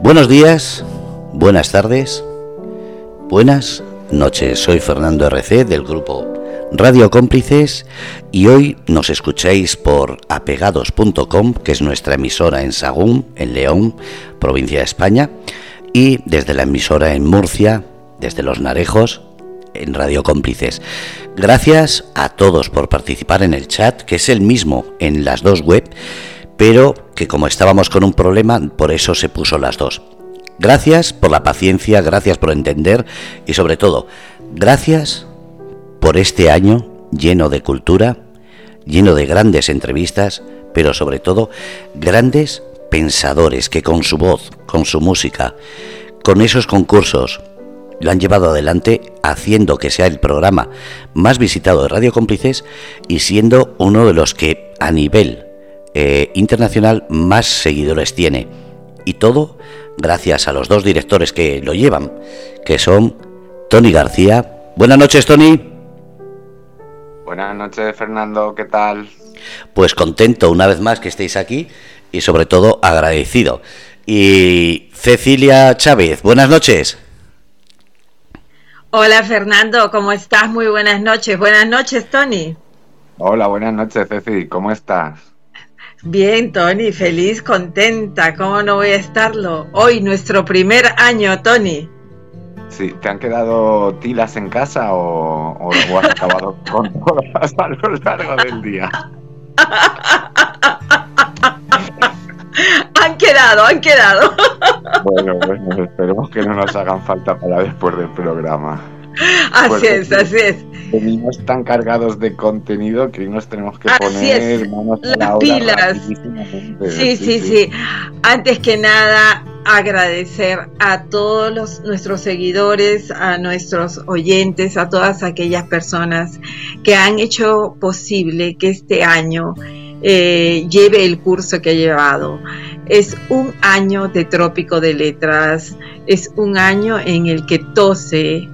Buenos días, buenas tardes, buenas noches. Soy Fernando RC del grupo Radio Cómplices y hoy nos escucháis por apegados.com, que es nuestra emisora en Sagún, en León, provincia de España, y desde la emisora en Murcia, desde Los Narejos, en Radio Cómplices. Gracias a todos por participar en el chat, que es el mismo en las dos web pero que como estábamos con un problema, por eso se puso las dos. Gracias por la paciencia, gracias por entender y sobre todo, gracias por este año lleno de cultura, lleno de grandes entrevistas, pero sobre todo grandes pensadores que con su voz, con su música, con esos concursos, lo han llevado adelante haciendo que sea el programa más visitado de Radio Cómplices y siendo uno de los que a nivel eh, internacional más seguidores tiene. Y todo gracias a los dos directores que lo llevan, que son Tony García. Buenas noches, Tony. Buenas noches, Fernando. ¿Qué tal? Pues contento una vez más que estéis aquí y sobre todo agradecido. Y Cecilia Chávez, buenas noches. Hola Fernando, ¿cómo estás? Muy buenas noches. Buenas noches, Tony. Hola, buenas noches, Ceci. ¿Cómo estás? Bien, Tony, feliz, contenta. ¿Cómo no voy a estarlo? Hoy, nuestro primer año, Tony. Sí, ¿te han quedado tilas en casa o, has acabado con todas a lo largo del día? han quedado, han quedado. bueno, bueno, esperemos que no nos hagan falta para después del programa. Así es, así es. Venimos tan cargados de contenido que nos tenemos que poner manos a la pilas. Sí, sí, sí, Antes que nada, agradecer a todos nuestros seguidores, a nuestros oyentes, a todas aquellas personas que han hecho posible que este año eh, lleve el curso que ha llevado. Es un año de trópico de letras, es un año en el que tose,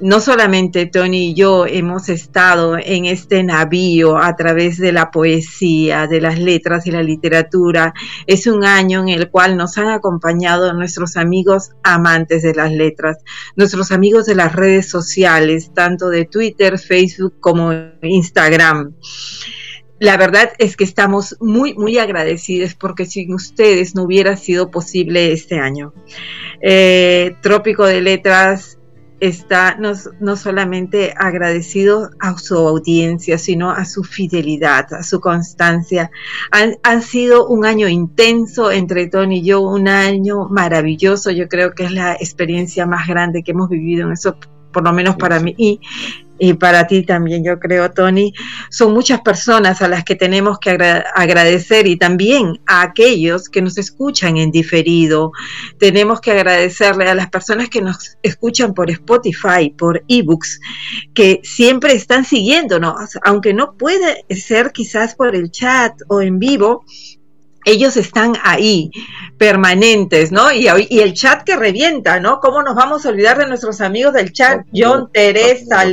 no solamente Tony y yo hemos estado en este navío a través de la poesía, de las letras y la literatura. Es un año en el cual nos han acompañado nuestros amigos amantes de las letras, nuestros amigos de las redes sociales, tanto de Twitter, Facebook como Instagram. La verdad es que estamos muy, muy agradecidos porque sin ustedes no hubiera sido posible este año. Eh, Trópico de Letras está no, no, solamente agradecido a su audiencia, sino a su fidelidad, a su constancia. Han, han, sido un año intenso entre Tony y yo, un año maravilloso. Yo creo que es la experiencia más grande que hemos vivido en eso, por lo menos para mí. Y y para ti también, yo creo, Tony, son muchas personas a las que tenemos que agradecer y también a aquellos que nos escuchan en diferido. Tenemos que agradecerle a las personas que nos escuchan por Spotify, por ebooks, que siempre están siguiéndonos, aunque no puede ser quizás por el chat o en vivo, ellos están ahí, permanentes, ¿no? Y, y, el chat que revienta, ¿no? ¿Cómo nos vamos a olvidar de nuestros amigos del chat? John, Teresa.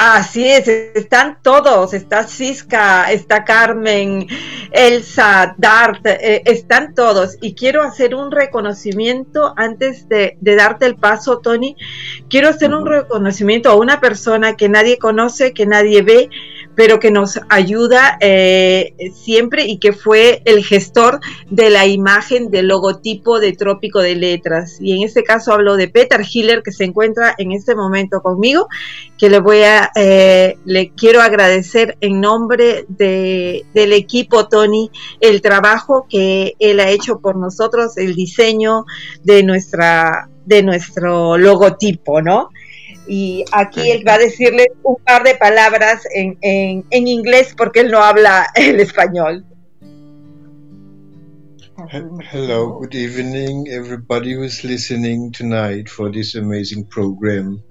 Así es, están todos, está Cisca, está Carmen, Elsa, Dart, eh, están todos. Y quiero hacer un reconocimiento antes de, de darte el paso, Tony. Quiero hacer un reconocimiento a una persona que nadie conoce, que nadie ve, pero que nos ayuda eh, siempre y que fue el gestor de la imagen del logotipo de Trópico de Letras. Y en este caso hablo de Peter Hiller, que se encuentra en este momento conmigo, que le voy a, eh, le quiero agradecer en nombre de, del equipo Tony el trabajo que él ha hecho por nosotros, el diseño de nuestra de nuestro logotipo, ¿no? Y aquí él va a decirle un par de palabras en, en, en inglés porque él no habla el español. Hello, good evening, everybody who's listening tonight for this amazing program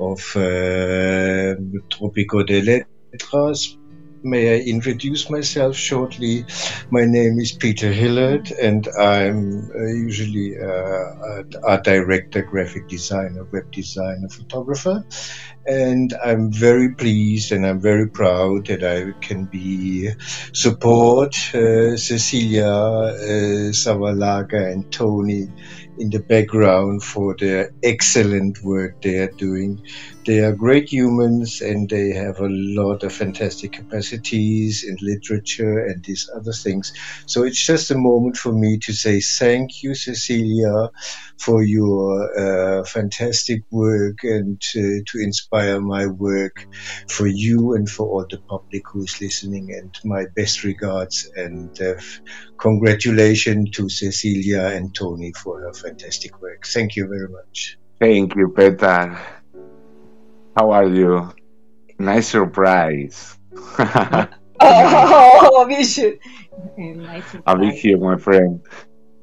of uh, Tropico de Letras may I introduce myself shortly? My name is Peter Hillard, and I'm uh, usually uh, art director, graphic designer, web designer, photographer. And I'm very pleased and I'm very proud that I can be support uh, Cecilia uh, Savalaga and Tony in the background for the excellent work they are doing. They are great humans and they have a lot of fantastic capacities in literature and these other things. So it's just a moment for me to say thank you, Cecilia, for your uh, fantastic work and to inspire my work for you and for all the public who is listening. And my best regards and uh, congratulations to Cecilia and Tony for her fantastic work. Thank you very much. Thank you, Peter. How are you? Nice surprise. oh, Bishop. Nice surprise. my friend.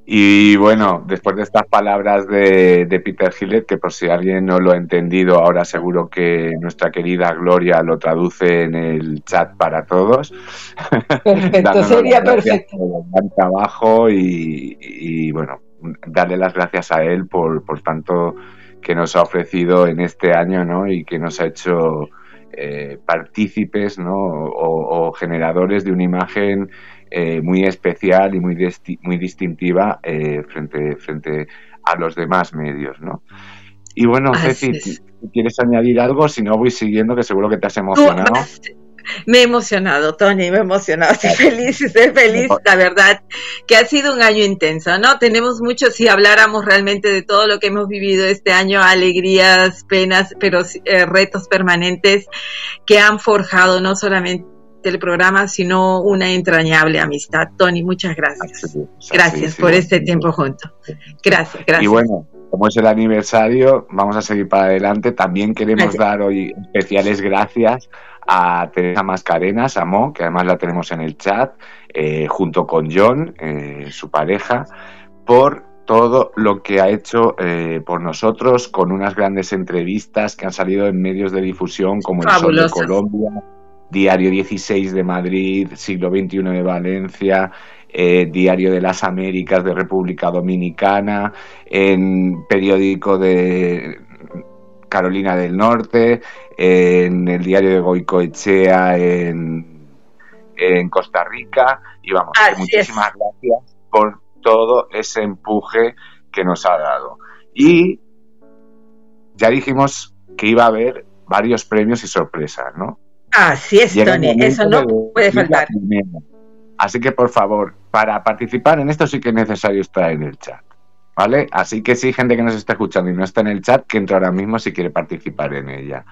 Y bueno, después de estas palabras de, Peter Gillett, que por si alguien no lo ha entendido, ahora seguro que nuestra querida Gloria lo traduce en el chat para todos. Perfecto, sería perfecto. Buen trabajo y, y, bueno, darle las gracias a él por, por tanto que nos ha ofrecido en este año ¿no? y que nos ha hecho eh, partícipes ¿no? o, generadores de una imagen eh, muy especial y muy, muy distintiva eh, frente, frente a los demás medios. ¿no? Y bueno, Ceci, ¿quieres añadir algo? Si no, voy siguiendo, que seguro que te has emocionado. Me he emocionado, Tony, me he emocionado. Estoy feliz, estoy feliz, la verdad, que ha sido un año intenso, ¿no? Tenemos mucho, si habláramos realmente de todo lo que hemos vivido este año, alegrías, penas, pero eh, retos permanentes que han forjado no solamente el programa, sino una entrañable amistad. Tony, muchas gracias. Gracias por este tiempo junto. Gracias, gracias. Y bueno, como es el aniversario, vamos a seguir para adelante. También queremos dar hoy especiales gracias a Teresa Mascarenas, a Mo, que además la tenemos en el chat, eh, junto con John, eh, su pareja, por todo lo que ha hecho eh, por nosotros con unas grandes entrevistas que han salido en medios de difusión como El Sol de Colombia, Diario 16 de Madrid, Siglo XXI de Valencia, Diario de las Américas de República Dominicana, en periódico de Carolina del Norte, en el diario de Goicoechea en, en Costa Rica. Y vamos, muchísimas gracias por todo ese empuje que nos ha dado. Y ya dijimos que iba a haber varios premios y sorpresas, ¿no? Así es, Tony, eso no puede faltar. Así que, por favor, para participar en esto sí que es necesario estar en el chat. ¿Vale? Así que si gente que nos está escuchando y no está en el chat, que entre ahora mismo si quiere participar en ella.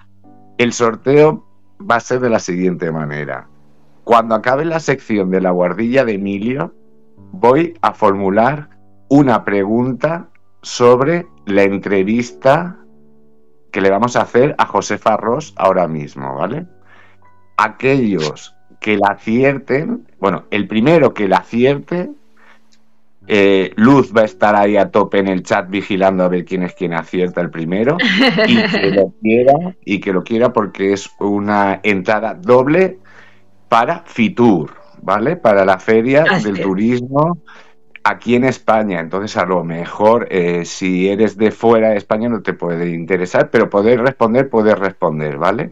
El sorteo va a ser de la siguiente manera. Cuando acabe la sección de la guardilla de Emilio, voy a formular una pregunta sobre la entrevista que le vamos a hacer a Josefa Ross ahora mismo, ¿vale? Aquellos que la acierten, bueno, el primero que la acierte eh, Luz va a estar ahí a tope en el chat vigilando a ver quién es quien acierta el primero y que lo quiera y que lo quiera porque es una entrada doble para Fitur, ¿vale? Para la feria del turismo aquí en España. Entonces, a lo mejor eh, si eres de fuera de España no te puede interesar, pero poder responder, puedes responder, ¿vale?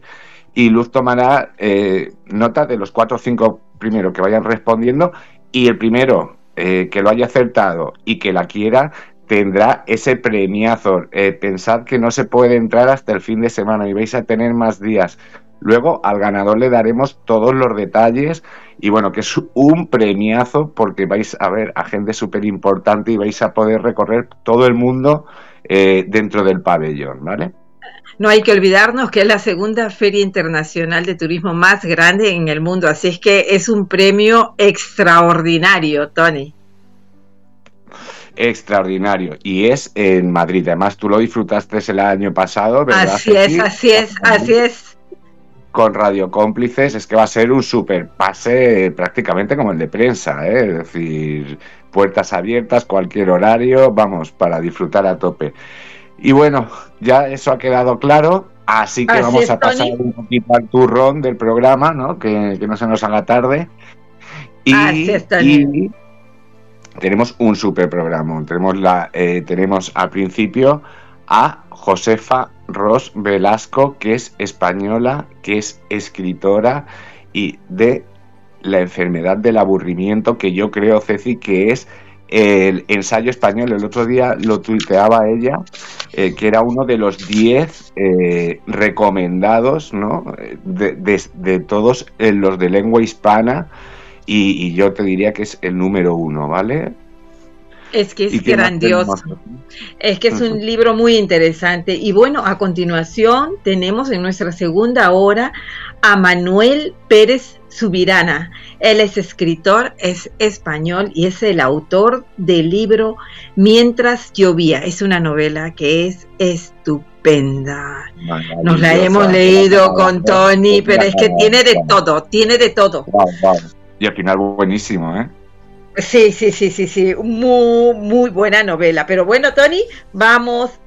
Y Luz tomará eh, nota de los cuatro o cinco primeros que vayan respondiendo y el primero eh, que lo haya acertado y que la quiera, tendrá ese premiazo. Eh, pensad que no se puede entrar hasta el fin de semana y vais a tener más días. Luego al ganador le daremos todos los detalles y bueno, que es un premiazo porque vais a ver a gente súper importante y vais a poder recorrer todo el mundo eh, dentro del pabellón, ¿vale? No hay que olvidarnos que es la segunda feria internacional de turismo más grande en el mundo, así es que es un premio extraordinario, Tony. Extraordinario. Y es en Madrid. Además, tú lo disfrutaste el año pasado, ¿verdad? Así es, así es, así es. Con Radio Cómplices es que va a ser un super pase prácticamente como el de prensa, ¿eh? es decir, puertas abiertas, cualquier horario, vamos, para disfrutar a tope. Y bueno, ya eso ha quedado claro. Así que vamos a pasar un poquito al turrón del programa, ¿no? Que, no se nos haga tarde. Y, y tenemos un super programa. Tenemos, la, eh, tenemos al principio a Josefa Ros Velasco, que es española, que es escritora y de la enfermedad del aburrimiento, que yo creo, Ceci, que es el ensayo español. El otro día lo tuiteaba ella, eh, que era uno de los 10 eh, recomendados ¿no? de, todos los de lengua hispana. y, yo te diría que es el número uno, ¿vale? Es que es grandioso. Es que es un libro muy interesante. Y bueno, a continuación tenemos en nuestra segunda hora a Manuel Pérez Subirana. Él es escritor, es español y es el autor del libro Mientras llovía. Es una novela que es estupenda. Nos la hemos leído con Tony, pero es que tiene de todo, tiene de todo. Y al final buenísimo, ¿eh? Sí, sí, sí, sí, sí, muy, muy buena novela. Pero bueno, Tony, vamos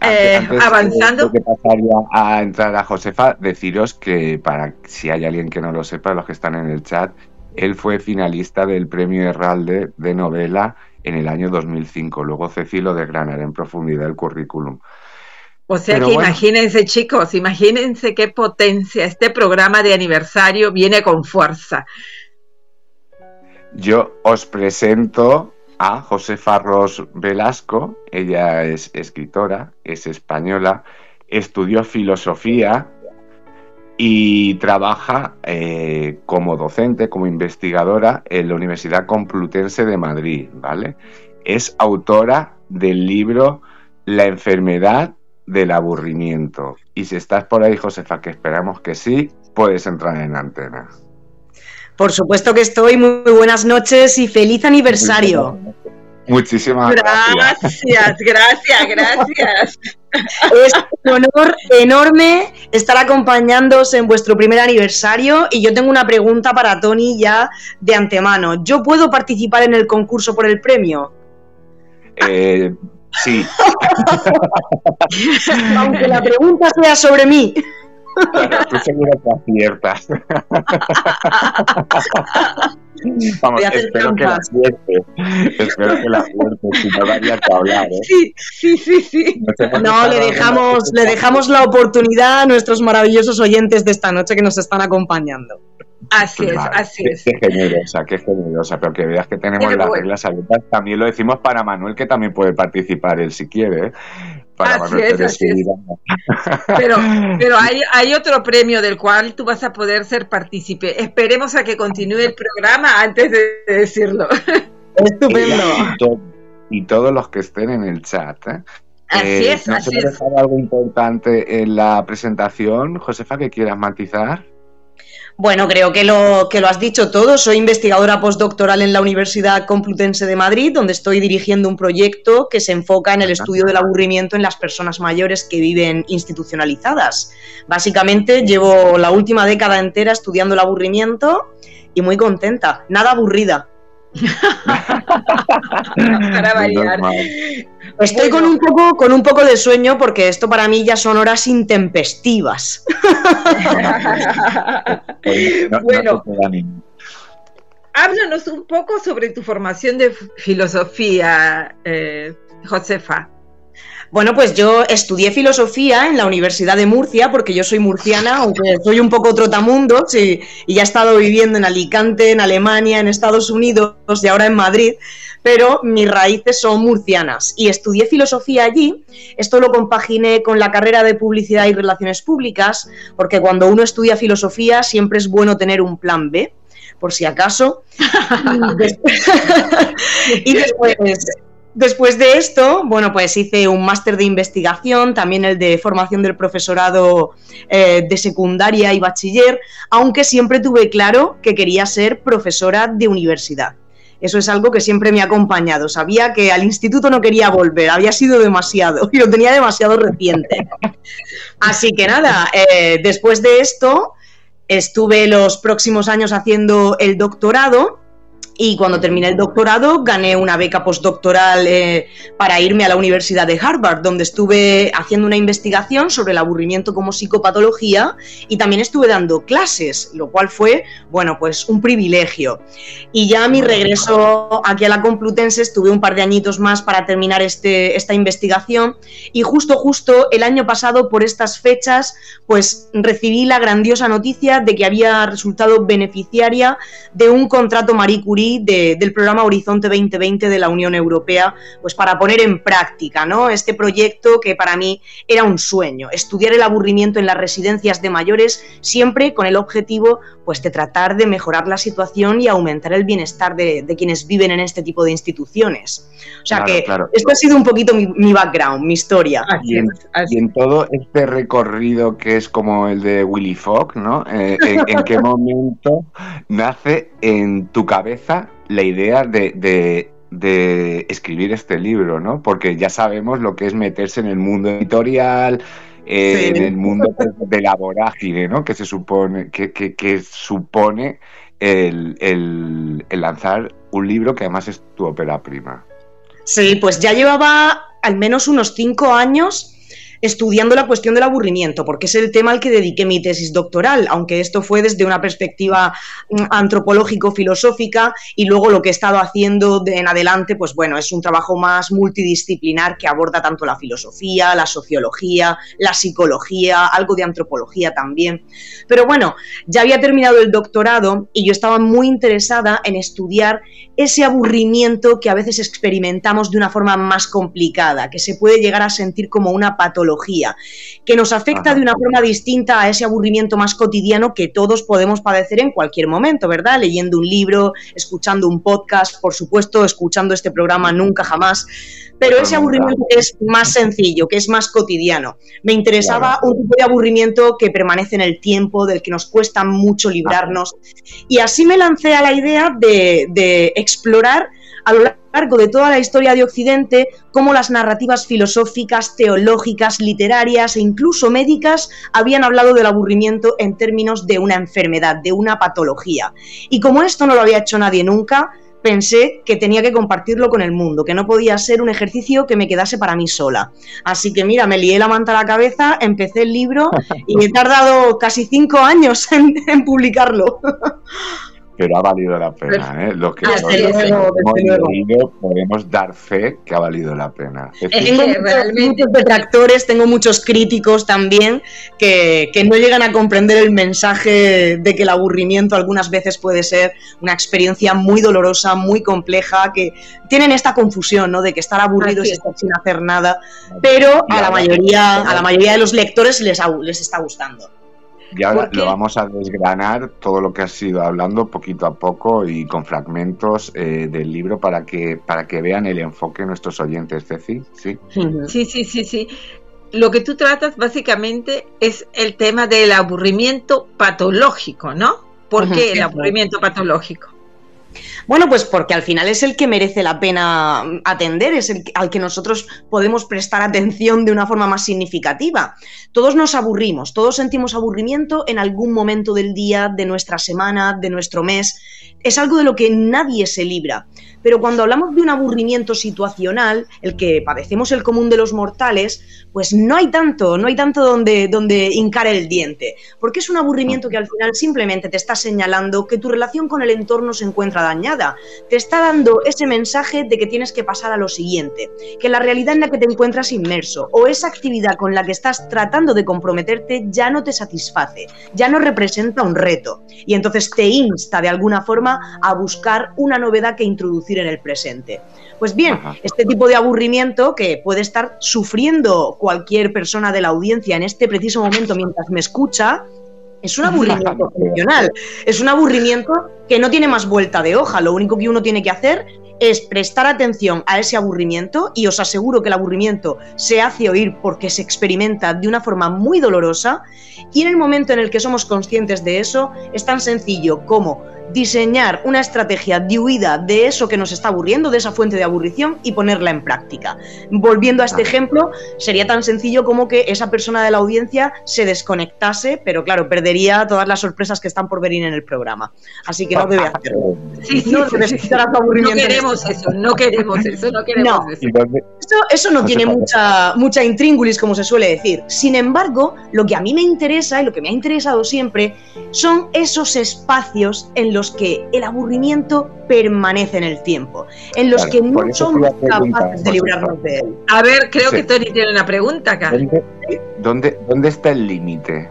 eh, avanzando. que pasaría a entrar a Josefa, deciros que para si hay alguien que no lo sepa, los que están en el chat, él fue finalista del premio Herralde de novela en el año 2005. Luego Ceci lo desgranará en profundidad el currículum. O sea que imagínense, chicos, imagínense qué potencia. Este programa de aniversario viene con fuerza. Yo os presento a Josefa Ros Velasco, ella es escritora, es española, estudió filosofía y trabaja eh, como docente, como investigadora en la Universidad Complutense de Madrid, ¿vale? Es autora del libro La enfermedad del aburrimiento. Y si estás por ahí, Josefa, que esperamos que sí, puedes entrar en antena. Por supuesto que estoy. Muy, buenas noches y feliz aniversario. Muchísimas gracias. Gracias, gracias, gracias. Es un honor enorme estar acompañándoos en vuestro primer aniversario y yo tengo una pregunta para Tony ya de antemano. ¿Yo puedo participar en el concurso por el premio? Eh, sí. Aunque la pregunta sea sobre mí. Claro, tú seguro que aciertas. Vamos, espero que la suerte. Espero que la suerte, si no daría que hablar, ¿eh? Sí, sí, sí, sí. No, le dejamos, le dejamos la oportunidad a nuestros maravillosos oyentes de esta noche que nos están acompañando. Así es, así es. Qué generosa, qué generosa, pero que veas que tenemos las reglas abiertas. También lo decimos para Manuel, que también puede participar él si quiere. ¿Eh? así es, así es. Pero, pero hay, hay otro premio del cual tú vas a poder ser partícipe. Esperemos a que continúe el programa antes de decirlo. Estupendo. Y, todos los que estén en el chat. ¿eh? Así eh, es, así es. algo importante en la presentación, Josefa, que quieras matizar? Bueno, creo que lo, que lo has dicho todo. Soy investigadora postdoctoral en la Universidad Complutense de Madrid, donde estoy dirigiendo un proyecto que se enfoca en el estudio del aburrimiento en las personas mayores que viven institucionalizadas. Básicamente llevo la última década entera estudiando el aburrimiento y muy contenta, nada aburrida. Para variar. Estoy con, un poco, con un poco de sueño porque esto para mí ya son horas intempestivas. bueno, háblanos un poco sobre tu formación de filosofía, eh, Josefa. Bueno, pues yo estudié filosofía en la Universidad de Murcia, porque yo soy murciana, aunque soy un poco trotamundos y, y ya he estado viviendo en Alicante, en Alemania, en Estados Unidos y ahora en Madrid, pero mis raíces son murcianas y estudié filosofía allí. Esto lo compaginé con la carrera de publicidad y relaciones públicas, porque cuando uno estudia filosofía siempre es bueno tener un plan B por si acaso. y después, Después de esto, bueno, pues hice un máster de investigación, también el de formación del profesorado eh, de secundaria y bachiller, aunque siempre tuve claro que quería ser profesora de universidad. Eso es algo que siempre me ha acompañado. Sabía que al instituto no quería volver, había sido demasiado y lo tenía demasiado reciente. Así que nada, eh, después de esto estuve los próximos años haciendo el doctorado Y cuando terminé el doctorado, gané una beca postdoctoral eh, para irme a la Universidad de Harvard, donde estuve haciendo una investigación sobre el aburrimiento como psicopatología y también estuve dando clases, lo cual fue, bueno, pues un privilegio. Y ya a mi regreso aquí a la Complutense estuve un par de añitos más para terminar este, esta investigación y justo, justo el año pasado, por estas fechas, pues recibí la grandiosa noticia de que había resultado beneficiaria de un contrato Marie Curie del programa Horizonte 2020 de la Unión Europea, pues para poner en práctica ¿no? este proyecto que para mí era un sueño, estudiar el aburrimiento en las residencias de mayores, siempre con el objetivo pues, de tratar de mejorar la situación y aumentar el bienestar de, quienes viven en este tipo de instituciones. O sea que esto ha sido un poquito mi, background, mi historia. Y en, todo este recorrido que es como el de Willy Fogg, ¿no? Eh, ¿En qué momento nace en tu cabeza la idea de, escribir este libro, ¿no? Porque ya sabemos lo que es meterse en el mundo editorial, eh, en el mundo de la vorágine, ¿no? Que se supone, que, que, supone el, el, lanzar un libro que además es tu ópera prima. Sí, pues ya llevaba al menos unos cinco años estudiando la cuestión del aburrimiento, porque es el tema al que dediqué mi tesis doctoral, aunque esto fue desde una perspectiva mm, antropológico-filosófica y luego lo que he estado haciendo en adelante, pues bueno, es un trabajo más multidisciplinar que aborda tanto la filosofía, la sociología, la psicología, algo de antropología también. Pero bueno, ya había terminado el doctorado y yo estaba muy interesada en estudiar ese aburrimiento que a veces experimentamos de una forma más complicada, que se puede llegar a sentir como una patología, que nos afecta de una forma distinta a ese aburrimiento más cotidiano que todos podemos padecer en cualquier momento, ¿verdad? Leyendo un libro, escuchando un podcast, por supuesto, escuchando este programa nunca jamás pero ese aburrimiento es más sencillo, que es más cotidiano. Me interesaba un tipo de aburrimiento que permanece en el tiempo, del que nos cuesta mucho librarnos. Y así me lancé a la idea de, explorar a lo largo de toda la historia de Occidente cómo las narrativas filosóficas, teológicas, literarias e incluso médicas habían hablado del aburrimiento en términos de una enfermedad, de una patología. Y como esto no lo había hecho nadie nunca, pensé que tenía que compartirlo con el mundo, que no podía ser un ejercicio que me quedase para mí sola. Así que mira, me lié la manta a la cabeza, empecé el libro y he tardado casi cinco años en, en publicarlo. pero ha valido la pena. ¿eh? Los que hemos leído podemos dar fe que ha valido la pena. tengo muchos detractores, tengo muchos críticos también que, que, no llegan a comprender el mensaje de que el aburrimiento algunas veces puede ser una experiencia muy dolorosa, muy compleja, que tienen esta confusión ¿no? de que estar aburrido es estar sin hacer nada, pero a la mayoría, a la mayoría de los lectores les, les está gustando. Y ahora lo vamos a desgranar todo lo que has ido hablando poquito a poco y con fragmentos eh, del libro para que, para que vean el enfoque de nuestros oyentes, Ceci. ¿Sí? sí, sí, sí, sí. Lo que tú tratas básicamente es el tema del aburrimiento patológico, ¿no? ¿Por qué el aburrimiento patológico? Bueno, pues porque al final es el que merece la pena atender, es el al que nosotros podemos prestar atención de una forma más significativa. Todos nos aburrimos, todos sentimos aburrimiento en algún momento del día, de nuestra semana, de nuestro mes. Es algo de lo que nadie se libra. Pero cuando hablamos de un aburrimiento situacional, el que padecemos el común de los mortales, pues no hay tanto, no hay tanto donde, donde hincar el diente, porque es un aburrimiento que al final simplemente te está señalando que tu relación con el entorno se encuentra dañada, te está dando ese mensaje de que tienes que pasar a lo siguiente, que la realidad en la que te encuentras inmerso o esa actividad con la que estás tratando de comprometerte ya no te satisface, ya no representa un reto, y entonces te insta de alguna forma a buscar una novedad que introducir en el presente. Pues bien, este tipo de aburrimiento que puede estar sufriendo cualquier persona de la audiencia en este preciso momento mientras me escucha, es un aburrimiento funcional. Es un aburrimiento que no tiene más vuelta de hoja. Lo único que uno tiene que hacer es prestar atención a ese aburrimiento y os aseguro que el aburrimiento se hace oír porque se experimenta de una forma muy dolorosa y en el momento en el que somos conscientes de eso es tan sencillo como diseñar una estrategia de huida de eso que nos está aburriendo, de esa fuente de aburrición y ponerla en práctica. Volviendo a este ejemplo, sería tan sencillo como que esa persona de la audiencia se desconectase, pero claro, perdería todas las sorpresas que están por venir en el programa. Así que no debe hacerlo. Sí, sí, no, queremos eso, no queremos eso, no queremos eso. Eso, no tiene mucha, mucha intríngulis, como se suele decir. Sin embargo, lo que a mí me interesa y lo que me ha interesado siempre son esos espacios en los que el aburrimiento permanece en el tiempo, en los que no somos capaces de librarnos de él. A ver, creo que Tony tiene una pregunta acá. ¿Dónde, dónde está el límite?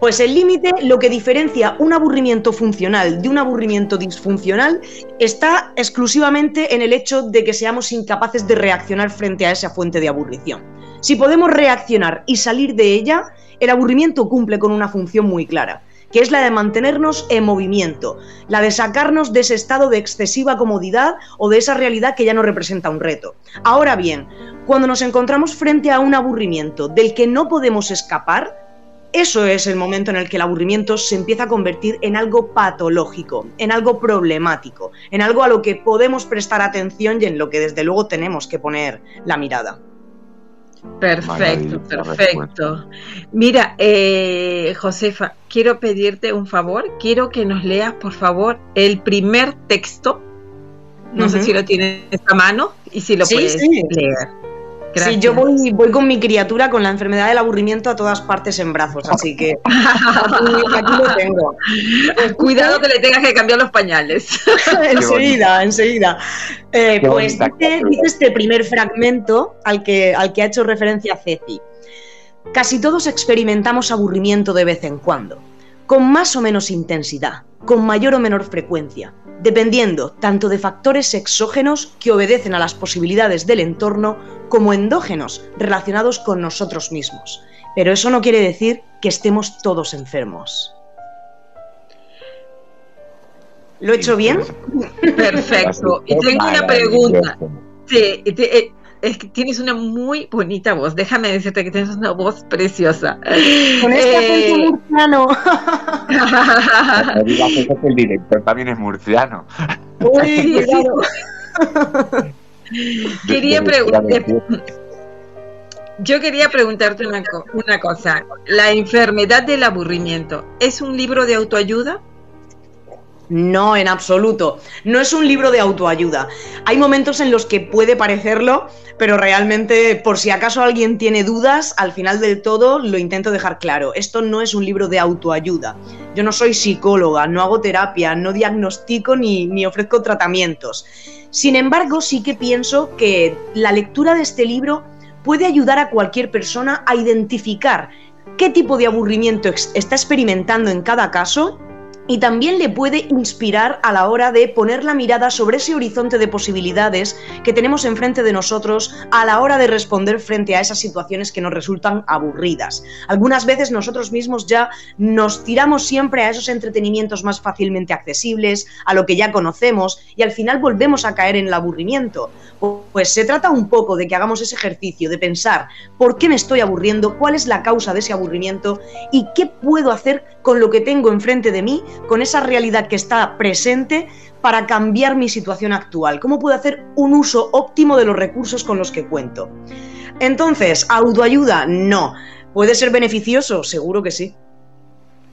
Pues el límite, lo que diferencia un aburrimiento funcional de un aburrimiento disfuncional, está exclusivamente en el hecho de que seamos incapaces de reaccionar frente a esa fuente de aburrición. Si podemos reaccionar y salir de ella, el aburrimiento cumple con una función muy clara, que es la de mantenernos en movimiento, la de sacarnos de ese estado de excesiva comodidad o de esa realidad que ya no representa un reto. Ahora bien, cuando nos encontramos frente a un aburrimiento del que no podemos escapar, eso es el momento en el que el aburrimiento se empieza a convertir en algo patológico, en algo problemático, en algo a lo que podemos prestar atención y en lo que desde luego tenemos que poner la mirada. Perfecto, perfecto. Mira, eh, Josefa, quiero pedirte un favor. Quiero que nos leas, por favor, el primer texto. No sé si lo tienes a mano y si lo puedes leer. Sí, yo voy, voy con mi criatura con la enfermedad del aburrimiento a todas partes en brazos, así que aquí, lo tengo. Cuidado que le tengas que cambiar los pañales. enseguida, enseguida. Eh, pues dice, este primer fragmento al que, al que ha hecho referencia Ceci. Casi todos experimentamos aburrimiento de vez en cuando, con más o menos intensidad, con mayor o menor frecuencia, dependiendo tanto de factores exógenos que obedecen a las posibilidades del entorno como endógenos relacionados con nosotros mismos. Pero eso no quiere decir que estemos todos enfermos. ¿Lo he hecho bien? Perfecto. Y tengo una pregunta. Sí, eh, es que tienes una muy bonita voz. Déjame decirte que tienes una voz preciosa. Con este eh... murciano. el director también es murciano. Uy, quería preguntarte. Yo quería preguntarte una, una cosa. ¿La enfermedad del aburrimiento es un libro de autoayuda? No, en absoluto. No es un libro de autoayuda. Hay momentos en los que puede parecerlo, pero realmente, por si acaso alguien tiene dudas, al final del todo lo intento dejar claro. Esto no es un libro de autoayuda. Yo no soy psicóloga, no hago terapia, no diagnostico ni, ni ofrezco tratamientos. Sin embargo, sí que pienso que la lectura de este libro puede ayudar a cualquier persona a identificar qué tipo de aburrimiento está experimentando en cada caso y también le puede inspirar a la hora de poner la mirada sobre ese horizonte de posibilidades que tenemos enfrente de nosotros a la hora de responder frente a esas situaciones que nos resultan aburridas. Algunas veces nosotros mismos ya nos tiramos siempre a esos entretenimientos más fácilmente accesibles, a lo que ya conocemos y al final volvemos a caer en el aburrimiento. Pues se trata un poco de que hagamos ese ejercicio de pensar por qué me estoy aburriendo, cuál es la causa de ese aburrimiento y qué puedo hacer con lo que tengo enfrente de mí con esa realidad que está presente para cambiar mi situación actual? ¿Cómo puedo hacer un uso óptimo de los recursos con los que cuento? Entonces, autoayuda, no. ¿Puede ser beneficioso? Seguro que sí.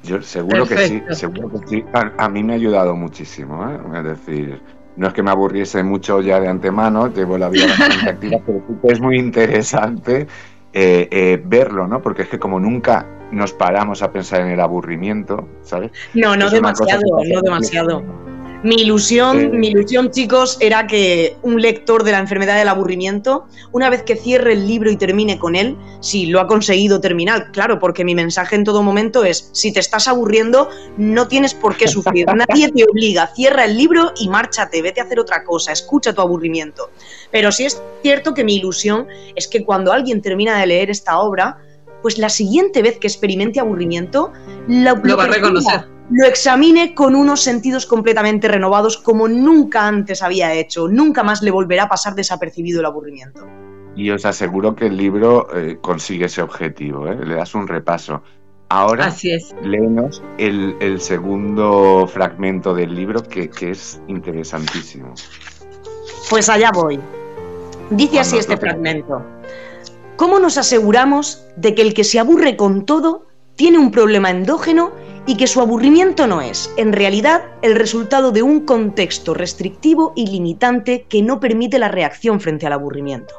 Yo seguro que sí, seguro que sí. A, mí me ha ayudado muchísimo, ¿eh? es decir, no es que me aburriese mucho ya de antemano, llevo la vida bastante activa, pero es muy interesante eh, eh, verlo, ¿no? Porque es que como nunca nos paramos a pensar en el aburrimiento, ¿sabes? No, no demasiado, no demasiado. Mi ilusión, mi ilusión, chicos, era que un lector de la enfermedad del aburrimiento, una vez que cierre el libro y termine con él, si lo ha conseguido terminar, claro, porque mi mensaje en todo momento es, si te estás aburriendo, no tienes por qué sufrir, nadie te obliga, cierra el libro y márchate, vete a hacer otra cosa, escucha tu aburrimiento. Pero sí es cierto que mi ilusión es que cuando alguien termina de leer esta obra, pues la siguiente vez que experimente aburrimiento, lo, va a reconocer. Lo examine con unos sentidos completamente renovados como nunca antes había hecho. Nunca más le volverá a pasar desapercibido el aburrimiento. Y os aseguro que el libro eh, consigue ese objetivo, ¿eh? le das un repaso. Ahora, Así es. léenos el, el segundo fragmento del libro que, que es interesantísimo. Pues allá voy. Dice así este fragmento. ¿Cómo nos aseguramos de que el que se aburre con todo tiene un problema endógeno y que su aburrimiento no es, en realidad, el resultado de un contexto restrictivo y limitante que no permite la reacción frente al aburrimiento?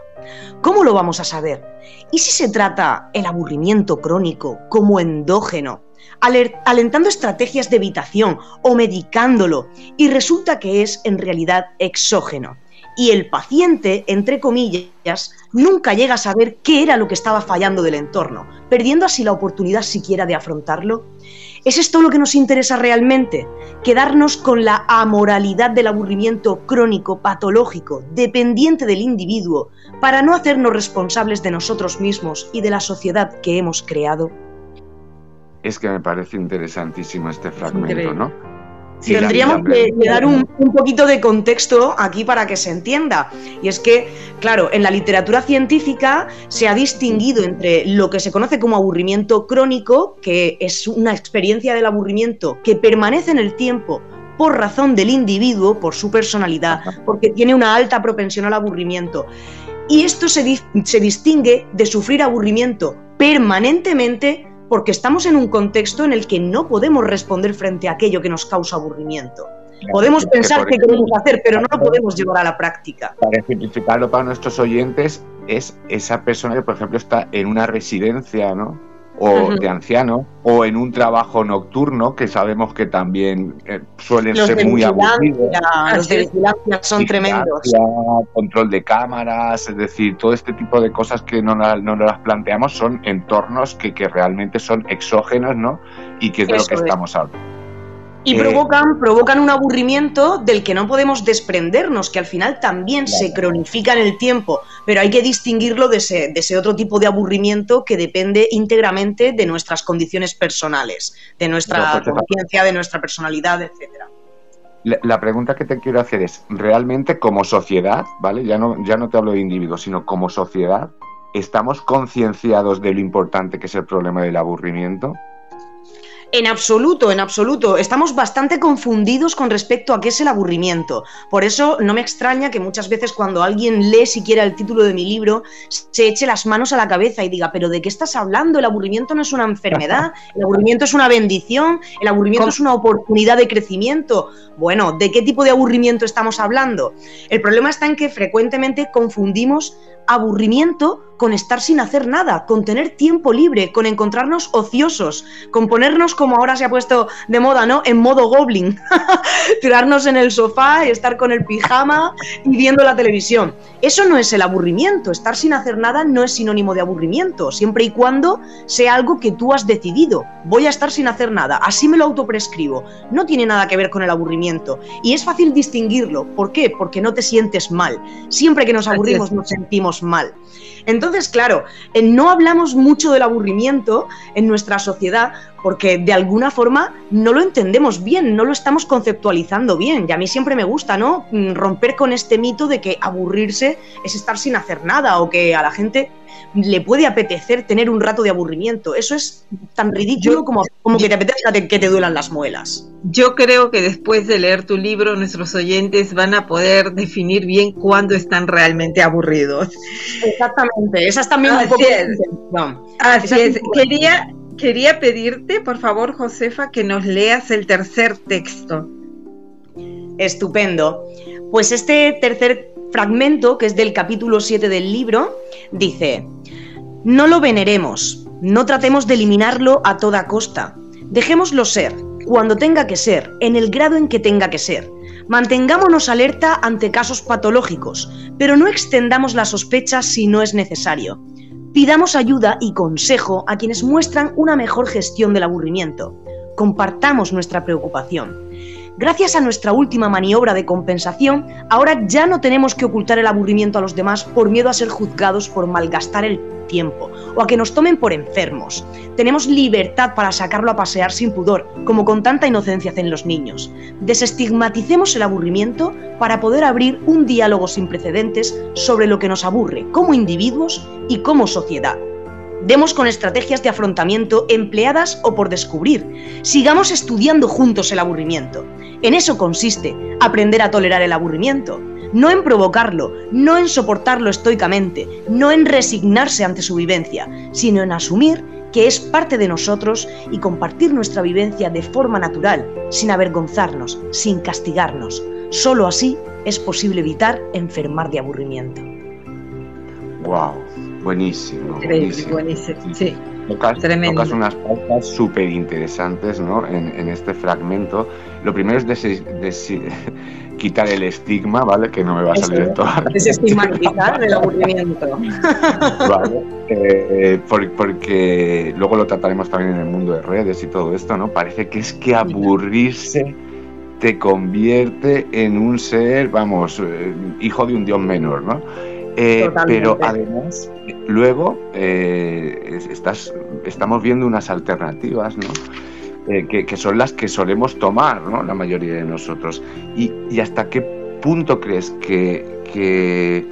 ¿Cómo lo vamos a saber? ¿Y si se trata el aburrimiento crónico como endógeno, alentando estrategias de evitación o medicándolo y resulta que es en realidad exógeno? Y el paciente, entre comillas, nunca llega a saber qué era lo que estaba fallando del entorno, perdiendo así la oportunidad siquiera de afrontarlo. ¿Es esto lo que nos interesa realmente? ¿Quedarnos con la amoralidad del aburrimiento crónico, patológico, dependiente del individuo, para no hacernos responsables de nosotros mismos y de la sociedad que hemos creado? Es que me parece interesantísimo este fragmento, Increíble. ¿no? Tendríamos que, dar un, un poquito de contexto aquí para que se entienda. Y es que, claro, en la literatura científica se ha distinguido entre lo que se conoce como aburrimiento crónico, que es una experiencia del aburrimiento que permanece en el tiempo por razón del individuo, por su personalidad, porque tiene una alta propensión al aburrimiento. Y esto se, di- se distingue de sufrir aburrimiento permanentemente porque estamos en un contexto en el que no podemos responder frente a aquello que nos causa aburrimiento. Podemos que pensar ejemplo, queremos hacer, pero no lo podemos llevar a la práctica. Para simplificarlo para nuestros oyentes, es esa persona que, por ejemplo, está en una residencia, ¿no? O de anciano, o en un trabajo nocturno, que sabemos que también eh, suelen Los ser muy aburridos. los de vigilancia son tremendos. Control de cámaras, es decir, todo este tipo de cosas que no, no las planteamos son entornos que, que realmente son exógenos, ¿no? Y que es de lo que es. estamos hablando. Y Eh, provocan, provocan un aburrimiento del que no podemos desprendernos, que al final también se cronifica en el tiempo, pero hay que distinguirlo de ese, de ese otro tipo de aburrimiento que depende íntegramente de nuestras condiciones personales, de nuestra No, pues, conciencia, de nuestra personalidad, etcétera. La, la pregunta que te quiero hacer es, ¿realmente como sociedad, ¿vale? Ya no, ya no te hablo de individuos, sino como sociedad, ¿estamos concienciados de lo importante que es el problema del aburrimiento? En absoluto, en absoluto. Estamos bastante confundidos con respecto a qué es el aburrimiento. Por eso no me extraña que muchas veces cuando alguien lee siquiera el título de mi libro, se eche las manos a la cabeza y diga, pero ¿de qué estás hablando? El aburrimiento no es una enfermedad, el aburrimiento es una bendición, el aburrimiento ¿Cómo? es una oportunidad de crecimiento. Bueno, ¿de qué tipo de aburrimiento estamos hablando? El problema está en que frecuentemente confundimos aburrimiento con estar sin hacer nada, con tener tiempo libre, con encontrarnos ociosos, con ponernos como ahora se ha puesto de moda, ¿no? En modo goblin, tirarnos en el sofá y estar con el pijama y viendo la televisión. Eso no es el aburrimiento, estar sin hacer nada no es sinónimo de aburrimiento, siempre y cuando sea algo que tú has decidido. Voy a estar sin hacer nada, así me lo autoprescribo. No tiene nada que ver con el aburrimiento y es fácil distinguirlo. ¿Por qué? Porque no te sientes mal. Siempre que nos aburrimos nos sentimos mal. Entonces, claro, eh, no hablamos mucho del aburrimiento en nuestra sociedad porque de alguna forma no lo entendemos bien, no lo estamos conceptualizando bien. Y a mí siempre me gusta, ¿no? Mm, Romper con este mito de que aburrirse es estar sin hacer nada o que a la gente le puede apetecer tener un rato de aburrimiento. Eso es tan ridículo como, como que te apetezca te- que te duelan las muelas. Yo creo que después de leer tu libro, nuestros oyentes van a poder definir bien cuándo están realmente aburridos. Exactamente, esa es también un poco es. intención. Así es- Quería, quería pedirte, por favor, Josefa, que nos leas el tercer texto. Estupendo. Pues este tercer fragmento, que es del capítulo 7 del libro, dice, no lo veneremos, no tratemos de eliminarlo a toda costa, dejémoslo ser, cuando tenga que ser, en el grado en que tenga que ser. Mantengámonos alerta ante casos patológicos, pero no extendamos la sospecha si no es necesario. Pidamos ayuda y consejo a quienes muestran una mejor gestión del aburrimiento. Compartamos nuestra preocupación. Gracias a nuestra última maniobra de compensación, ahora ya no tenemos que ocultar el aburrimiento a los demás por miedo a ser juzgados por malgastar el tiempo o a que nos tomen por enfermos. Tenemos libertad para sacarlo a pasear sin pudor, como con tanta inocencia hacen los niños. Desestigmaticemos el aburrimiento para poder abrir un diálogo sin precedentes sobre lo que nos aburre como individuos y como sociedad. Demos con estrategias de afrontamiento empleadas o por descubrir. Sigamos estudiando juntos el aburrimiento. En eso consiste aprender a tolerar el aburrimiento. No en provocarlo, no en soportarlo estoicamente, no en resignarse ante su vivencia, sino en asumir que es parte de nosotros y compartir nuestra vivencia de forma natural, sin avergonzarnos, sin castigarnos. Solo así es posible evitar enfermar de aburrimiento. Wow, buenísimo. Buenísimo, sí. Tocas, unas pautas súper interesantes ¿no? en, este fragmento. Lo primero es quitar el estigma, ¿vale? Que no me va a salir de todo. Desestigmatizar el aburrimiento. Vale. Eh, porque luego lo trataremos también en el mundo de redes y todo esto, ¿no? Parece que es que aburrirse te convierte en un ser, vamos, eh, hijo de un dios menor, ¿no? Eh, pero además, luego eh, estás, estamos viendo unas alternativas, ¿no? Eh, que, son las que solemos tomar, ¿no? La mayoría de nosotros. Y, hasta qué punto crees que, que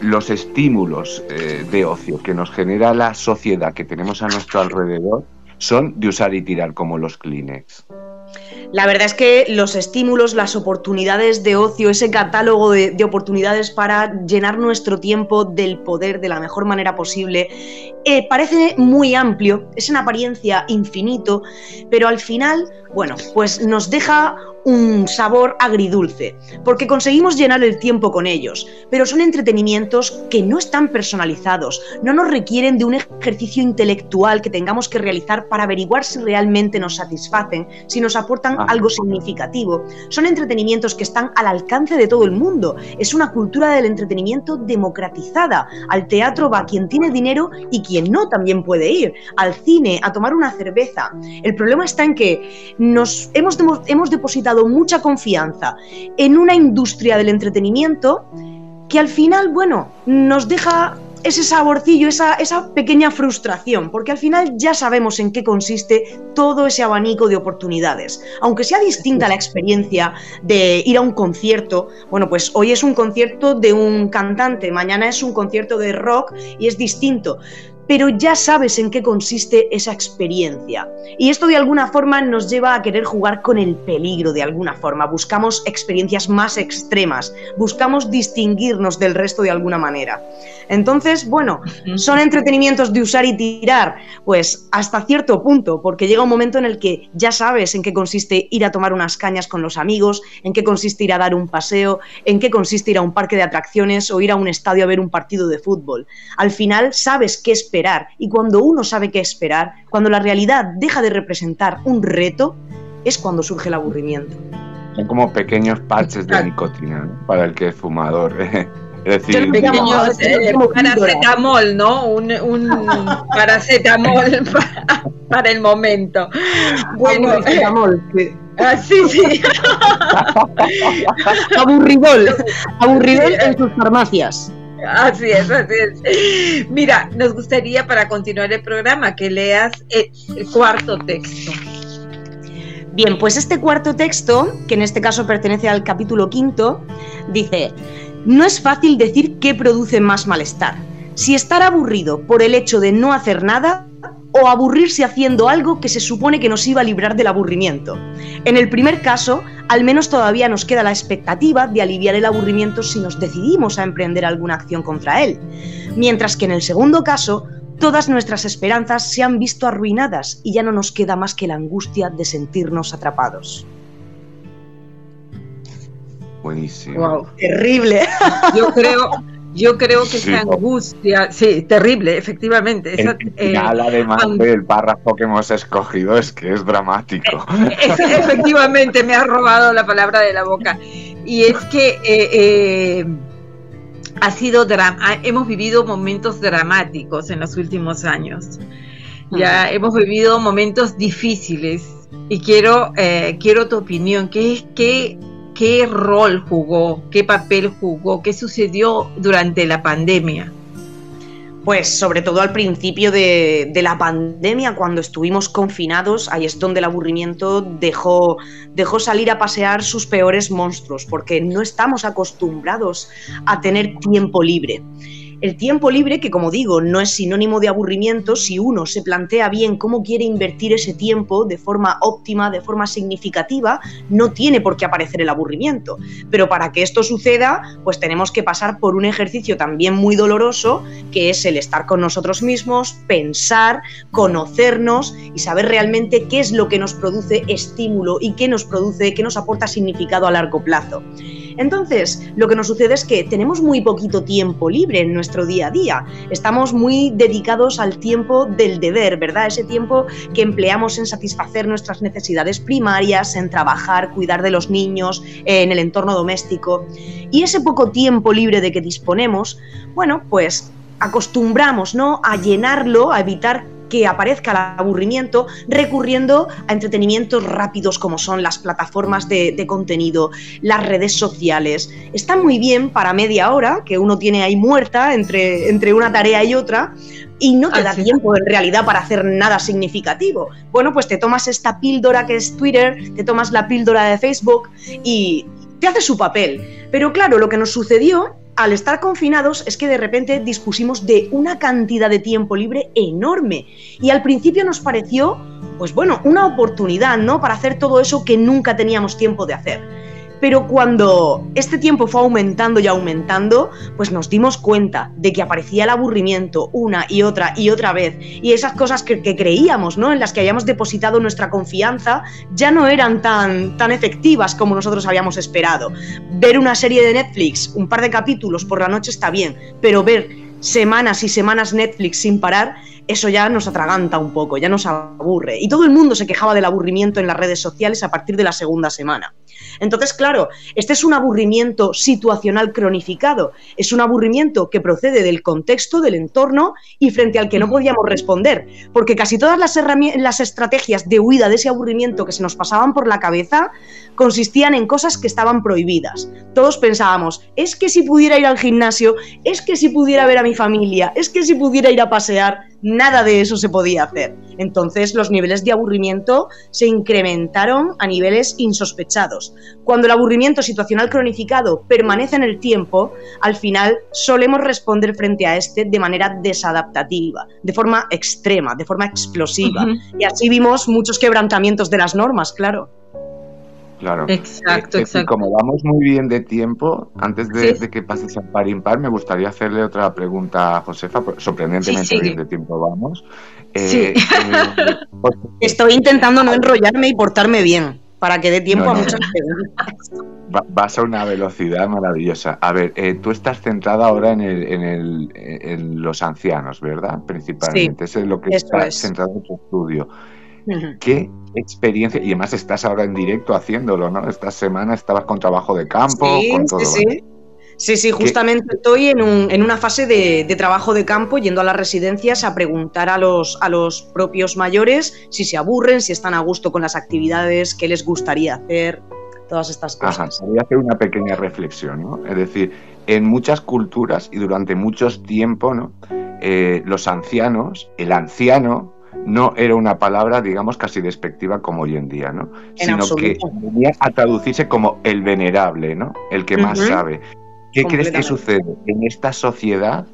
los estímulos de ocio que nos genera la sociedad que tenemos a nuestro alrededor son de usar y tirar como los Kleenex? La verdad es que los estímulos, las oportunidades de ocio, ese catálogo de, oportunidades para llenar nuestro tiempo del poder de la mejor manera posible, eh, parece muy amplio, es en apariencia infinito, pero al final, bueno, pues nos deja un sabor agridulce, porque conseguimos llenar el tiempo con ellos, pero son entretenimientos que no están personalizados, no nos requieren de un ejercicio intelectual que tengamos que realizar para averiguar si realmente nos satisfacen, si nos aportan. Algo significativo. Son entretenimientos que están al alcance de todo el mundo, es una cultura del entretenimiento democratizada. Al teatro va quien tiene dinero y quien no también puede ir, al cine, a tomar una cerveza. El problema está en que nos hemos, hemos depositado mucha confianza en una industria del entretenimiento que al final, bueno, nos deja ese saborcillo, esa, esa, pequeña frustración, porque al final ya sabemos en qué consiste todo ese abanico de oportunidades. Aunque sea distinta la experiencia de ir a un concierto, bueno, pues hoy es un concierto de un cantante, mañana es un concierto de rock y es distinto pero ya sabes en qué consiste esa experiencia. Y esto de alguna forma nos lleva a querer jugar con el peligro de alguna forma. Buscamos experiencias más extremas, buscamos distinguirnos del resto de alguna manera. Entonces, bueno, ¿son entretenimientos de usar y tirar? Pues hasta cierto punto, porque llega un momento en el que ya sabes en qué consiste ir a tomar unas cañas con los amigos, en qué consiste ir a dar un paseo, en qué consiste ir a un parque de atracciones o ir a un estadio a ver un partido de fútbol. Al final sabes qué esperar y cuando uno sabe qué esperar, cuando la realidad deja de representar un reto, es cuando surge el aburrimiento. Son como pequeños parches de nicotina para el que es fumador. Es decir, eh, paracetamol, ¿no? Un, un paracetamol para, el momento. Bueno, paracetamol, sí. Ah, sí, sí. Aburridol. Aburridol en sus farmacias. Así es, así es. Mira, nos gustaría para continuar el programa que leas el, cuarto texto. Bien, pues este cuarto texto, que en este caso pertenece al capítulo quinto, dice, no es fácil decir qué produce más malestar, si estar aburrido por el hecho de no hacer nada o aburrirse haciendo algo que se supone que nos iba a librar del aburrimiento. En el primer caso, al menos todavía nos queda la expectativa de aliviar el aburrimiento si nos decidimos a emprender alguna acción contra él, mientras que en el segundo caso, todas nuestras esperanzas se han visto arruinadas y ya no nos queda más que la angustia de sentirnos atrapados. Buenísimo. Wow, terrible. Yo creo, yo creo que esa angustia, sí, terrible, efectivamente. el eh, final, además del párrafo que hemos escogido, es que es dramático. Eh, efectivamente, me ha robado la palabra de la boca. Y es que eh, ha sido hemos vivido momentos dramáticos en los últimos años. Ya hemos vivido momentos difíciles y quiero, quiero tu opinión. ¿Qué, qué qué rol jugó, qué papel jugó, qué sucedió durante la pandemia. Pues sobre todo al principio de, la pandemia, cuando estuvimos confinados, ahí es donde el aburrimiento dejó, dejó salir a pasear sus peores monstruos, porque no estamos acostumbrados a tener tiempo libre. El tiempo libre, que como digo, no es sinónimo de aburrimiento, si uno se plantea bien cómo quiere invertir ese tiempo de forma óptima, de forma significativa, no tiene por qué aparecer el aburrimiento. Pero para que esto suceda, pues tenemos que pasar por un ejercicio también muy doloroso, que es el estar con nosotros mismos, pensar, conocernos y saber realmente qué es lo que nos produce estímulo y qué nos produce, qué nos aporta significado a largo plazo. Entonces, lo que nos sucede es que tenemos muy poquito tiempo libre en nuestro día a día. Estamos muy dedicados al tiempo del deber, ¿verdad? Ese tiempo que empleamos en satisfacer nuestras necesidades primarias, en trabajar, cuidar de los niños, en el entorno doméstico. Y ese poco tiempo libre de que disponemos, bueno, pues acostumbramos, ¿no? A llenarlo, a evitar que aparezca el aburrimiento recurriendo a entretenimientos rápidos como son las plataformas de, contenido, las redes sociales. Está muy bien para media hora, que uno tiene ahí muerta entre, entre una tarea y otra, y no te da tiempo en realidad para hacer nada significativo. Bueno, pues te tomas esta píldora que es Twitter, te tomas la píldora de Facebook y te hace su papel. Pero claro, lo que nos sucedió al estar confinados es que de repente dispusimos de una cantidad de tiempo libre enorme y al principio nos pareció, pues bueno, una oportunidad, ¿no? Para hacer todo eso que nunca teníamos tiempo de hacer. Pero cuando este tiempo fue aumentando y aumentando, pues nos dimos cuenta de que aparecía el aburrimiento una y otra y otra vez. Y esas cosas que, creíamos, ¿no? En las que habíamos depositado nuestra confianza, ya no eran tan, tan efectivas como nosotros habíamos esperado. Ver una serie de Netflix, un par de capítulos por la noche está bien, pero ver semanas y semanas Netflix sin parar, eso ya nos atraganta un poco, ya nos aburre. Y todo el mundo se quejaba del aburrimiento en las redes sociales a partir de la segunda semana. Entonces, claro, este es un aburrimiento situacional cronificado, es un aburrimiento que procede del contexto, del entorno y frente al que no podíamos responder, porque casi todas las, estrategias de huida de ese aburrimiento que se nos pasaban por la cabeza consistían en cosas que estaban prohibidas. Todos pensábamos, es que si pudiera ir al gimnasio, es que si pudiera ver a mi familia, es que si pudiera ir a pasear, nada de eso se podía hacer. Entonces los niveles de aburrimiento se incrementaron a niveles insospechados. Cuando el aburrimiento situacional cronificado permanece en el tiempo, al final solemos responder frente a este de manera desadaptativa, de forma extrema, de forma explosiva. Y así vimos muchos quebrantamientos de las normas, claro. Claro. Exacto, exacto. como vamos muy bien de tiempo, antes de, que pases a par impar, me gustaría hacerle otra pregunta a Josefa, sorprendentemente bien de tiempo vamos. Eh, eh, Estoy intentando no enrollarme y portarme bien, para que dé tiempo a muchas preguntas. vas a una velocidad maravillosa. A ver, eh, tú estás centrada ahora en, el, en, el, en los ancianos, ¿verdad? Principalmente. Eso es lo que está centrado en tu estudio. ¿Qué experiencia? Y además estás ahora en directo haciéndolo, ¿no? Esta semana estabas con trabajo de campo, sí, con todo. Sí, sí. Sí, sí, justamente estoy en, un, en, una fase de, trabajo de campo, yendo a las residencias a preguntar a los, a los propios mayores si se aburren, si están a gusto con las actividades, qué les gustaría hacer, todas estas cosas. voy a hacer una pequeña reflexión, ¿no? Es decir, en muchas culturas y durante muchos tiempo, ¿no? Eh, los ancianos, el anciano, no era una palabra, digamos, casi despectiva como hoy en día, ¿no? Sino que venía a traducirse como el venerable, ¿no? El que más sabe. ¿Qué crees que sucede en esta sociedad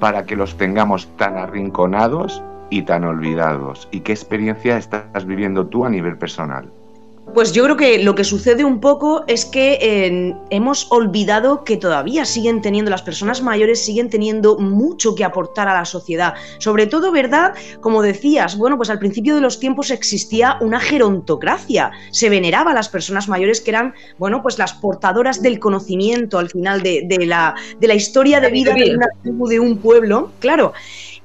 para que los tengamos tan arrinconados y tan olvidados? ¿Y qué experiencia estás viviendo tú a nivel personal? Pues yo creo que lo que sucede un poco es que hemos olvidado que todavía siguen teniendo, las personas mayores siguen teniendo mucho que aportar a la sociedad. Sobre todo, ¿verdad? Como decías, bueno, pues al principio de los tiempos existía una gerontocracia. Se veneraba a las personas mayores que eran, bueno, pues las portadoras del conocimiento al final de, la, de la historia de vida de una tribu, de un pueblo. Claro.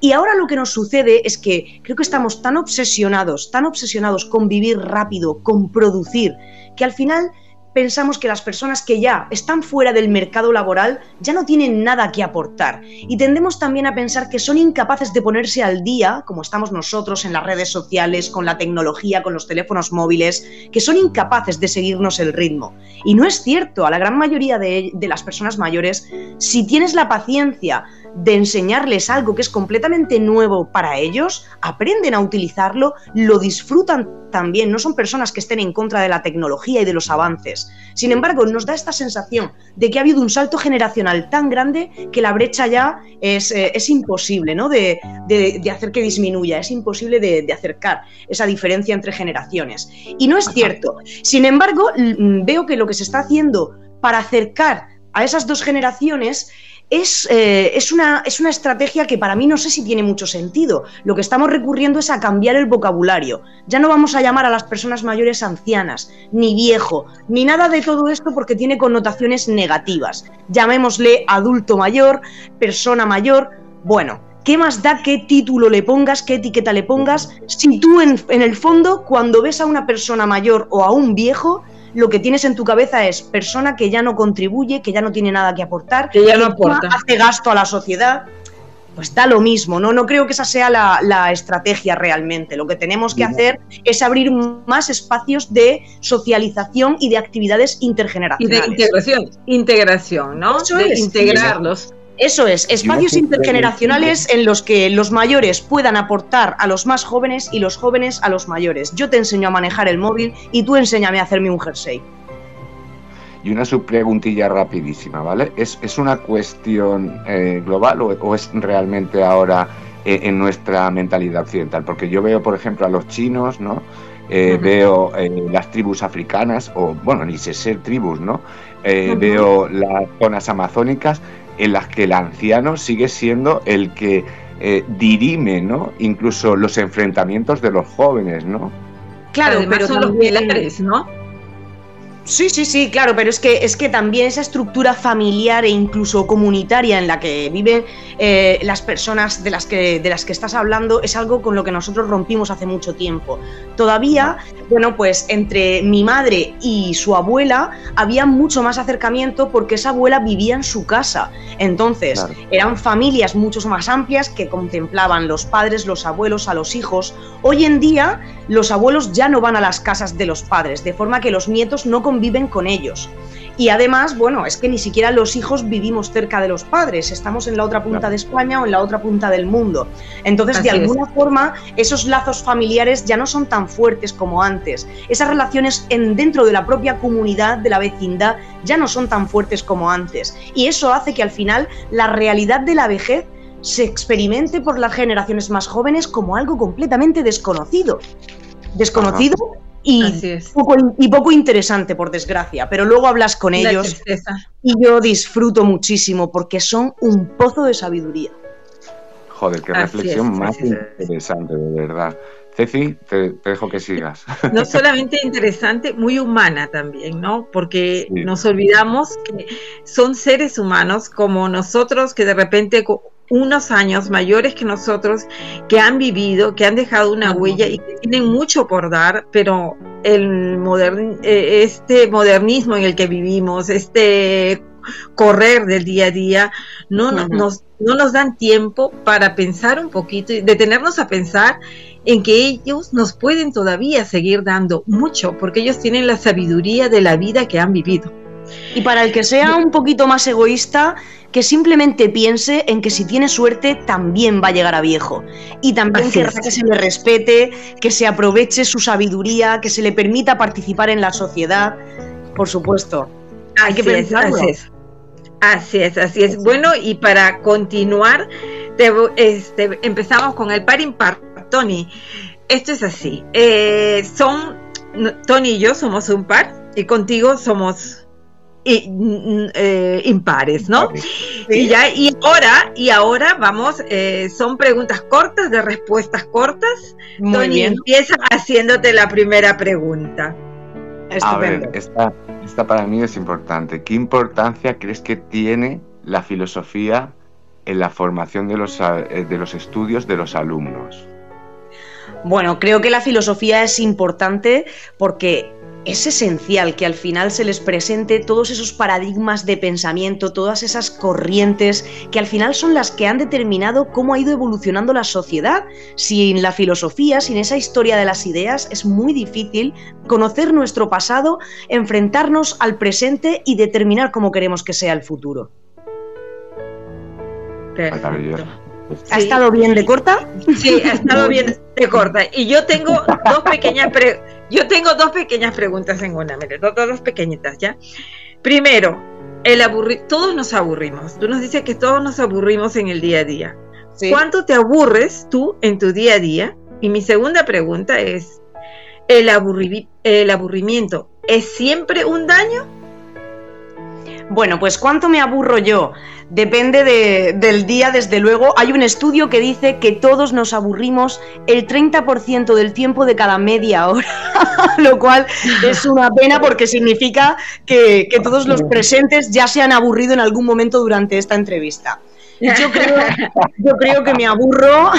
Y ahora lo que nos sucede es que creo que estamos tan obsesionados, tan obsesionados con vivir rápido, con producir, que al final pensamos que las personas que ya están fuera del mercado laboral ya no tienen nada que aportar. Y tendemos también a pensar que son incapaces de ponerse al día, como estamos nosotros en las redes sociales, con la tecnología, con los teléfonos móviles, que son incapaces de seguirnos el ritmo. Y no es cierto, a la gran mayoría de, de las personas mayores, si tienes la paciencia de enseñarles algo que es completamente nuevo para ellos, aprenden a utilizarlo, lo disfrutan también, no son personas que estén en contra de la tecnología y de los avances. Sin embargo, nos da esta sensación de que ha habido un salto generacional tan grande que la brecha ya es, eh, imposible ¿no? De, hacer que disminuya, es imposible de, acercar esa diferencia entre generaciones. Y no es cierto. Sin embargo, veo que lo que se está haciendo para acercar a esas dos generaciones eh, es, una, es, una, estrategia que para mí no sé si tiene mucho sentido. Lo que estamos recurriendo es a cambiar el vocabulario. Ya no vamos a llamar a las personas mayores ancianas, ni viejo, ni nada de todo esto porque tiene connotaciones negativas. Llamémosle adulto mayor, persona mayor. Bueno, ¿qué más da qué título le pongas, qué etiqueta le pongas? Si tú en, en el fondo, cuando ves a una persona mayor o a un viejo, lo que tienes en tu cabeza es persona que ya no contribuye, que ya no tiene nada que aportar, que ya no aporta. hace gasto a la sociedad. Pues da lo mismo, ¿no? No creo que esa sea la, estrategia realmente. Lo que tenemos que hacer es abrir más espacios de socialización y de actividades intergeneracionales. Y de integración, integración, ¿no? de integrarlos. Eso es, espacios intergeneracionales en los que los mayores puedan aportar a los más jóvenes y los jóvenes a los mayores. Yo te enseño a manejar el móvil y tú enséñame a hacerme un jersey. Y una subpreguntilla rapidísima, ¿vale? ¿Es, una cuestión eh, global o, es realmente ahora eh, en nuestra mentalidad occidental? Porque yo veo, por ejemplo, a los chinos, ¿no? Eh, veo las tribus africanas, o bueno, ni sé ser tribus, ¿no? Veo las zonas amazónicas en las que el anciano sigue siendo el que eh, dirime, ¿no? Incluso los enfrentamientos de los jóvenes, ¿no? Claro, pero son los pilares, ¿no? Sí, sí, sí, claro, pero es que, es que también esa estructura familiar e incluso comunitaria en la que viven eh, las personas de las, que, de las que estás hablando es algo con lo que nosotros rompimos hace mucho tiempo. Todavía, bueno, pues entre mi madre y su abuela había mucho más acercamiento porque esa abuela vivía en su casa. Entonces, eran familias mucho más amplias que contemplaban los padres, los abuelos, a los hijos. Hoy en día, los abuelos ya no van a las casas de los padres, de forma que los nietos no viven con ellos. Y además, bueno, es que ni siquiera los hijos vivimos cerca de los padres, estamos en la otra punta de España o en la otra punta del mundo. Entonces, de alguna forma, esos lazos familiares ya no son tan fuertes como antes. Esas relaciones en, dentro de la propia comunidad, de la vecindad, ya no son tan fuertes como antes. Y eso hace que al final la realidad de la vejez se experimente por las generaciones más jóvenes como algo completamente desconocido. Desconocido y poco, y poco interesante, por desgracia, pero luego hablas con ellos y yo disfruto muchísimo porque son un pozo de sabiduría. Joder, qué reflexión más interesante, de verdad. Ceci, te, dejo que sigas. No solamente interesante, muy humana también, ¿no? Porque nos olvidamos que son seres humanos como nosotros que de repente unos años mayores que nosotros, que han vivido, que han dejado una huella y que tienen mucho por dar, pero el modern, eh, este modernismo en el que vivimos, este correr del día a día, no, nos, no nos dan tiempo para pensar un poquito y detenernos a pensar en que ellos nos pueden todavía seguir dando mucho, porque ellos tienen la sabiduría de la vida que han vivido. Y para el que sea un poquito más egoísta, que simplemente piense en que si tiene suerte también va a llegar a viejo. Y también que se le respete, que se aproveche su sabiduría, que se le permita participar en la sociedad. Por supuesto. Hay que pensarlo. así, es. así es, así es. Bueno, y para continuar, este, empezamos con el par impar. Tony, esto es así. Eh, son Tony y yo somos un par y contigo somos eh, impares, ¿no? Y ya, y ahora, y ahora vamos, eh, son preguntas cortas, de respuestas cortas. Tony, empieza haciéndote la primera pregunta. A ver, esta, esta para mí es importante. ¿Qué importancia crees que tiene la filosofía en la formación de los, eh, de los estudios de los alumnos? Bueno, creo que la filosofía es importante porque es esencial que al final se les presente todos esos paradigmas de pensamiento, todas esas corrientes que al final son las que han determinado cómo ha ido evolucionando la sociedad. Sin la filosofía, sin esa historia de las ideas, es muy difícil conocer nuestro pasado, enfrentarnos al presente y determinar cómo queremos que sea el futuro. ¿Ha estado bien de corta? Sí, ha estado bien de corta. Y yo tengo dos pequeñas yo tengo dos pequeñas preguntas en una, mire, dos, dos pequeñitas, ¿ya? Primero, el aburri todos nos aburrimos. Tú nos dices que todos nos aburrimos en el día a día. ¿Cuánto te aburres tú en tu día a día? Y mi segunda pregunta es, ¿el, el aburrimiento es siempre un daño? Bueno, pues ¿cuánto me aburro yo? Depende del día, desde luego. Hay un estudio que dice que todos nos aburrimos el 30% del tiempo de cada media hora, lo cual es una pena porque significa que, todos los presentes ya se han aburrido en algún momento durante esta entrevista. Yo creo, que me aburro,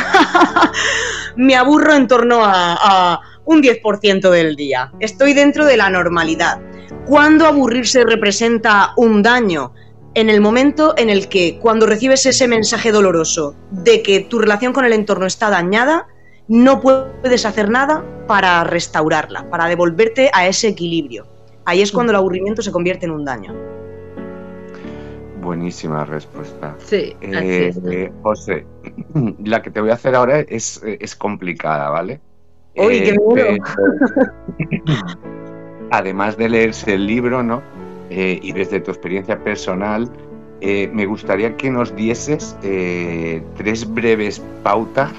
me aburro en torno a, a un 10% del día. Estoy dentro de la normalidad. ¿Cuándo aburrirse representa un daño? En el momento en el que, cuando recibes ese mensaje doloroso de que tu relación con el entorno está dañada, no puedes hacer nada para restaurarla, para devolverte a ese equilibrio. Ahí es cuando el aburrimiento se convierte en un daño. Buenísima respuesta. Sí. Eh, José, la que te voy a hacer ahora es, complicada, ¿vale? Uy, qué eh, además de leerse el libro, ¿no? Eh, y desde tu experiencia personal, eh, me gustaría que nos dieses eh, tres breves pautas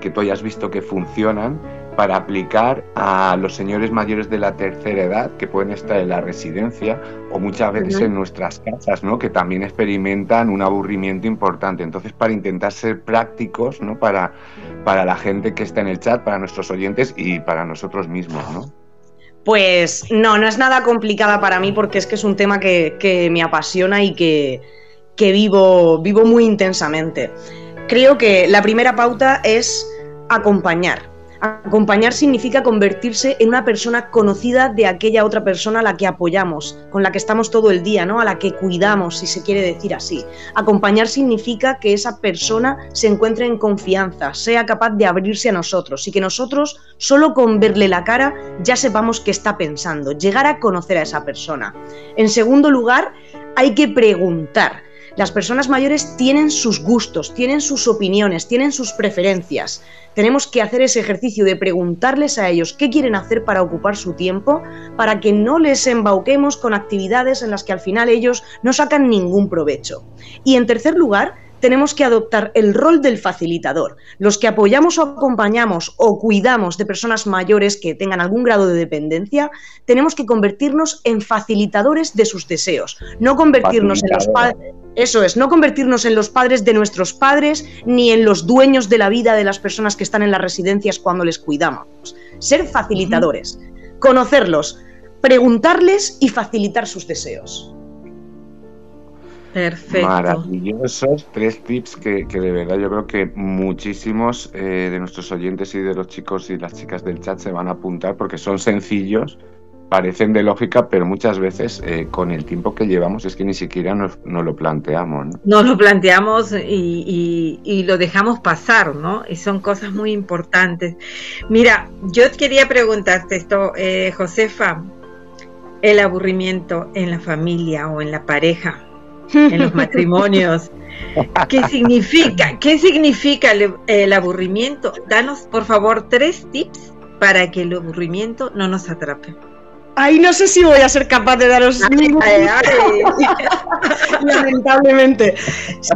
que tú hayas visto que funcionan para aplicar a los señores mayores de la tercera edad que pueden estar en la residencia o muchas veces en nuestras casas, ¿no? que también experimentan un aburrimiento importante. Entonces, para intentar ser prácticos ¿no? para, para la gente que está en el chat, para nuestros oyentes y para nosotros mismos. ¿no? Pues no, no es nada complicada para mí porque es que es un tema que, me apasiona y que, que vivo, vivo muy intensamente. Creo que la primera pauta es acompañar. Acompañar significa convertirse en una persona conocida de aquella otra persona a la que apoyamos, con la que estamos todo el día, ¿no? A la que cuidamos, si se quiere decir así. Acompañar significa que esa persona se encuentre en confianza, sea capaz de abrirse a nosotros y que nosotros, solo con verle la cara, ya sepamos qué está pensando, llegar a conocer a esa persona. En segundo lugar, hay que preguntar las personas mayores tienen sus gustos, tienen sus opiniones, tienen sus preferencias. Tenemos que hacer ese ejercicio de preguntarles a ellos qué quieren hacer para ocupar su tiempo, para que no les embauquemos con actividades en las que al final ellos no sacan ningún provecho. Y en tercer lugar, tenemos que adoptar el rol del facilitador. Los que apoyamos o acompañamos o cuidamos de personas mayores que tengan algún grado de dependencia, tenemos que convertirnos en facilitadores de sus deseos, no convertirnos en los padres. Eso es, no convertirnos en los padres de nuestros padres ni en los dueños de la vida de las personas que están en las residencias cuando les cuidamos. Ser facilitadores, conocerlos, preguntarles y facilitar sus deseos. Perfecto. Maravillosos tres tips que, de verdad yo creo que muchísimos eh, de nuestros oyentes y de los chicos y las chicas del chat se van a apuntar porque son sencillos, parecen de lógica, pero muchas veces eh, con el tiempo que llevamos es que ni siquiera nos, lo planteamos. ¿no? Nos lo planteamos y, lo dejamos pasar, ¿no? Y son cosas muy importantes. Mira, yo quería preguntarte esto, eh, Josefa, el aburrimiento en la familia o en la pareja en los matrimonios. ¿Qué significa? ¿Qué significa el, aburrimiento? Danos, por favor, tres tips para que el aburrimiento no nos atrape. Ay, no sé si voy a ser capaz de daros Lamentablemente.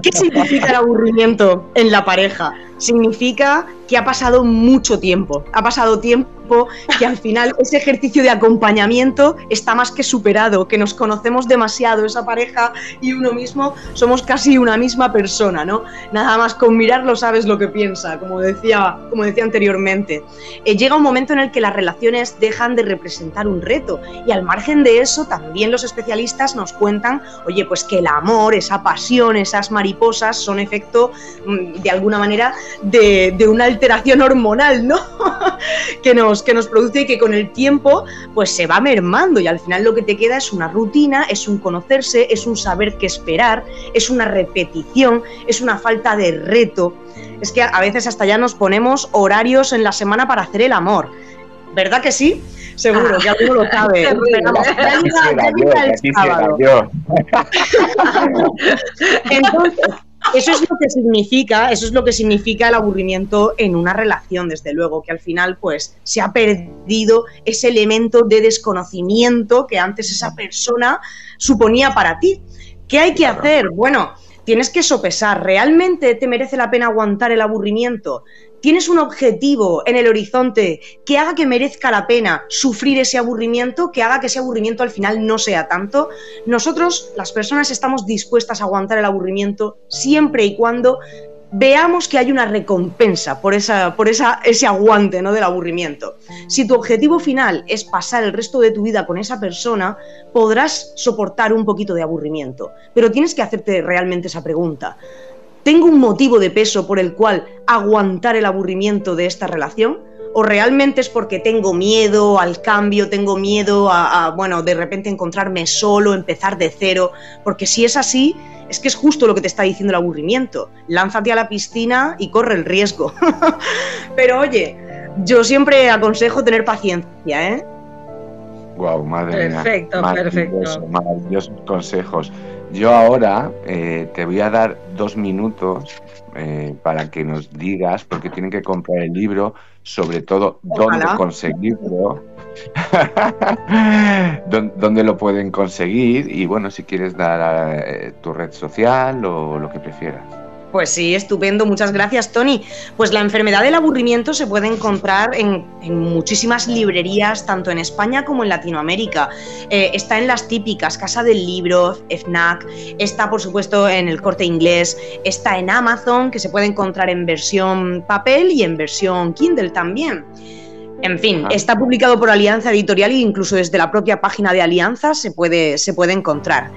¿Qué significa el aburrimiento en la pareja? Significa que ha pasado mucho tiempo. Ha pasado tiempo que al final ese ejercicio de acompañamiento está más que superado, que nos conocemos demasiado, esa pareja y uno mismo somos casi una misma persona, ¿no? Nada más con mirarlo sabes lo que piensa, como decía, como decía anteriormente. Eh, llega un momento en el que las relaciones dejan de representar un reto y al margen de eso también los especialistas nos cuentan, oye, pues que el amor, esa pasión, esas mariposas son efecto mm, de alguna manera de, de una alteración hormonal, ¿no? que nos que nos produce y que con el tiempo pues se va mermando y al final lo que te queda es una rutina, es un conocerse, es un saber qué esperar, es una repetición, es una falta de reto. Es que a veces hasta ya nos ponemos horarios en la semana para hacer el amor. ¿Verdad que sí? Seguro, ya alguno lo sabe. Entonces, Eso es lo que significa, eso es lo que significa el aburrimiento en una relación, desde luego, que al final pues se ha perdido ese elemento de desconocimiento que antes esa persona suponía para ti. ¿Qué hay que hacer? Bueno, tienes que sopesar, ¿realmente te merece la pena aguantar el aburrimiento? ¿Tienes un objetivo en el horizonte que haga que merezca la pena sufrir ese aburrimiento, que haga que ese aburrimiento al final no sea tanto? Nosotros, las personas, estamos dispuestas a aguantar el aburrimiento siempre y cuando veamos que hay una recompensa por, esa, por esa, ese aguante ¿no? del aburrimiento. Si tu objetivo final es pasar el resto de tu vida con esa persona, podrás soportar un poquito de aburrimiento, pero tienes que hacerte realmente esa pregunta. ¿Tengo un motivo de peso por el cual aguantar el aburrimiento de esta relación? ¿O realmente es porque tengo miedo al cambio, tengo miedo a, bueno, de repente encontrarme solo, empezar de cero? Porque si es así, es que es justo lo que te está diciendo el aburrimiento. Lánzate a la piscina y corre el riesgo. Pero oye, yo siempre aconsejo tener paciencia, ¿eh? Wow, madre perfecto, mía. Perfecto, perfecto. Maravillosos consejos. Yo ahora eh, te voy a dar dos minutos eh, para que nos digas, porque tienen que comprar el libro, sobre todo dónde conseguirlo, dónde lo pueden conseguir y bueno, si quieres dar eh, tu red social o lo que prefieras. Pues sí, estupendo, muchas gracias Tony. Pues la enfermedad del aburrimiento se puede encontrar en, muchísimas librerías, tanto en España como en Latinoamérica. Eh, está en las típicas, Casa del Libro, FNAC, está por supuesto en el corte inglés, está en Amazon, que se puede encontrar en versión papel y en versión Kindle también. En fin, está publicado por Alianza Editorial e incluso desde la propia página de Alianza se puede, se puede encontrar.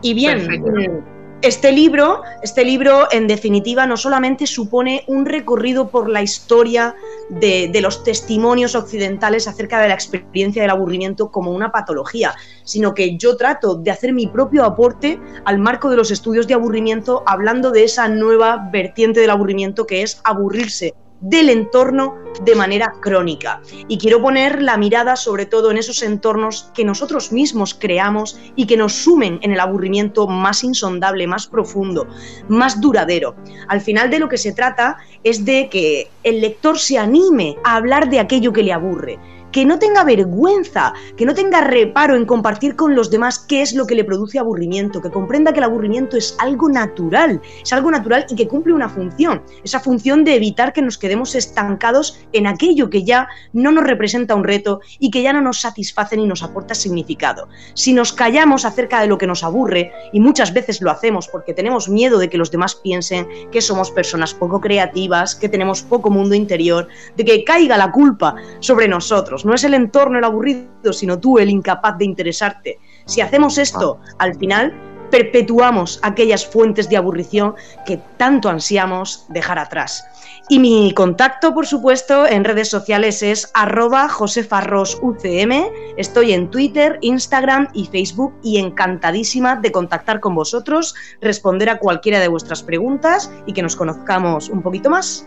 Y bien, este libro, este libro, en definitiva, no solamente supone un recorrido por la historia de, de, los testimonios occidentales acerca de la experiencia del aburrimiento como una patología, sino que yo trato de hacer mi propio aporte al marco de los estudios de aburrimiento, hablando de esa nueva vertiente del aburrimiento que es aburrirse del entorno de manera crónica. Y quiero poner la mirada sobre todo en esos entornos que nosotros mismos creamos y que nos sumen en el aburrimiento más insondable, más profundo, más duradero. Al final de lo que se trata es de que el lector se anime a hablar de aquello que le aburre que no tenga vergüenza, que no tenga reparo en compartir con los demás qué es lo que le produce aburrimiento, que comprenda que el aburrimiento es algo natural, es algo natural y que cumple una función, esa función de evitar que nos quedemos estancados en aquello que ya no nos representa un reto y que ya no nos satisface ni nos aporta significado. Si nos callamos acerca de lo que nos aburre, y muchas veces lo hacemos porque tenemos miedo de que los demás piensen que somos personas poco creativas, que tenemos poco mundo interior, de que caiga la culpa sobre nosotros, no es el entorno el aburrido, sino tú el incapaz de interesarte. Si hacemos esto, al final perpetuamos aquellas fuentes de aburrición que tanto ansiamos dejar atrás. Y mi contacto, por supuesto, en redes sociales es arroba josefarrosucm. Estoy en Twitter, Instagram y Facebook y encantadísima de contactar con vosotros, responder a cualquiera de vuestras preguntas y que nos conozcamos un poquito más.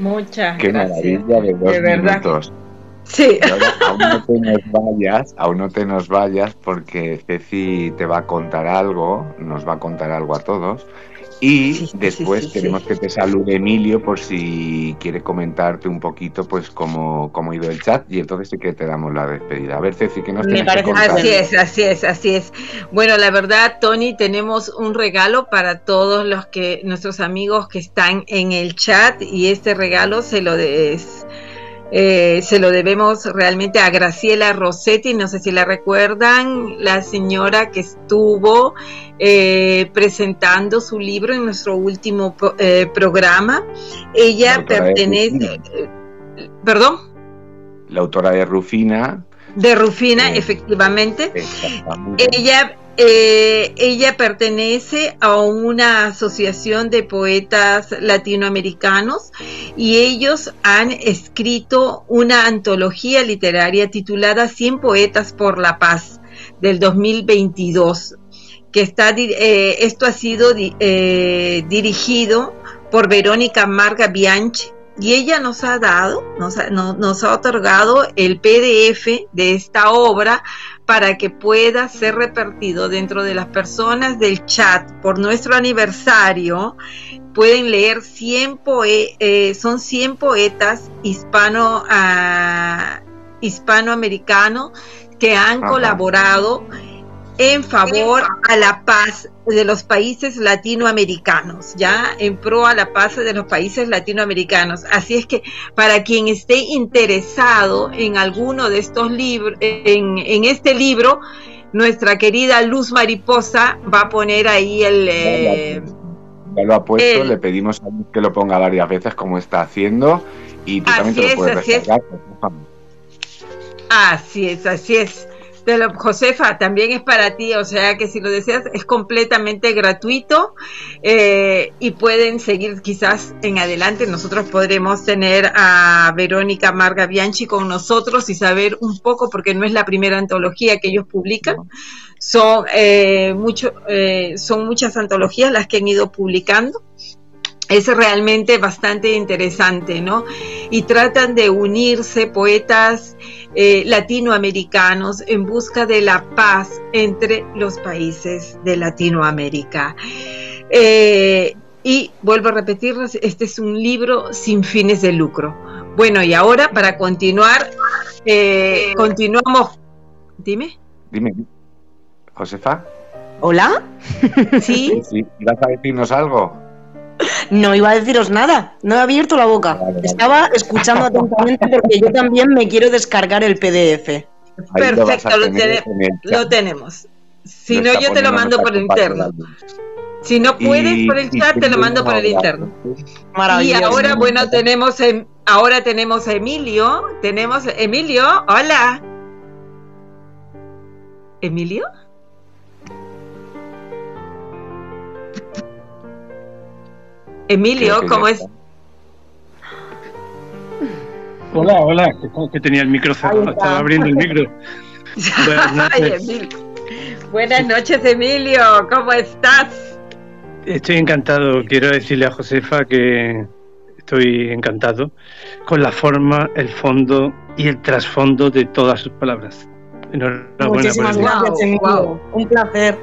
Muchas Qué maravilla de dos minutos. Sí. aún no te nos vayas, aún no te nos vayas porque Ceci te va a contar algo, nos va a contar algo a todos. Y después queremos que te salude Emilio por si quiere comentarte un poquito pues cómo, cómo ha ido el chat y entonces sí que te damos la despedida. A ver, Ceci, que nos Me parece Así es, así es, así es. Bueno, la verdad, Tony, tenemos un regalo para todos los que nuestros amigos que están en el chat y este regalo se lo des eh, se lo debemos realmente a Graciela Rossetti, no sé si la recuerdan, la señora que estuvo eh, presentando su libro en nuestro último eh, programa. Ella pertenece... ¿Perdón? La autora de Rufina. De Rufina, efectivamente. Ella eh, ella pertenece a una asociación de poetas latinoamericanos y ellos han escrito una antología literaria titulada 100 Poetas por la Paz del 2022, que está, eh, esto ha sido eh, dirigido por Verónica Marga Bianchi y ella nos ha dado, nos ha, nos ha otorgado el PDF de esta obra para que pueda ser repartido dentro de las personas del chat por nuestro aniversario. Pueden leer 100 eh, son 100 poetas hispano, uh, hispanoamericanos que han colaborado en favor a la paz de los países latinoamericanos, ya en pro a la paz de los países latinoamericanos. Así es que para quien esté interesado en alguno de estos libros, en, este libro, nuestra querida Luz Mariposa va a poner ahí el... Eh, ya lo ha puesto, le pedimos a que lo ponga varias veces como está haciendo y tú también te lo puedes así es. Así es, así es. Josefa, también es para ti, o sea que si lo deseas es completamente gratuito eh, y pueden seguir quizás en adelante. Nosotros podremos tener a Verónica Marga Bianchi con nosotros y saber un poco, porque no es la primera antología que ellos publican, son, eh, mucho, eh, son muchas antologías las que han ido publicando es realmente bastante interesante, ¿no? Y tratan de unirse poetas eh, latinoamericanos en busca de la paz entre los países de Latinoamérica. Eh, y vuelvo a repetirles, este es un libro sin fines de lucro. Bueno, y ahora para continuar, eh, continuamos. Dime. Dime, Josefa. Hola. Sí. sí. ¿Vas a decirnos algo? No iba a deciros nada, no he abierto la boca. Estaba escuchando atentamente porque yo también me quiero descargar el PDF. Perfecto, lo, tenemos. Si no, yo te lo mando por interno. Si no puedes por el chat, te lo mando por el interno. Y ahora, bueno, tenemos ahora tenemos a Emilio. Tenemos Emilio, hola. ¿Emilio? Emilio, ¿cómo es? Hola, hola, que, tenía el micro cerrado, estaba abriendo el micro. Buenas noches. Buenas noches, Emilio, ¿cómo estás? Estoy encantado, quiero decirle a Josefa que estoy encantado con la forma, el fondo y el trasfondo de todas sus palabras. Muchísimas gracias, Emilio. Un placer.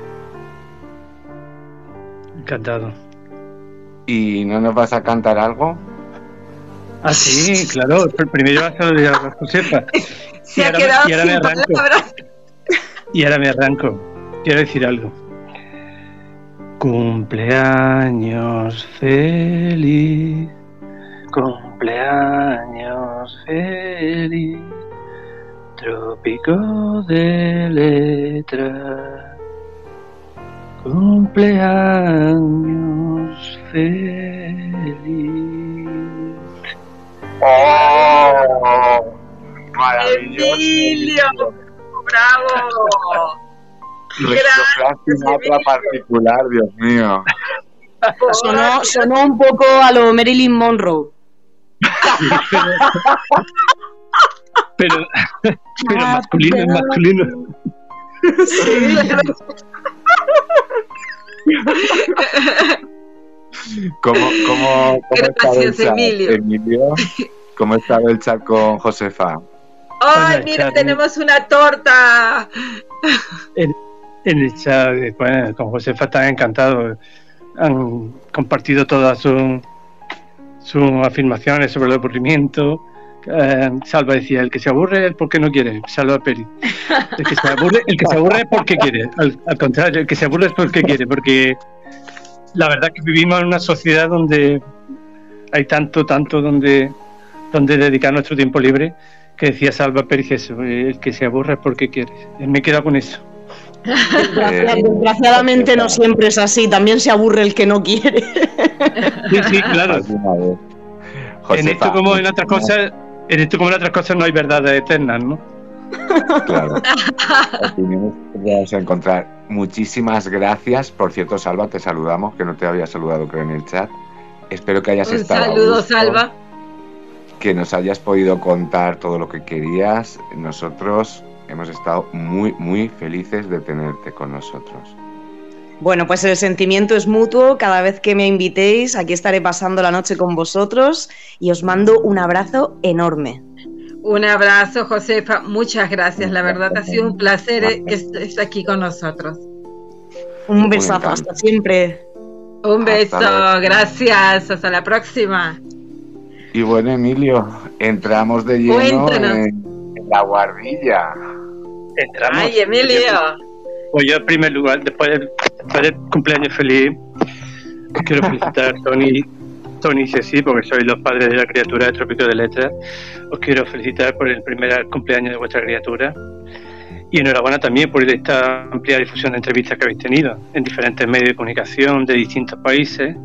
Encantado. ¿Y no nos vas a cantar algo? Ah, sí, claro. Primero vas a saludar a Josefa. Se y ha quedado y ahora sin me arranco. Y ahora me arranco. Quiero decir algo. Cumpleaños feliz. Cumpleaños feliz. Trópico de letra Cumpleaños feliz. ¡Oh! Maravilloso. Emilio, bravo. Gracias, otra particular, Dios mío. Sonó, sonó un poco a lo Marilyn Monroe. pero, pero masculino, masculino. Sí. ¿Cómo, cómo, Gracias, Emilio. Emilio. ¿Cómo está el chat con Josefa? ¡Ay, mira, tenemos una torta! En, el chat con Josefa están encantados. Han compartido todas sus afirmaciones sobre el aburrimiento, eh, Salva decía, el que se aburre es porque no quiere, Salva Peri. El que se aburre, el que se aburre es porque quiere, al, contrario, el que se aburre es porque quiere, porque la verdad que vivimos en una sociedad donde hay tanto, tanto donde, donde dedicar nuestro tiempo libre, que decía Salva eso, el que se aburre es porque quiere. Me quedo con eso. Desgraciadamente no siempre es así, también se aburre el que no quiere. Sí, sí, claro. En esto como en otras cosas, en esto como en otras cosas no hay verdades eternas, ¿no? Claro. vamos a encontrar. Muchísimas gracias. Por cierto, Salva, te saludamos, que no te había saludado creo en el chat. Espero que hayas Un estado. Saludo, Salva. Que nos hayas podido contar todo lo que querías. Nosotros hemos estado muy, muy felices de tenerte con nosotros. Bueno, pues el sentimiento es mutuo. Cada vez que me invitéis, aquí estaré pasando la noche con vosotros y os mando un abrazo enorme. Un abrazo, Josefa. Muchas gracias. La verdad ha sido un placer estar aquí con nosotros. Un besazo. Hasta siempre. Un beso. Gracias. Hasta la próxima. Y bueno, Emilio, entramos de lleno en, la guardilla. Entramos. Ay, Emilio. Pues yo en primer lugar, después del, cumpleaños feliz, quiero felicitar a Tony, Tony y Ceci, porque sois los padres de la criatura de Trópico de Letras. Os quiero felicitar por el primer cumpleaños de vuestra criatura. Y enhorabuena también por esta amplia difusión de entrevistas que habéis tenido en diferentes medios de comunicación de distintos países,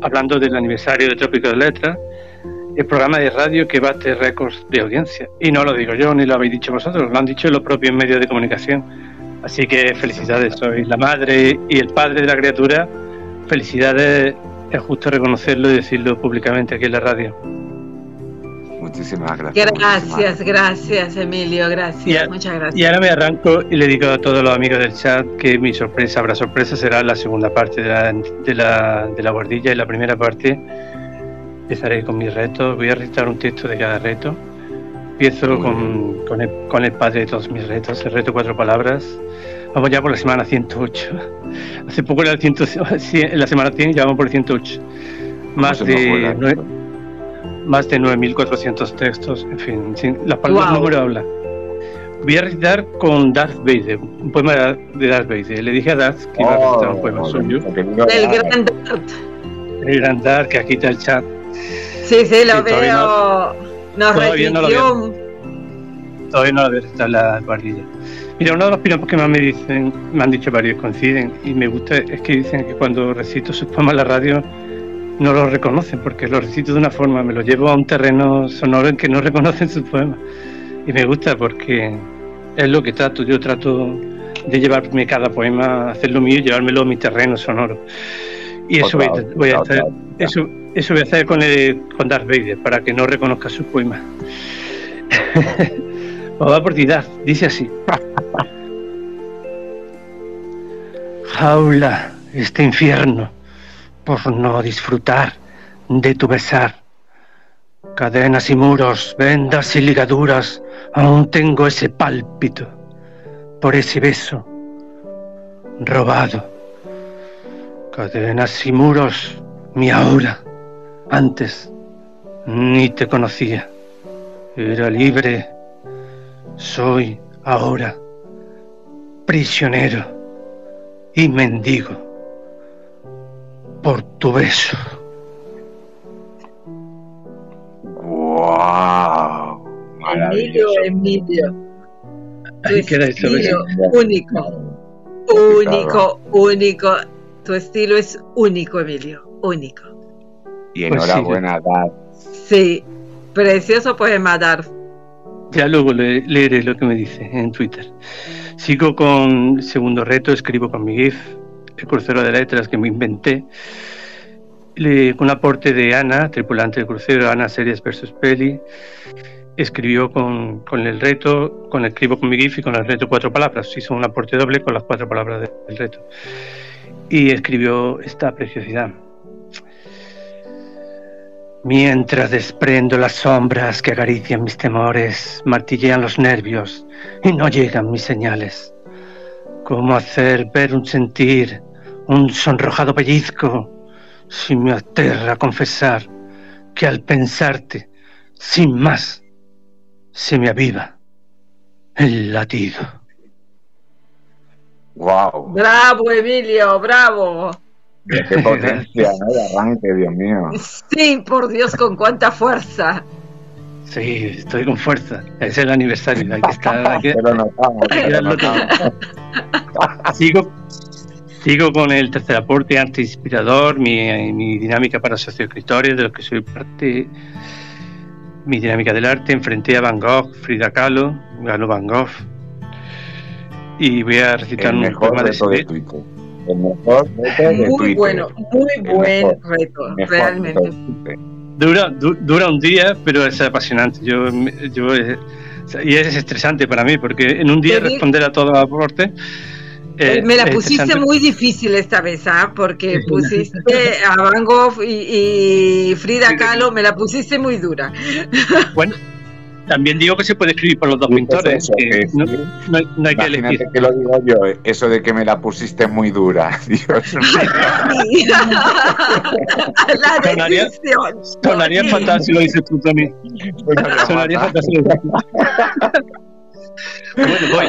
hablando del aniversario de Trópico de Letras el programa de radio que bate récords de audiencia. Y no lo digo yo ni lo habéis dicho vosotros, lo han dicho los propios medios de comunicación. Así que felicidades, sois la madre y el padre de la criatura. Felicidades, es justo reconocerlo y decirlo públicamente aquí en la radio. Muchísimas gracias. Gracias, gracias, Emilio, gracias. Muchas gracias. Y ahora me arranco y le digo a todos los amigos del chat que mi sorpresa, habrá sorpresa, será la segunda parte de la, de la, de la guardilla y la primera parte Empezaré con mis retos. Voy a recitar un texto de cada reto. Empiezo con, con, el, con, el, padre de todos mis retos, el reto cuatro palabras. Vamos ya por la semana 108. Hace poco era el 100, en la semana 100 ya vamos por el 108. Más de, más de 9.400 textos, en fin, sin, las palabras wow. número habla. Voy a recitar con Darth Vader, un poema de Darth Vader. Le dije a Darth que iba a recitar un poema suyo. El gran Darth. El gran Darth, que aquí está el chat. Sí, sí, lo veo. No, Nos todavía no lo veo. Todavía no lo veo, está la guardilla. Mira, uno de los piropos que más me dicen, me han dicho varios, coinciden, y me gusta, es que dicen que cuando recito sus poemas en la radio no lo reconocen, porque lo recito de una forma, me lo llevo a un terreno sonoro en que no reconocen sus poemas. Y me gusta porque es lo que trato, yo trato de llevarme cada poema, hacerlo mío y llevármelo a mi terreno sonoro. Y eso voy, a hacer, eso, eso voy a hacer con, el, con Darth Vader, para que no reconozca su poema. Por ti, Darth, dice así. Jaula este infierno por no disfrutar de tu besar. Cadenas y muros, vendas y ligaduras, aún tengo ese pálpito por ese beso robado Cadenas y muros, mi aura. Antes ni te conocía. Era libre. Soy ahora prisionero y mendigo por tu beso. ¡Wow! Emilio, Emilio. Ahí queda eso, único, único, único tu estilo es único, Emilio, único. Y pues enhorabuena, Dar. Sí, precioso poema, Dar. Ya luego leeré lo que me dice en Twitter. Sigo con segundo reto, escribo con mi GIF, el crucero de letras que me inventé. Le, con aporte de Ana, tripulante del crucero, Ana Series versus Peli. Escribió con, con, el reto, con escribo con mi GIF y con el reto cuatro palabras. Hizo un aporte doble con las cuatro palabras del reto y escribió esta preciosidad. Mientras desprendo las sombras que acarician mis temores, martillean los nervios y no llegan mis señales. ¿Cómo hacer ver un sentir, un sonrojado pellizco, si me aterra confesar que al pensarte, sin más, se me aviva el latido? Wow. Bravo, Emilio, bravo. Qué potencia, ¿no? El arranque, Dios mío. Sí, por Dios, con cuánta fuerza. Sí, estoy con fuerza. Es el aniversario. Hay que estar. sigo, sigo con el tercer aporte arte inspirador, mi, mi dinámica para socioescritores, de los que soy parte. Mi dinámica del arte. Enfrenté a Van Gogh, Frida Kahlo, ganó Van Gogh y voy a recitar un poema de, de Twitter. El mejor reto de muy bueno, muy buen reto, realmente. Dura, dura un día, pero es apasionante. Yo, yo, eh, y es estresante para mí, porque en un día responder a todo aporte. Eh, me la pusiste muy difícil esta vez, ¿ah? porque pusiste a Van Gogh y, y Frida Kahlo, me la pusiste muy dura. Bueno, también digo que se puede escribir por los dos pintores. no, hay, que elegir. que lo digo yo, eso de que me la pusiste muy dura. Dios. la sonaría, sonaría fatal si lo dices tú también. Sonaría fatal si lo dices Bueno, voy.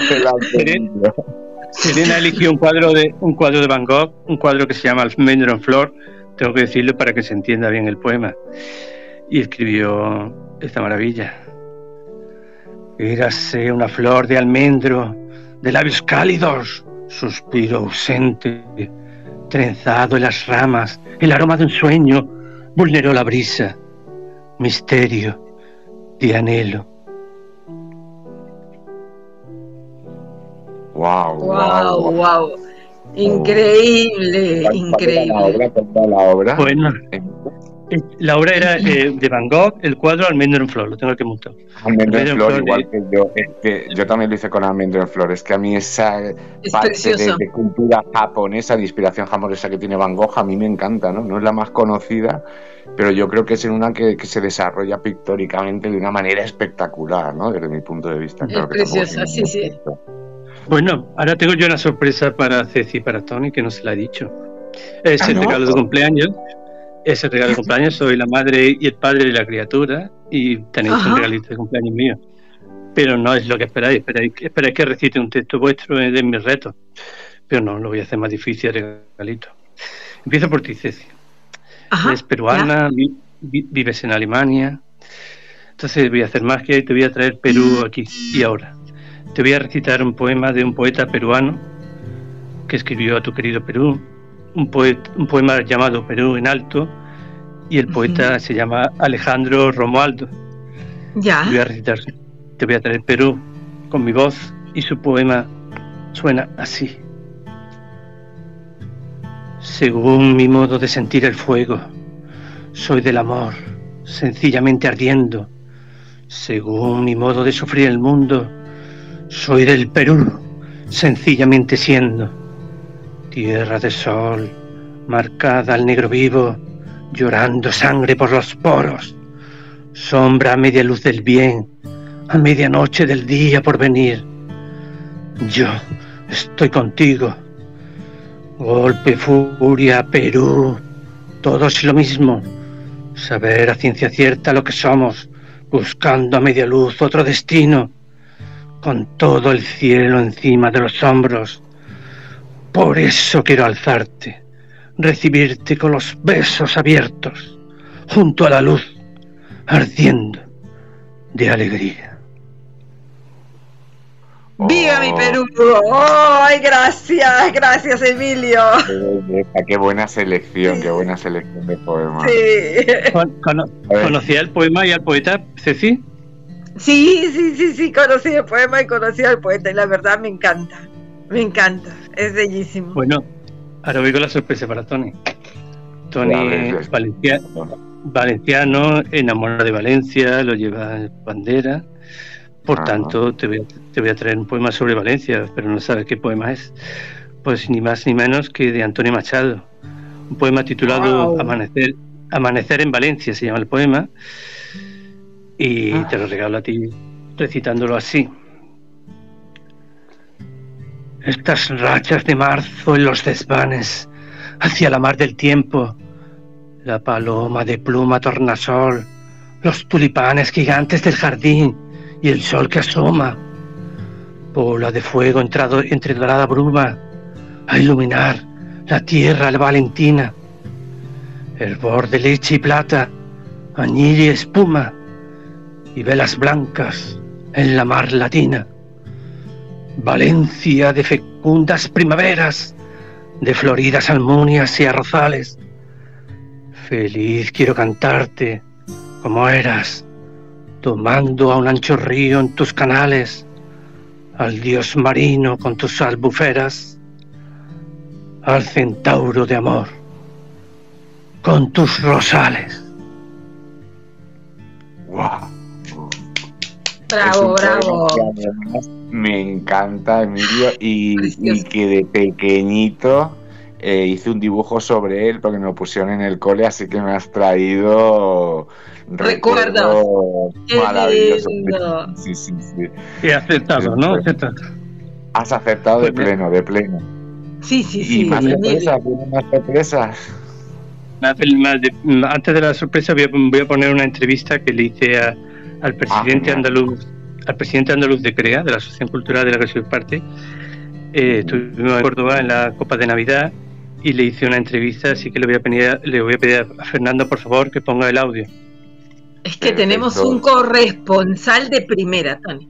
Serena, eligió un cuadro de un cuadro de Van Gogh, un cuadro que se llama Almendro en Flor, tengo que decirlo para que se entienda bien el poema. Y escribió esta maravilla. Érase una flor de almendro, de labios cálidos, suspiro ausente, trenzado en las ramas, el aroma de un sueño vulneró la brisa, misterio de anhelo. Wow, wow, wow. Increíble, increíble. La obra, la obra. Bueno, la obra era eh, de Van Gogh, el cuadro Almendro en Flor, lo tengo que montar. Almendro en Flor, igual que yo. que yo también lo hice con Almendro en Flor. Es que a mí esa parte de, cultura japonesa, de inspiración japonesa que tiene Van Gogh, a mí me encanta, ¿no? No es la más conocida, pero yo creo que es en una que, se desarrolla pictóricamente de una manera espectacular, ¿no? Desde mi punto de vista. Es preciosa, sí, sí. Bueno, ahora tengo yo una sorpresa para Ceci y para Tony que no se la he dicho. Es el ah, regalo de cumpleaños es el regalo de cumpleaños, soy la madre y el padre de la criatura y tenéis un regalito de cumpleaños mío. Pero no es lo que esperáis, esperáis, que recite un texto vuestro de mis retos. Pero no, lo voy a hacer más difícil el regalito. Empiezo por ti, Ceci. Eres peruana, vives en Alemania. Entonces voy a hacer magia y te voy a traer Perú aquí y ahora. Te voy a recitar un poema de un poeta peruano que escribió a tu querido Perú un, un poema llamado Perú en Alto y el poeta se llama Alejandro Romualdo. Ya. Te voy a recitar, te voy a traer Perú con mi voz y su poema suena así. Según mi modo de sentir el fuego, soy del amor, sencillamente ardiendo. Según mi modo de sufrir el mundo, soy del Perú, sencillamente siendo tierra de sol, marcada al negro vivo, llorando sangre por los poros, sombra a media luz del bien, a medianoche del día por venir. Yo estoy contigo. Golpe, furia, Perú, todos lo mismo. Saber a ciencia cierta lo que somos, buscando a media luz otro destino, con todo el cielo encima de los hombros por eso quiero alzarte, recibirte con los besos abiertos, junto a la luz, ardiendo de alegría. ¡Viva mi Perú! ¡Ay, gracias! Gracias, Emilio. Qué, buena selección, qué buena selección de poemas. Sí. ¿Conocía el poema y al poeta, Ceci? Sí, sí, sí, sí, conocí el poema y conocí al poeta y la verdad me encanta. Me encanta, es bellísimo. Bueno, ahora voy con la sorpresa para Tony. Tony es valenciano, enamorado de Valencia, lo lleva en bandera. Por tanto, te voy, a, te voy, a, traer un poema sobre Valencia, pero no sabes qué poema es. Pues ni más ni menos que de Antonio Machado. Un poema titulado Amanecer, Amanecer en Valencia se llama el poema. Y te lo regalo a ti recitándolo así. Estas rachas de marzo en los desvanes, hacia la mar del tiempo, la paloma de pluma tornasol, los tulipanes gigantes del jardín y el sol que asoma, bola de fuego entrado entre dorada bruma, a iluminar la tierra la valentina, hervor de leche y plata, añil y espuma, y velas blancas en la mar latina. Valencia de fecundas primaveras, de floridas almunias y arrozales. Feliz quiero cantarte como eras, tomando a un ancho río en tus canales, al dios marino con tus albuferas, al centauro de amor con tus rosales. Bravo, bravo. Me encanta, Emilio, y, que de pequeñito eh, hice un dibujo sobre él porque me lo pusieron en el cole, así que me has traído recuerdos maravillosos. Sí, sí, sí. Y aceptado, ¿no? Has aceptado de pleno, de pleno. Sí, sí, sí. Y más sorpresas, más sorpresas. Antes de la sorpresa voy a, poner una entrevista que le hice al presidente ah, andaluz, al presidente andaluz de CREA, de la Asociación Cultural de la que soy parte. Eh, estuvimos en Córdoba en la Copa de Navidad y le hice una entrevista, así que le voy a pedir, le voy a, pedir a Fernando, por favor, que ponga el audio. Es que tenemos un corresponsal de primera, Tony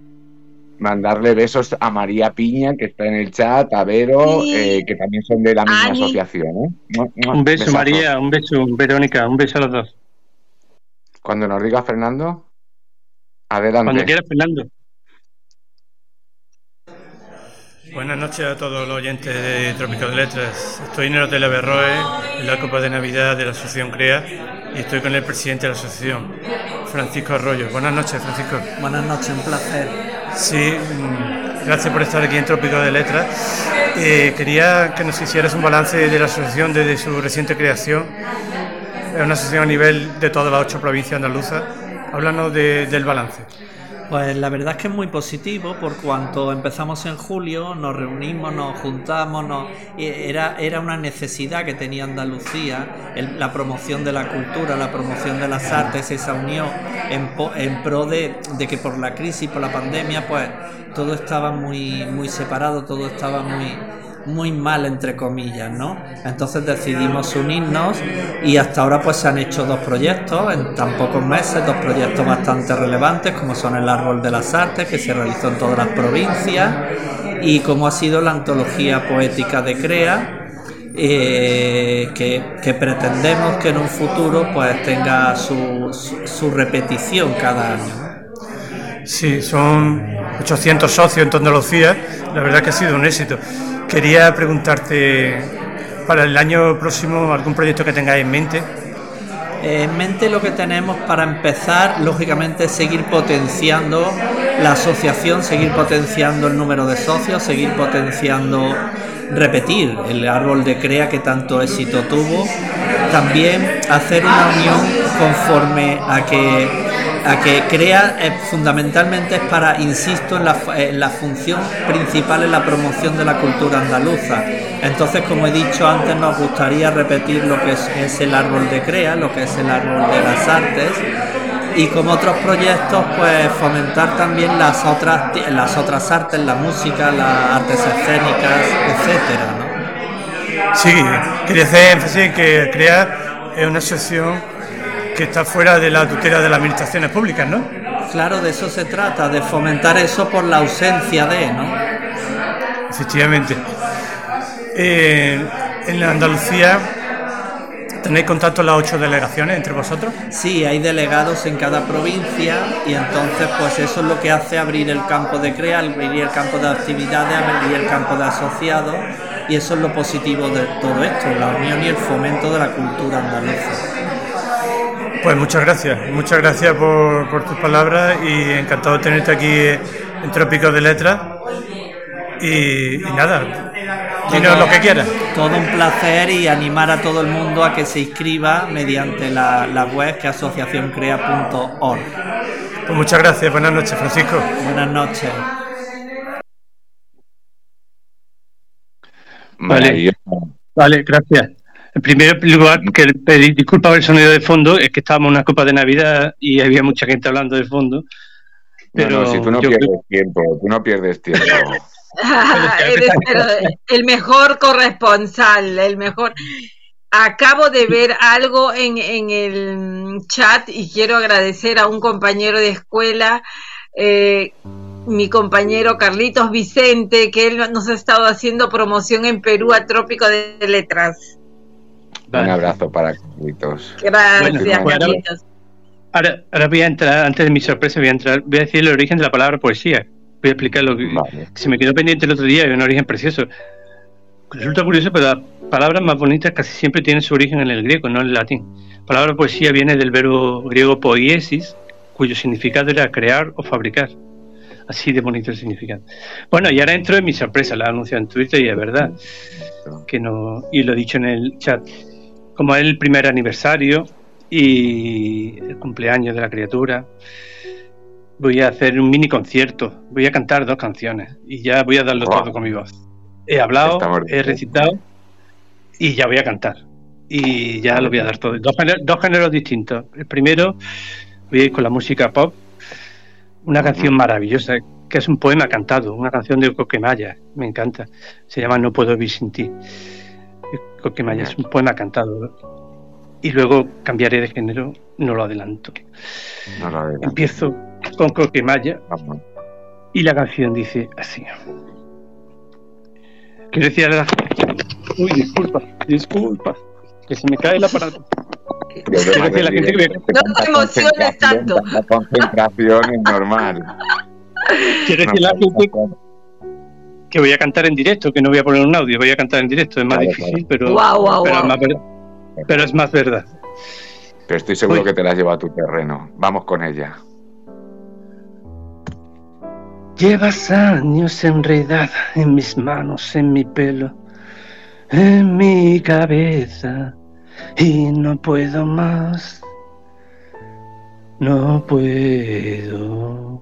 mandarle besos a María Piña, que está en el chat, a Vero, eh, que también son de la misma asociación. ¿eh? Un beso, María, un beso, Verónica, un beso a los dos. Cuando nos diga Fernando, adelante. Cuando quiera, Fernando. Buenas noches a todos los oyentes de Trópico de Letras. Estoy en el Hotel Averroe, en la Copa de Navidad de la Asociación CREA, y estoy con el presidente de la asociación, Francisco Arroyo. Buenas noches, Francisco. Buenas noches, un placer. Sí, mm, gracias por estar aquí en Trópico de Letras. Eh, quería que nos hicieras un balance de la asociación desde su reciente creación. Es una asociación a nivel de todas las ocho provincias andaluzas. Háblanos del balance. Pues la verdad es que es muy positivo por cuanto empezamos en julio, nos reunimos, nos juntamos, era, era una necesidad que tenía Andalucía, la promoción de la cultura, la promoción de las artes, esa unión en, en pro de, de, que por la crisis, por la pandemia, pues todo estaba muy, muy separado, todo estaba muy, muy mal entre comillas, ¿no? Entonces decidimos unirnos y hasta ahora pues se han hecho dos proyectos en tan pocos meses, dos proyectos bastante relevantes como son el Árbol de las Artes que se realizó en todas las provincias y como ha sido la antología poética de Crea eh, que, pretendemos que en un futuro pues tenga su, su repetición cada año. Sí, son 800 socios en Andalucía, la verdad que ha sido un éxito. Quería preguntarte para el año próximo algún proyecto que tengáis en mente. En mente lo que tenemos para empezar, lógicamente, es seguir potenciando la asociación, seguir potenciando el número de socios, seguir potenciando, repetir el árbol de CREA que tanto éxito tuvo. También hacer una unión conforme a que a que crea eh, fundamentalmente es para, insisto, en la, función principal en la promoción de la cultura andaluza. Entonces, como he dicho antes, nos gustaría repetir lo que es, el árbol de CREA, lo que es el árbol de las artes y como otros proyectos, pues fomentar también las otras, las otras artes, la música, las artes escénicas, etcétera. ¿no? Sí, quería hacer énfasis que CREA es una asociación que está fuera de la tutela de las administraciones públicas, ¿no? Claro, de eso se trata, de fomentar eso por la ausencia de, ¿no? Efectivamente. Eh, en Andalucía ¿Tenéis contacto las ocho delegaciones entre vosotros? Sí, hay delegados en cada provincia y entonces pues eso es lo que hace abrir el campo de CREA, abrir el campo de actividades, abrir el campo de asociados y eso es lo positivo de todo esto, la unión y el fomento de la cultura andaluza. Pues muchas gracias, muchas gracias por, tus palabras y encantado de tenerte aquí en Trópicos de Letras. Y, nada, dinos lo que quieras. Todo un placer y animar a todo el mundo a que se inscriba mediante la, web que asociacioncrea.org. Pues muchas gracias, buenas noches, Francisco. Buenas noches. Vale, vale gracias. En primer lugar, que pedir disculpas por el sonido de fondo, es que estábamos en una copa de Navidad y había mucha gente hablando de fondo. Pero no, si tú no pierdes tiempo, tú no pierdes tiempo. el mejor corresponsal, el mejor. Acabo de ver algo en, en el chat y quiero agradecer a un compañero de escuela, eh, mi compañero Carlitos Vicente, que él nos ha estado haciendo promoción en Perú a Trópico de Letras. Un abrazo para Carlitos. Gracias, pues ahora, ahora, voy a entrar, antes de mi sorpresa, voy a entrar, voy a decir el origen de la palabra poesía. Voy a explicar lo que se me quedó pendiente el otro día, es un origen precioso. Resulta curioso, pero las palabras más bonitas casi siempre tienen su origen en el griego, no en el latín. La palabra poesía viene del verbo griego poiesis, cuyo significado era crear o fabricar. Así de bonito el significado. Bueno, y ahora entro en mi sorpresa, la anuncio en Twitter y es verdad. Que no, y lo he dicho en el chat. Como es el primer aniversario y el cumpleaños de la criatura, voy a hacer un mini concierto. Voy a cantar dos canciones y ya voy a darlo todo con mi voz. He hablado, he recitado y ya voy a cantar. Y ya lo voy a dar todo. Dos, dos géneros distintos. El primero, voy a ir con la música pop una canción maravillosa, que es un poema cantado, una canción de Coquemaya, me encanta. Se llama No puedo vivir sin ti. Coquemaya es un poema cantado. Y luego cambiaré de género, no lo adelanto. Empiezo con Coquemaya y la canción dice así. Quiero decir a la Uy, disculpa, disculpa, que se me cae el aparato. No te emociones tanto. La concentración es normal. Quiero decir la gente que voy a cantar en directo, que no voy a poner un audio, voy a cantar en directo, es más difícil, pero, pero, Es más pero, es más verdad. Pero estoy seguro que te la lleva a tu terreno. Vamos con ella. Llevas años enredada en mis manos, en mi pelo, en mi cabeza y no puedo más, no puedo.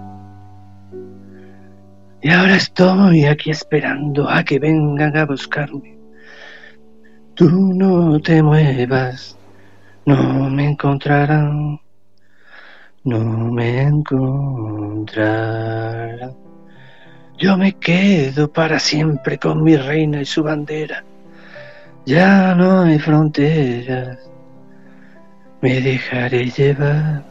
Y ahora estoy aquí esperando a que vengan a buscarme. Tú no te muevas, no me encontrarán, no me encontrarán. Yo me quedo para siempre con mi reina y su bandera. Ya no hay fronteras. Me dejaré llevar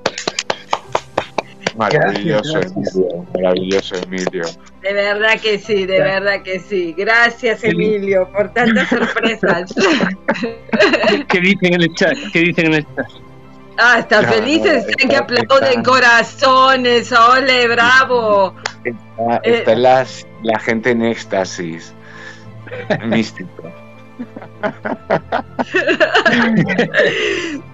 Maravilloso, Emilio. Maravilloso, Emilio. De verdad que sí, de verdad que sí. Gracias, Emilio, por tantas sorpresas. ¿Qué dicen en el chat? ¿Qué dicen en el chat? Ah, están felices, están que aplauden corazones, ole, bravo. Está, eh, la, la gente en éxtasis, místico.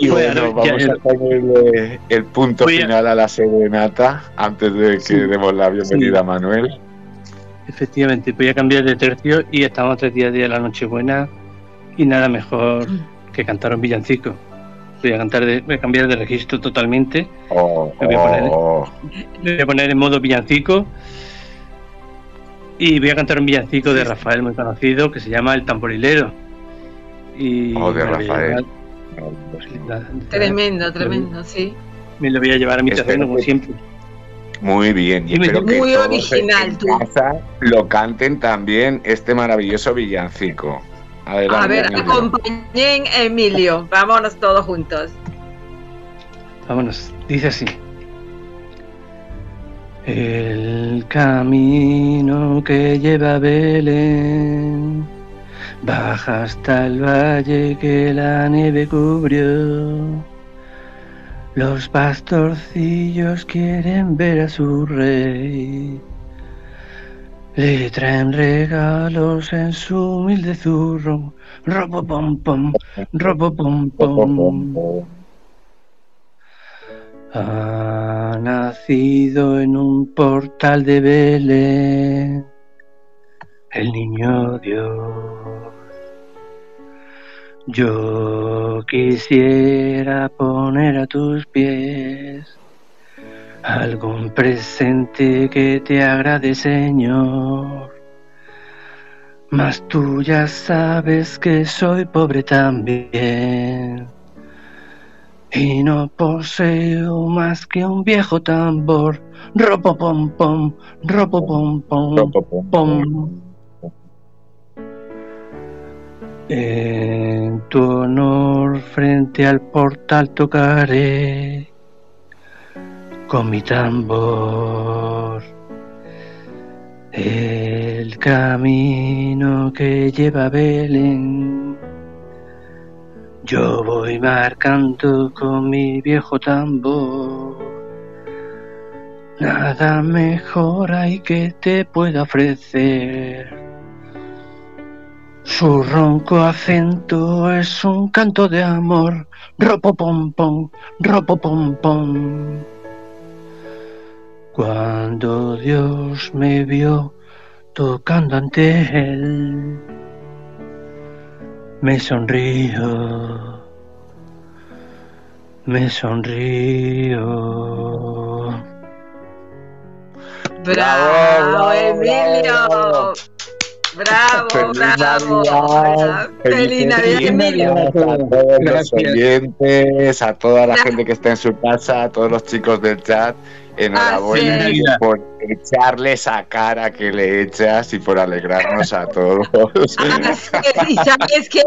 y bueno, vamos a ponerle el punto final a la serenata antes de que demos la bienvenida a Manuel. Efectivamente, voy a cambiar de tercio y estamos a tres días de la Nochebuena y nada mejor que cantar un villancico. Voy a, cantar de, voy a cambiar de registro totalmente. Oh, me, voy a poner, oh. voy a poner en modo villancico. Y voy a cantar un villancico de Rafael muy conocido que se llama El Tamborilero. Y oh, de Rafael. Tremendo, tremendo, sí. Me lo voy a llevar a mi terreno, como siempre. Muy bien. Y, espero muy que original, tú. lo canten también este maravilloso villancico a ver, acompañen a Emilio. Vámonos todos juntos. Vámonos. Dice así. El camino que lleva a Belén baja hasta el valle que la nieve cubrió. Los pastorcillos quieren ver a su rey. Le traen regalos en su humilde zurro. Robo pom pom, robo pom pom. Ha nacido en un portal de Belén el niño Dios. Yo quisiera poner a tus pies algún presente que te agrade, Señor. Mas tú ya sabes que soy pobre también. Y no poseo más que un viejo tambor. Ropo pom pom, ropo pom pom, pom. En tu honor frente al portal tocaré con mi tambor el camino que lleva Belén. Yo voy marcando con mi viejo tambor. Nada mejor hay que te pueda ofrecer su ronco acento es un canto de amor. Ropo pom pom, ropo pom pom. Cuando Dios me vio tocando ante él, me sonrío, me sonrío. Bravo, Emilio. Bravo, Feliz bravo. Navidad. Feliz Navidad, Emilio. a todos los oyentes, a toda la gente que está en su casa, a todos los chicos del chat. Enhorabuena Así es. por echarle esa cara que le echas y por alegrarnos a todos. Así es, Y sabes que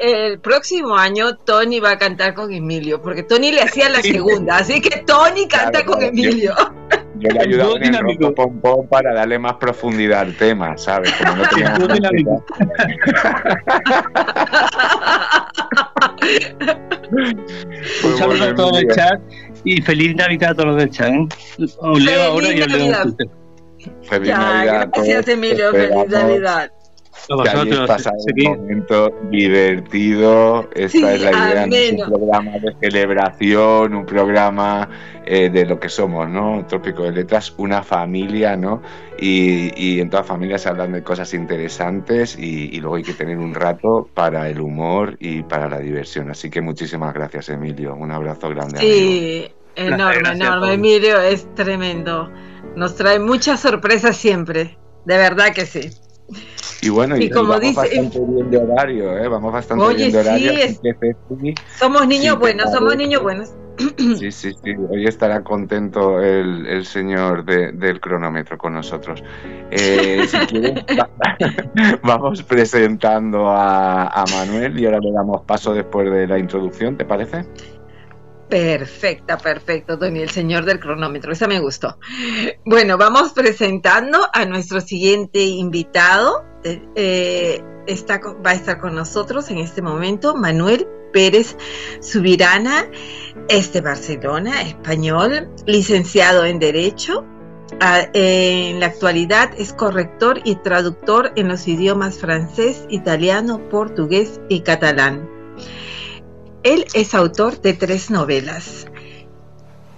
el próximo año Tony va a cantar con Emilio, porque Tony le hacía la segunda, así que Tony canta Claro, con Emilio. Yo le ayudaba en el pom pom para darle más profundidad al tema, ¿sabes? Como no teníamos Un saludo a todo el Emilio. chat y feliz Navidad a todos los del chat. ¿eh? Os leo Feliz ahora y os leo. Feliz Ya, Navidad a gracias todos. Emilio, feliz Navidad. Que hayáis pasado un momento divertido. Esta Sí, es la idea, no un programa de celebración, un programa eh, de lo que somos, ¿no? Trópico de Letras, una familia, ¿no? Y, y en todas familias se hablan de cosas interesantes y, y luego hay que tener un rato para el humor y para la diversión. Así que muchísimas gracias, Emilio. Un abrazo grande. amigo. Sí, enorme, gracias enorme. Emilio es tremendo. Nos trae muchas sorpresas siempre. De verdad que sí. Y bueno, y, Y como vamos dice- bastante bien de horario, ¿eh? Vamos bastante Oye, bien de horario. sí, así es- que, Ceci, Somos niños Sí, buenos, somos niños buenos. Sí, sí, sí. Hoy estará contento el, el señor de- del cronómetro con nosotros. Eh, si quieres, va- vamos presentando a, a Manuel y ahora le damos paso después de la introducción, ¿te parece? Perfecta, perfecto, Tony, el señor del cronómetro. Esa me gustó. Bueno, vamos presentando a nuestro siguiente invitado. Eh, eh, está, va a estar con nosotros en este momento Manuel Pérez Subirana, es de Barcelona, español, licenciado en Derecho. Ah, en la actualidad es corrector y traductor en los idiomas francés, italiano, portugués y catalán. Él es autor de tres novelas.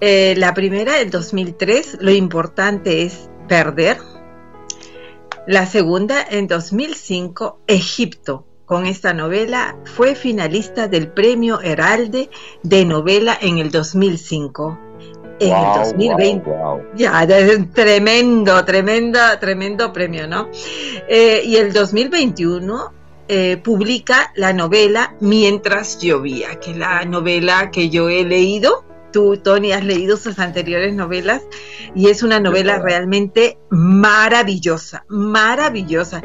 Eh, la primera, en 2003, Lo importante es perder. La segunda, en 2005, Egipto. Con esta novela fue finalista del Premio Heralde de Novela en el 2005. En el 2020 guau, guau. ya, es tremendo, tremendo, tremendo premio, ¿no? Eh, y el 2021 eh, publica la novela Mientras llovía, que es la novela que yo he leído. Tú, Tony, has leído sus anteriores novelas y es una novela realmente maravillosa, maravillosa.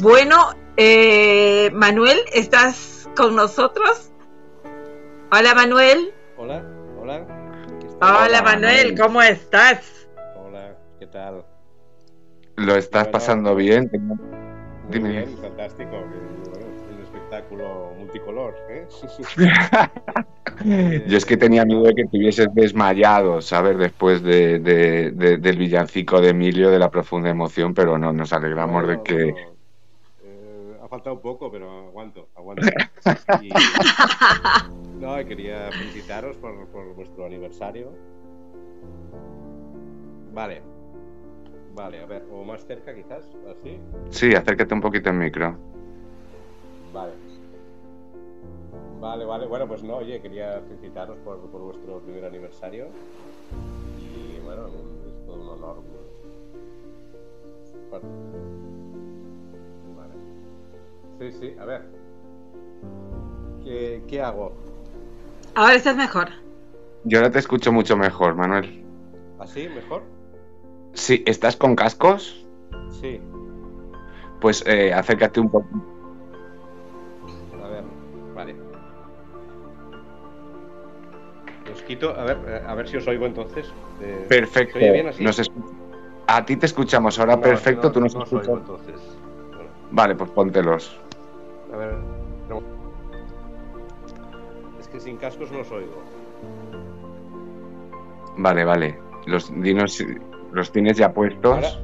Bueno, eh, Manuel, ¿estás con nosotros? Hola, Manuel. Hola, hola. Hola, Hola, Manuel, Manuel. ¿cómo estás? Hola, ¿qué tal? ¿Lo estás Bueno, pasando bien? Muy Dime. bien, fantástico. Espectáculo multicolor. ¿eh? Yo es que tenía miedo de que te hubieses desmayado, ¿sabes? Después de, del villancico de Emilio de la profunda emoción, pero no, nos alegramos de que... Eh, ha faltado un poco, pero aguanto, aguanto. no, quería felicitaros por, por vuestro aniversario. Vale. Vale, a ver, o más cerca quizás, así. Sí, acércate un poquito al micro. Vale. Vale, vale. Bueno, pues no, oye, quería felicitaros por, por vuestro primer aniversario. Y bueno, es todo un honor. Vale. Sí, sí, a ver. ¿Qué, ¿Qué hago? Ahora estás mejor. Yo ahora te escucho mucho mejor, Manuel. ¿Así? ¿Mejor? Sí, ¿estás con cascos? Sí. Pues eh, acércate un poco. Quito, a ver, eh, a ver si os oigo entonces. Eh, perfecto. Bien así? A ti te escuchamos ahora perfecto, tú nos no escuchas. Oigo, entonces. Vale, pues póntelos. A ver. No. Es que sin cascos no os oigo. Vale, vale. Los dinos los tienes ya puestos.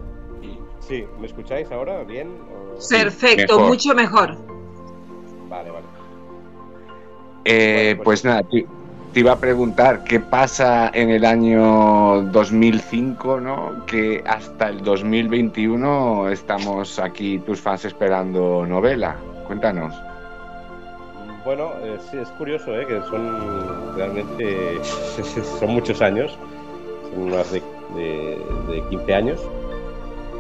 Sí, ¿me escucháis ahora bien? Perfecto, mucho mejor. Vale, vale. Eh, pues, pues, nada, te, iba a preguntar qué pasa en el año 2005, ¿no? Que hasta el 2021 estamos aquí, tus fans, esperando novela. Cuéntanos. Bueno, eh, sí, es curioso, ¿eh? Que son realmente son muchos años, son más de de, 15 años.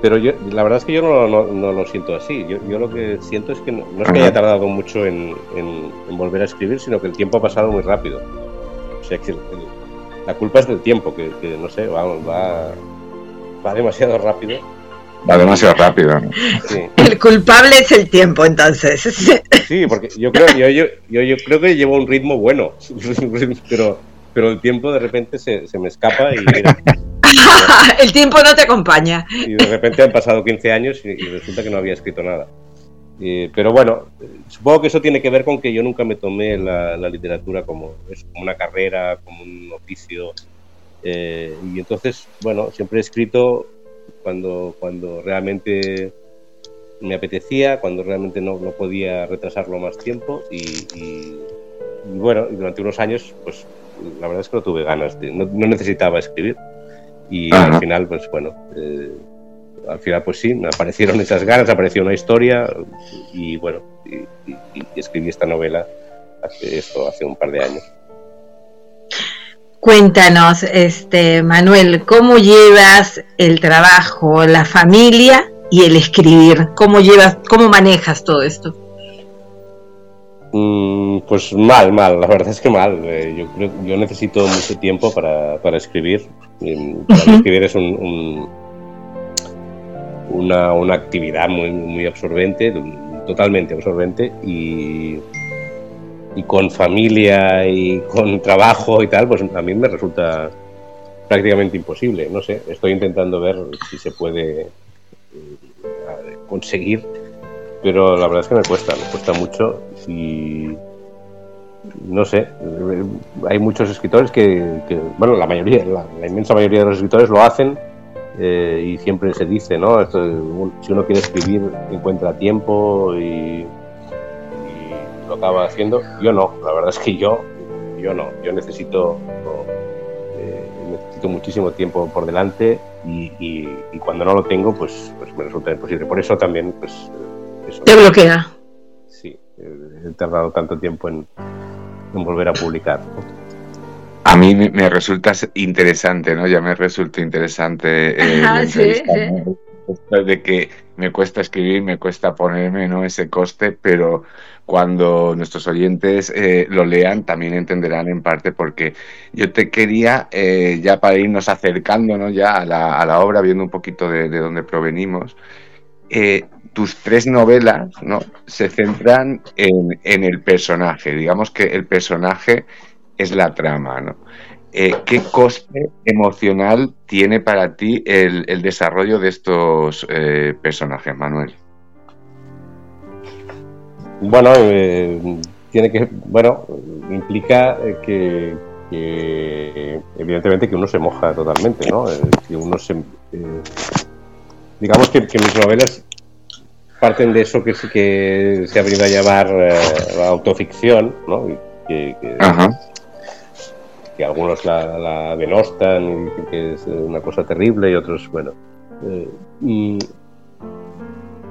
Pero yo, la verdad es que yo no, no, lo siento así. Yo, yo, lo que siento es que no, es que haya tardado mucho en, en, volver a escribir, sino que el tiempo ha pasado muy rápido. O sea, que la culpa es del tiempo, que, no sé, va, va, demasiado rápido. Va demasiado rápido. El culpable es el tiempo, entonces. Sí, porque yo creo, yo, yo, yo, creo que llevo un ritmo bueno, pero, pero el tiempo de repente se, se me escapa y el tiempo no te acompaña. Y de repente han pasado 15 años y, resulta que no había escrito nada. Pero bueno, supongo que eso tiene que ver con que yo nunca me tomé la, literatura como, como una carrera, como un oficio. Eh, y entonces, bueno, siempre he escrito cuando, cuando realmente me apetecía, cuando realmente no, no podía retrasarlo más tiempo. Y, bueno, durante unos años, pues la verdad es que no tuve ganas, de, no necesitaba escribir. Y al final, pues bueno, eh, al final pues sí, me aparecieron esas ganas, apareció una historia y bueno, y, escribí esta novela hace esto, hace un par de años. Cuéntanos, este Manuel, ¿cómo llevas el trabajo, la familia y el escribir? ¿Cómo llevas, cómo manejas todo esto? Mm, pues mal, mal, la verdad es que mal. Eh, yo creo yo necesito mucho tiempo para, para escribir. Para escribir es un, una, una, actividad muy, muy absorbente, totalmente absorbente y, y con familia y con trabajo y tal, pues a mí me resulta prácticamente imposible. No sé, estoy intentando ver si se puede eh, conseguir pero la verdad es que me cuesta, me cuesta mucho y no sé, hay muchos escritores que, bueno, la mayoría, la, inmensa mayoría de los escritores lo hacen eh, y siempre se dice, ¿no? si uno quiere escribir, encuentra tiempo y, lo acaba haciendo. Yo no, la verdad es que yo, yo no, yo necesito, eh, necesito muchísimo tiempo por delante y, cuando no lo tengo, pues, pues me resulta imposible. Por eso también, pues te bloquea. Sí, he tardado tanto tiempo en, volver a publicar. A mí me resulta interesante, ¿no? Ya me resulta interesante eh, de que me cuesta escribir, me cuesta ponerme, ¿no? Ese coste, pero cuando nuestros oyentes eh, lo lean también entenderán en parte porque yo te quería, eh, ya para irnos acercándonos ya a la, a la obra, viendo un poquito de, de dónde provenimos, eh, tus tres novelas ¿no? se centran en, el personaje. Digamos que el personaje es la trama. ¿no? Eh, ¿Qué coste emocional tiene para ti el, desarrollo de estos eh, personajes, Manuel? Bueno, eh, tiene que, bueno, implica que, evidentemente que uno se moja totalmente, ¿no? Que uno se, digamos que, mis novelas parten de eso que, que se ha venido a llamar autoficción, ¿no? que, que algunos la, denostan y dicen que es una cosa terrible y otros, bueno. Eh,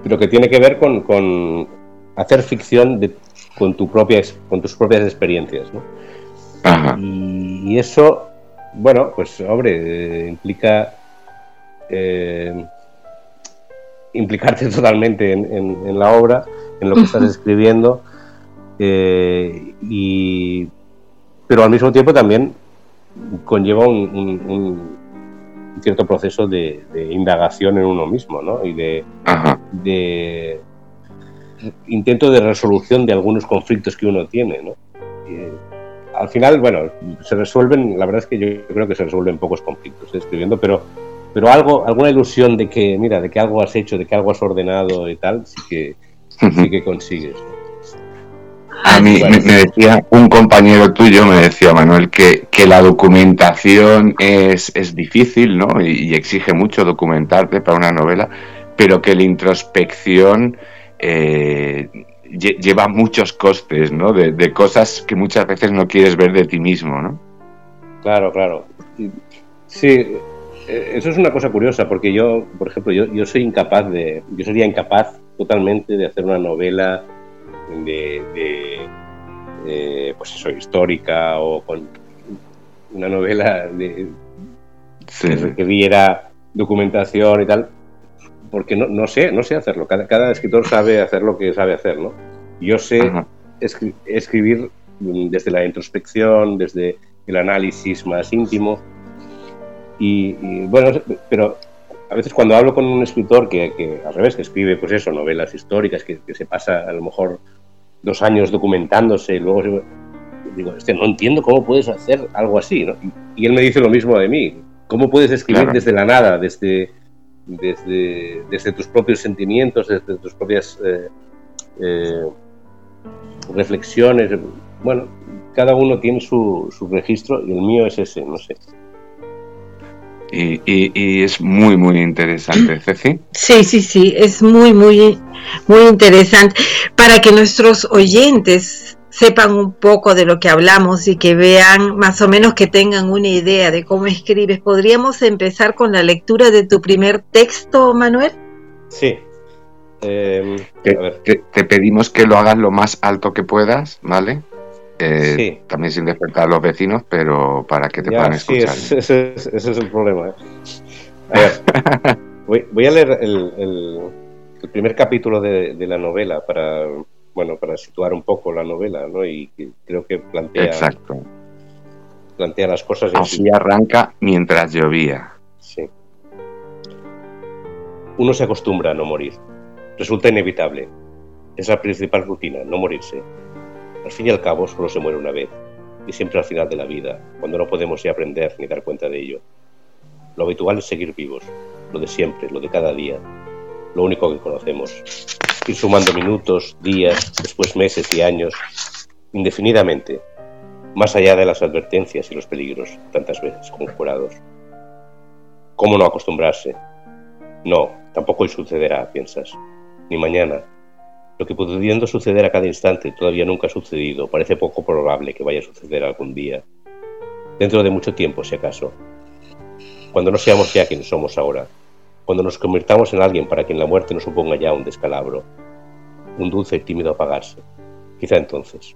pero que tiene que ver con, hacer ficción de, con, tu propia, con tus propias experiencias. ¿no? Y, eso, bueno, pues hombre, implica eh, implicarte totalmente en, la obra, en lo que estás escribiendo. Eh, y pero al mismo tiempo también conlleva un, cierto proceso de, indagación en uno mismo, ¿no? Y de, intento de resolución de algunos conflictos que uno tiene, ¿no? al final, bueno, se resuelven, la verdad es que yo creo que se resuelven pocos conflictos ¿eh? escribiendo, pero, pero algo, alguna ilusión de que, mira, de que algo has hecho, de que algo has ordenado y tal, sí que, sí que consigues. A mí me, decía un compañero tuyo, me decía Manuel, que, que la documentación es, es difícil, ¿no? Y, exige mucho documentarte para una novela, pero que la introspección eh, lleva muchos costes, ¿no? De, de, cosas que muchas veces no quieres ver de ti mismo, ¿no? Claro, claro. Sí, e, eso es una cosa curiosa, porque yo, por ejemplo, yo, yo soy incapaz de, yo sería incapaz totalmente de hacer una novela de, pues eso, histórica o con una novela de, que viera documentación y tal, porque no, no, sé, no sé hacerlo. Cada, cada, escritor sabe hacer lo que sabe hacer, ¿no? Yo sé escribir desde la introspección, desde el análisis más íntimo. Y, y, bueno, pero a veces cuando hablo con un escritor que, que, al revés, que escribe, pues eso, novelas históricas, que, que, se pasa a lo mejor dos años documentándose y luego digo, este, no entiendo cómo puedes hacer algo así, ¿no? Y, él me dice lo mismo de mí, ¿cómo puedes escribir desde la nada, desde, desde, desde tus propios sentimientos, desde tus propias eh, eh, reflexiones? Bueno, cada uno tiene su, su registro y el mío es ese, no sé. Y, y, es muy, muy interesante, Ceci. Sí, sí, sí, es muy, muy, muy interesante para que nuestros oyentes sepan un poco de lo que hablamos y que vean más o menos que tengan una idea de cómo escribes. ¿Podríamos empezar con la lectura de tu primer texto, Manuel? Sí. Em, te, pedimos que lo hagas lo más alto que puedas, ¿vale? Eh, también sin despertar a los vecinos, pero para que te puedan escuchar. Sí, ese, es el problema. ¿eh? A ver, voy, a leer el, primer capítulo de, la novela para, bueno, para situar un poco la novela, ¿no? Y creo que plantea, Exacto. plantea las cosas. Así arranca mientras llovía. Sí. Uno se acostumbra a no morir. Resulta inevitable. Es la principal rutina, no morirse. Al fin y al cabo, solo se muere una vez, y siempre al final de la vida, cuando no podemos ya aprender ni dar cuenta de ello. Lo habitual es seguir vivos, lo de siempre, lo de cada día, lo único que conocemos. Ir sumando minutos, días, después meses y años, indefinidamente, más allá de las advertencias y los peligros tantas veces conjurados. ¿Cómo no acostumbrarse? No, tampoco hoy sucederá, piensas. Ni mañana, lo que pudiendo suceder a cada instante todavía nunca ha sucedido, parece poco probable que vaya a suceder algún día. Dentro de mucho tiempo, si acaso. Cuando no seamos ya quienes somos ahora. Cuando nos convirtamos en alguien para quien la muerte no suponga ya un descalabro. Un dulce y tímido apagarse. Quizá entonces.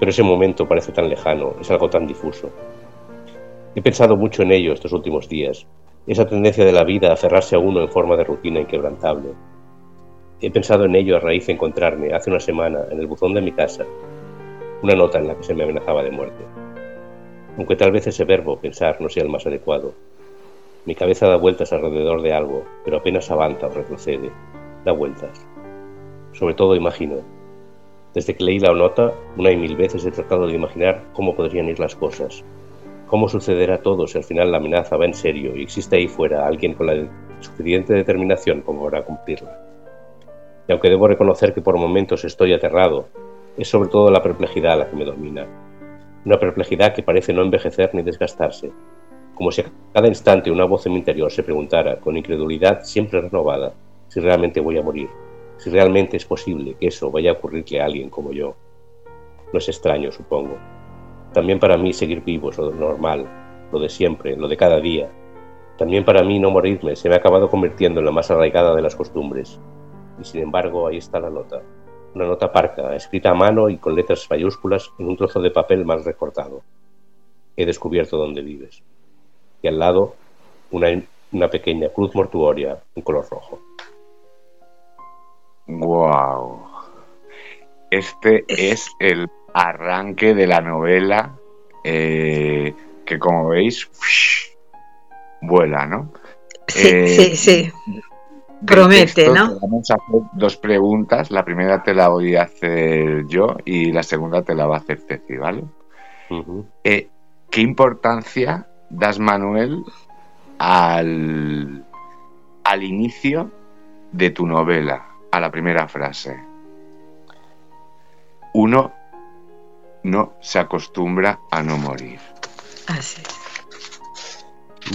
Pero ese momento parece tan lejano, es algo tan difuso. He pensado mucho en ello estos últimos días, esa tendencia de la vida a cerrarse a uno en forma de rutina inquebrantable, He pensado en ello a raíz de encontrarme hace una semana en el buzón de mi casa una nota en la que se me amenazaba de muerte. Aunque tal vez ese verbo, pensar, no sea el más adecuado. Mi cabeza da vueltas alrededor de algo, pero apenas avanza o retrocede. Da vueltas. Sobre todo imagino. Desde que leí la nota, una y mil veces he tratado de imaginar cómo podrían ir las cosas. Cómo sucederá todo si al final la amenaza va en serio y existe ahí fuera alguien con la suficiente determinación como para cumplirla. Y aunque debo reconocer que por momentos estoy aterrado, es sobre todo la perplejidad la que me domina. Una perplejidad que parece no envejecer ni desgastarse, como si a cada instante una voz en mi interior se preguntara, con incredulidad siempre renovada, si realmente voy a morir, si realmente es posible que eso vaya a ocurrirle a alguien como yo. No es extraño, supongo. También para mí seguir vivo es lo normal, lo de siempre, lo de cada día. También para mí no morirme se me ha acabado convirtiendo en la más arraigada de las costumbres. Y sin embargo, ahí está la nota. Una nota parca, escrita a mano y con letras mayúsculas en un trozo de papel mal recortado. He descubierto dónde vives. Y al lado, una, una pequeña cruz mortuoria en color rojo. Wow. Este es el arranque de la novela eh, que como veis vuela, ¿no? Sí, Eh, sí, sí. Promete, texto ¿no? te Vamos a hacer dos preguntas. La primera te la voy a hacer yo y la segunda te la va a hacer Ceci, ¿vale? Eh, ¿Qué importancia das, Manuel, al, al inicio de tu novela, a la primera frase? Uno no se acostumbra a no morir. Así es.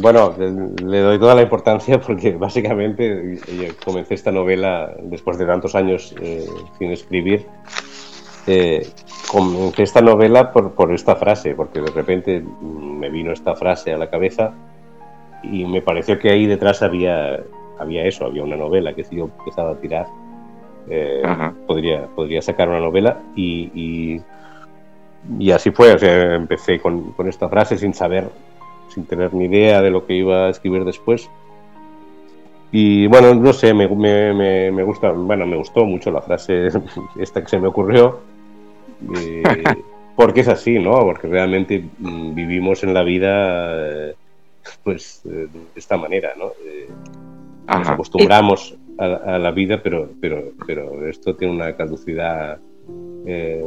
Bueno, le, doy toda la importancia porque básicamente eh, comencé esta novela después de tantos años eh, sin escribir. Eh, comencé esta novela por, por esta frase, porque de repente mm, me vino esta frase a la cabeza y me pareció que ahí detrás había, había eso, había una novela que si yo empezaba a tirar, eh, podría, podría sacar una novela y, y, y así fue. O sea, empecé con, con esta frase sin saber sin tener ni idea de lo que iba a escribir después. Y bueno, no sé, me, me, me, me gusta, bueno, me gustó mucho la frase esta que se me ocurrió, eh, porque es así, ¿no? Porque realmente mm, vivimos en la vida, pues, eh, de esta manera, ¿no? Eh, nos acostumbramos a, a la vida, pero, pero, pero esto tiene una caducidad eh,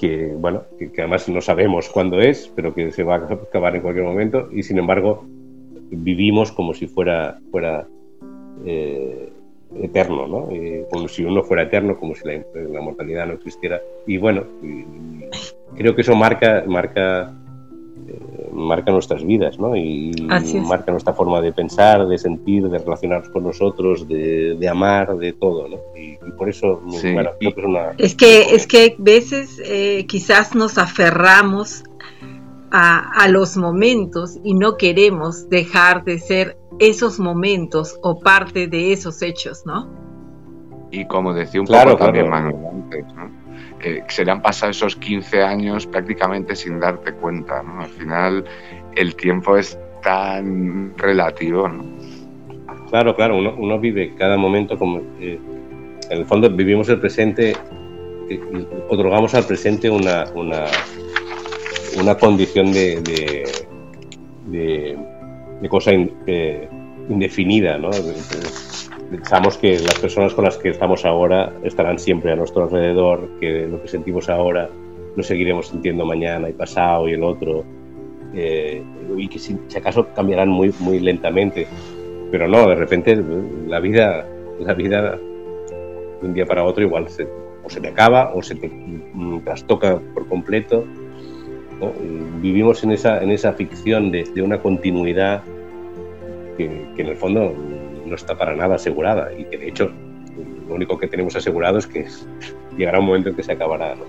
que, bueno, que, que además no sabemos cuándo es, pero que se va a acabar en cualquier momento y sin embargo vivimos como si fuera, fuera eh, eterno, ¿no? Eh, como si uno fuera eterno, como si la, la mortalidad no existiera. Y bueno, y- creo que eso marca, marca, marca nuestras vidas, ¿no? Y marca nuestra forma de pensar, de sentir, de relacionarnos con nosotros, de, de amar, de todo, ¿no? Y, y por eso, Sí. bueno, creo que es una... Es que, es que hay veces eh, quizás nos aferramos a, a los momentos y no queremos dejar de ser esos momentos o parte de esos hechos, ¿no? Y como decía un Claro, poco también. Manuel antes, ¿no? Que se le han pasado esos 15 años prácticamente sin darte cuenta. ¿no? Al final el tiempo es tan relativo. ¿no? Claro, claro, uno, uno vive cada momento como... eh, en el fondo vivimos el presente, eh, otorgamos al presente una, una, una condición de, de, cosa eh, indefinida, ¿no? De- Pensamos que las personas con las que estamos ahora estarán siempre a nuestro alrededor, que lo que sentimos ahora lo seguiremos sintiendo mañana y pasado y el otro, eh, y que si, si acaso cambiarán muy, muy lentamente pero no, de repente la vida, la vida de un día para otro igual se, o se te acaba o se te mm, trastoca por completo. ¿no? Vivimos en esa, en esa ficción de, de una continuidad que, que en el fondo no está para nada asegurada y que de hecho lo único que tenemos asegurado es que llegará un momento en que se acabará. ¿no?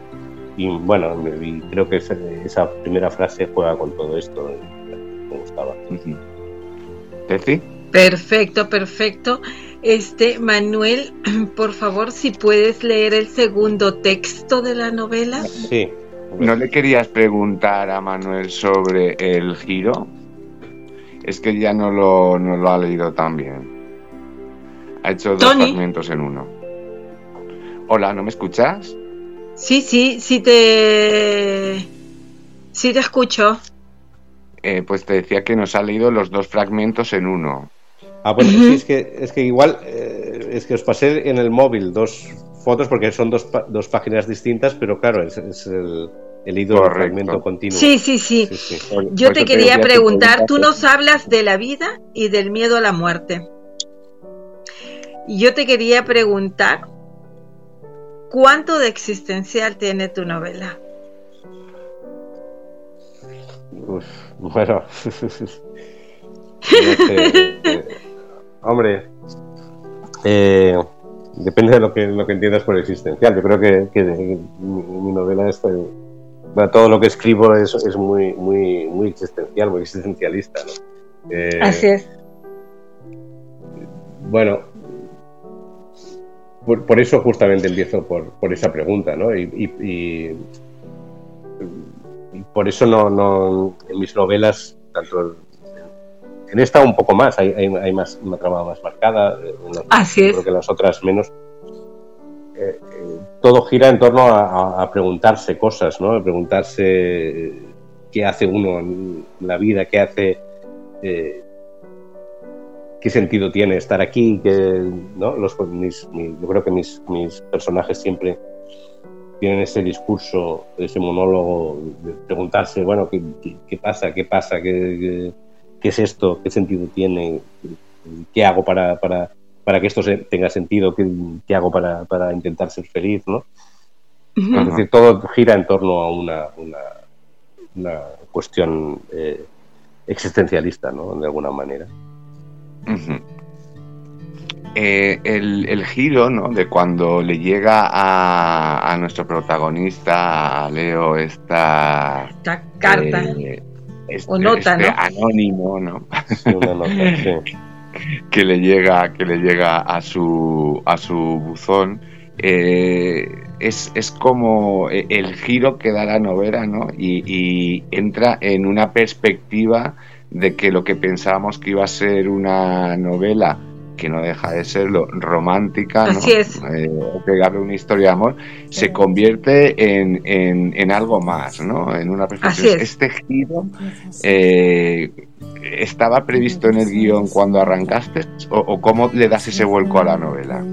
Y bueno, y creo que esa, esa primera frase juega con todo esto. y Me gustaba. Perfecto, perfecto. Este, Manuel, por favor, si puedes leer el segundo texto de la novela. Sí. ¿no le querías preguntar a Manuel sobre el giro? Es que ya no lo, no lo ha leído tan bien. Ha hecho dos Tony. fragmentos en uno. Hola, ¿no me escuchas? Sí, sí, sí te... Sí te escucho. Eh, pues te decía que nos ha leído los dos fragmentos en uno. Ah, bueno, sí, es que, es que igual, eh, es que os pasé en el móvil dos fotos porque son dos, pa- dos páginas distintas, pero claro, es, es el, he leído el Correcto. fragmento continuo. Sí, sí, sí. Sí, sí. Yo Por te quería decía que preguntar, tú nos hablas de la vida y del miedo a la muerte. Yo te quería preguntar ¿cuánto de existencial tiene tu novela? bueno, eh, hombre, eh, depende de lo que, lo que entiendas por existencial. Yo creo que, mi, novela es, todo lo que escribo es, es, muy, muy, muy existencial, muy existencialista. Eh, Así es. Bueno, por, eso justamente empiezo por, por esa pregunta, ¿no? y por eso no, no, en mis novelas, tanto en esta un poco más, hay, hay, más, una trama más marcada, Así es. creo que las otras menos. Eh, eh, todo gira en torno a, preguntarse cosas, ¿no? A preguntarse qué hace uno en la vida, qué hace, eh, qué sentido tiene estar aquí, que, ¿no? Los, yo creo que mis, mis personajes siempre tienen ese discurso, ese monólogo de preguntarse, bueno, ¿qué, qué, pasa? ¿Qué pasa? ¿Qué, ¿Qué, es esto? ¿Qué sentido tiene? ¿Qué hago para, para, para que esto tenga sentido? ¿Qué, qué hago para, para, intentar ser feliz? ¿no? Es decir, todo gira en torno a una, una, una cuestión eh, existencialista, ¿no? De alguna manera. Eh, el, giro ¿no? de cuando le llega a, nuestro protagonista, a Leo, esta, carta eh, este, o nota, este anónimo, ¿no? que le llega, que le llega a su a su buzón. Eh, es, es, como el giro que da la novela, ¿no? Y, y entra en una perspectiva de que lo que pensábamos que iba a ser una novela que no deja de serlo, romántica, Así es. Eh, pegarle una historia de amor, se convierte en, en, algo más, ¿no? En una perspectiva. Este giro eh, estaba previsto en el guion cuando arrancaste o, cómo le das ese vuelco a la novela.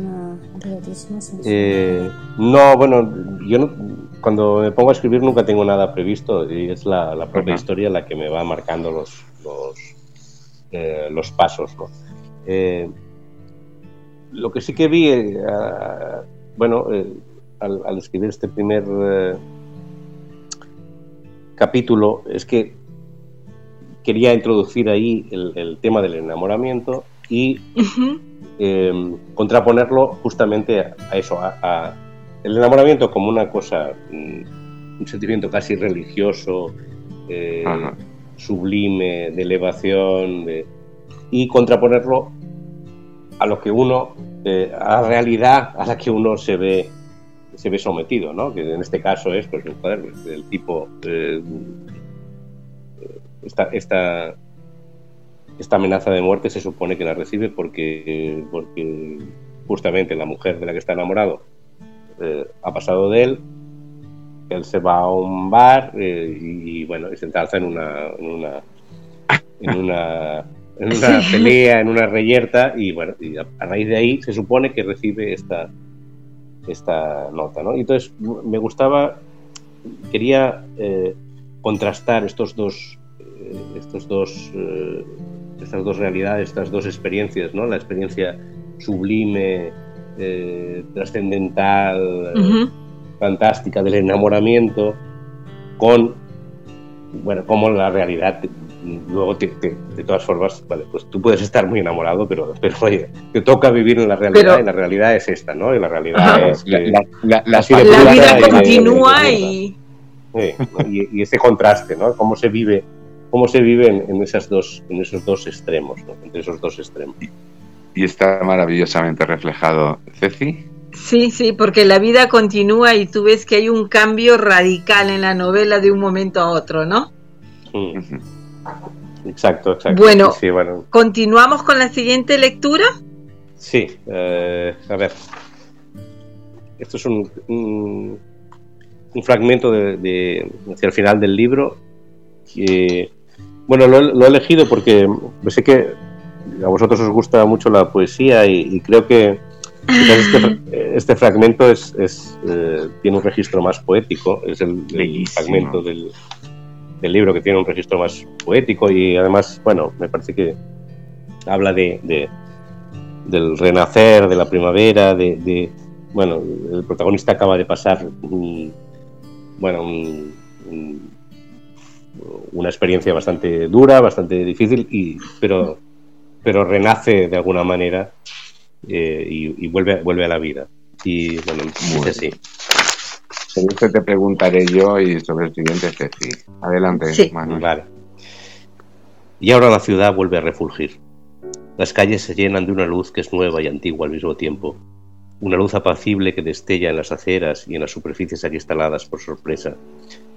Eh, no, bueno, yo cuando me pongo a escribir nunca tengo nada previsto y es la, propia historia la que me va marcando los, los, los pasos. ¿no? lo que sí que vi, eh, bueno, eh, al, escribir este primer eh, capítulo, es que quería introducir ahí el, tema del enamoramiento y contraponerlo justamente a, eso, a, el enamoramiento como una cosa, mm, un sentimiento casi religioso, sublime, de elevación, y contraponerlo a lo que uno, eh, a la realidad a la que uno se ve se ve sometido, ¿no? Que en este caso es, pues, joder, el tipo eh, esta, esta, esta amenaza de muerte se supone que la recibe porque, porque justamente la mujer de la que está enamorado eh, ha pasado de él, él se va a un bar y, bueno, y se entalza en una, en una, en una en una pelea, en una reyerta, y bueno, a, raíz de ahí se supone que recibe esta, esta nota, ¿no? Y entonces me gustaba, quería eh, contrastar estos dos, eh, estos dos, eh, estas dos realidades, estas dos experiencias, ¿no? La experiencia sublime, trascendental, fantástica del enamoramiento, con, bueno, como la realidad luego de todas formas, vale, pues tú puedes estar muy enamorado, pero, pero oye, te toca vivir en la realidad y la realidad es esta, ¿no? Y la realidad es que la, vida continúa y... y... ese contraste, ¿no? Cómo se vive, cómo se vive en, esas dos, en esos dos extremos, ¿no? Entre esos dos extremos. Y está maravillosamente reflejado. Ceci. Sí, sí, porque la vida continúa y tú ves que hay un cambio radical en la novela de un momento a otro, ¿no? Exacto, exacto. Bueno, ¿continuamos con la siguiente lectura? Sí, eh, a ver. Esto es un, un, fragmento de, hacia el final del libro. Que, bueno, lo, he elegido porque sé que a vosotros os gusta mucho la poesía y, creo que este, este, fragmento es, eh, tiene un registro más poético, es el fragmento del, del libro que tiene un registro más poético y además, bueno, me parece que habla de, del renacer, de la primavera, de, bueno, el protagonista acaba de pasar bueno, una experiencia bastante dura, bastante difícil, y, pero, pero renace de alguna manera eh, y, vuelve, vuelve a la vida. Y bueno, dice así. Sobre esto te preguntaré yo y sobre el siguiente sí. Adelante, sí. Vale. Y ahora la ciudad vuelve a refulgir. Las calles se llenan de una luz que es nueva y antigua al mismo tiempo. Una luz apacible que destella en las aceras y en las superficies aquí instaladas por sorpresa,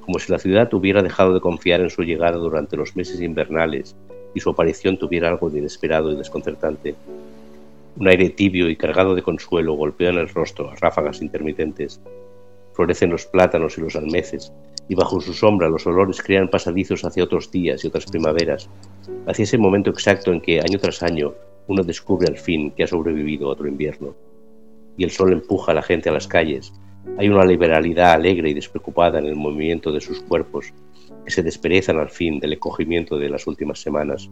como si la ciudad hubiera dejado de confiar en su llegada durante los meses invernales y su aparición tuviera algo de inesperado y desconcertante. Un aire tibio y cargado de consuelo golpea en el rostro a ráfagas intermitentes. Florecen los plátanos y los almeces, y bajo su sombra los olores crean pasadizos hacia otros días y otras primaveras, hacia ese momento exacto en que, año tras año, uno descubre al fin que ha sobrevivido otro invierno. Y el sol empuja a la gente a las calles. Hay una liberalidad alegre y despreocupada en el movimiento de sus cuerpos, que se desperezan al fin del encogimiento de las últimas semanas.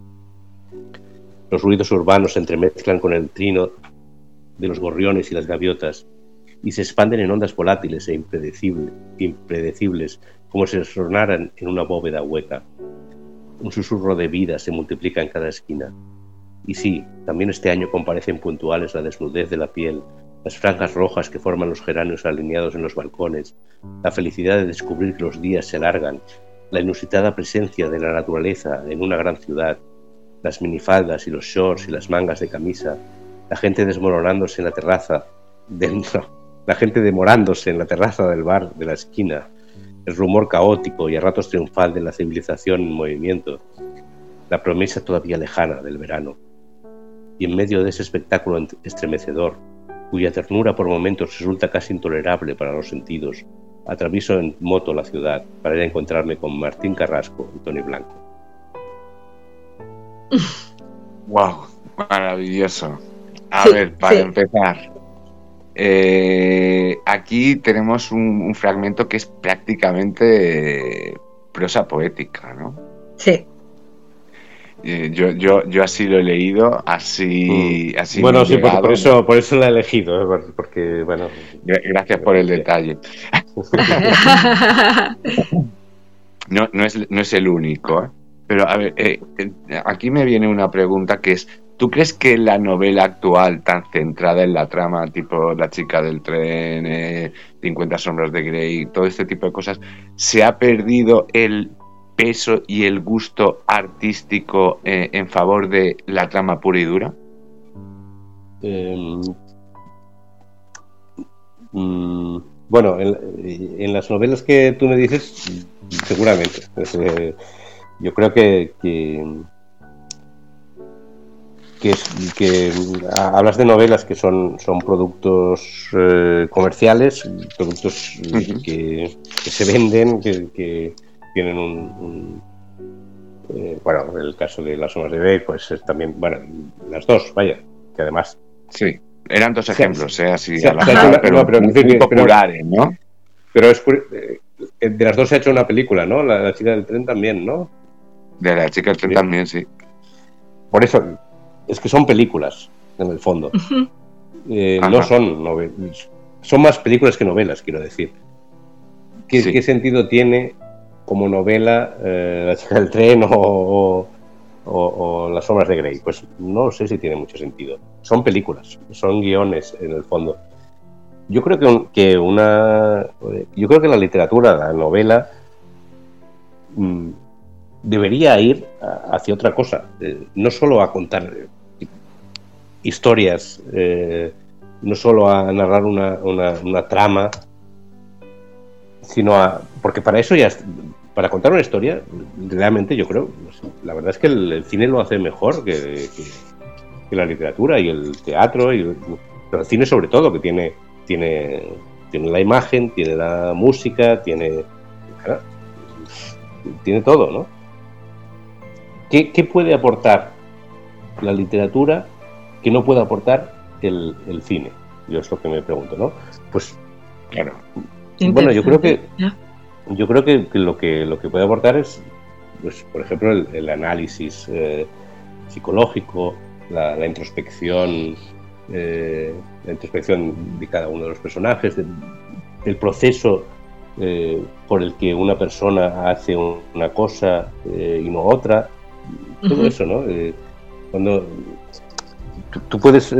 Los ruidos urbanos se entremezclan con el trino de los gorriones y las gaviotas y se expanden en ondas volátiles e impredecibles, como si sonaran en una bóveda hueca. Un susurro de vida se multiplica en cada esquina. Y sí, también este año comparecen puntuales la desnudez de la piel, las franjas rojas que forman los geranios alineados en los balcones, la felicidad de descubrir que los días se alargan, la inusitada presencia de la naturaleza en una gran ciudad, las minifaldas y los shorts y las mangas de camisa, la gente desmoronándose en la terraza, dentro, la gente demorándose en la terraza del bar de la esquina, el rumor caótico y a ratos triunfal de la civilización en movimiento, la promesa todavía lejana del verano. Y en medio de ese espectáculo estremecedor, cuya ternura por momentos resulta casi intolerable para los sentidos, atravieso en moto la ciudad para ir a encontrarme con Martín Carrasco y Tony Blanco. Wow, maravilloso. A ver, para empezar, eh, aquí tenemos un, fragmento que es prácticamente prosa poética, ¿no? Sí. Eh, yo, yo, yo así lo he leído, así, mm. así Bueno, sí, por, eso, por eso lo he elegido, ¿eh? porque, bueno... Gracias por el detalle. no, no, es, no es el único, ¿eh? Pero a ver, eh, aquí me viene una pregunta que es, ¿tú crees que la novela actual, tan centrada en la trama, tipo La chica del tren, 50 sombras de Grey, todo este tipo de cosas, se ha perdido el peso y el gusto artístico eh, en favor de la trama pura y dura? Em, mm, bueno, en, las novelas que tú me dices, seguramente. Eh, yo creo que, que, que, hablas de novelas que son, son productos eh, comerciales, productos que, se venden, que tienen un, eh, bueno, el caso de las sombras de Grey, pues es también, bueno, las dos, vaya, que además. Sí, eran dos ejemplos, ¿eh? Así, pero, muy populares, ¿no? Pero es, eh, de las dos se ha hecho una película, ¿no? La, chica del tren también, ¿no? De la chica del tren también, sí. Por eso, es que son películas, en el fondo. Eh, no son novelas. Son más películas que novelas, quiero decir. ¿Qué sentido tiene como novela eh, La chica del tren o, Las sombras de Grey. Pues no sé si tiene mucho sentido. Son películas, son guiones en el fondo. Yo creo que, que una. Yo creo que la literatura, la novela, mm, debería ir hacia otra cosa. Eh, no solo a contar historias, eh, no solo a narrar una, una, trama, sino a. Porque para eso ya para contar una historia, realmente yo creo, la verdad es que el, cine lo hace mejor que, la literatura y el teatro, y, pero el cine sobre todo, que tiene, tiene, tiene la imagen, tiene la música, tiene, tiene todo, ¿no? ¿Qué, puede aportar la literatura que no puede aportar el, cine? Yo es lo que me pregunto, ¿no? Pues, claro. Bueno, yo creo que yo creo que, lo que lo que puede aportar es, pues, por ejemplo, el, análisis eh, psicológico, la, introspección eh, la introspección de cada uno de los personajes, del proceso eh, por el que una persona hace una cosa y no otra, todo eso, ¿no? cuando tú, puedes,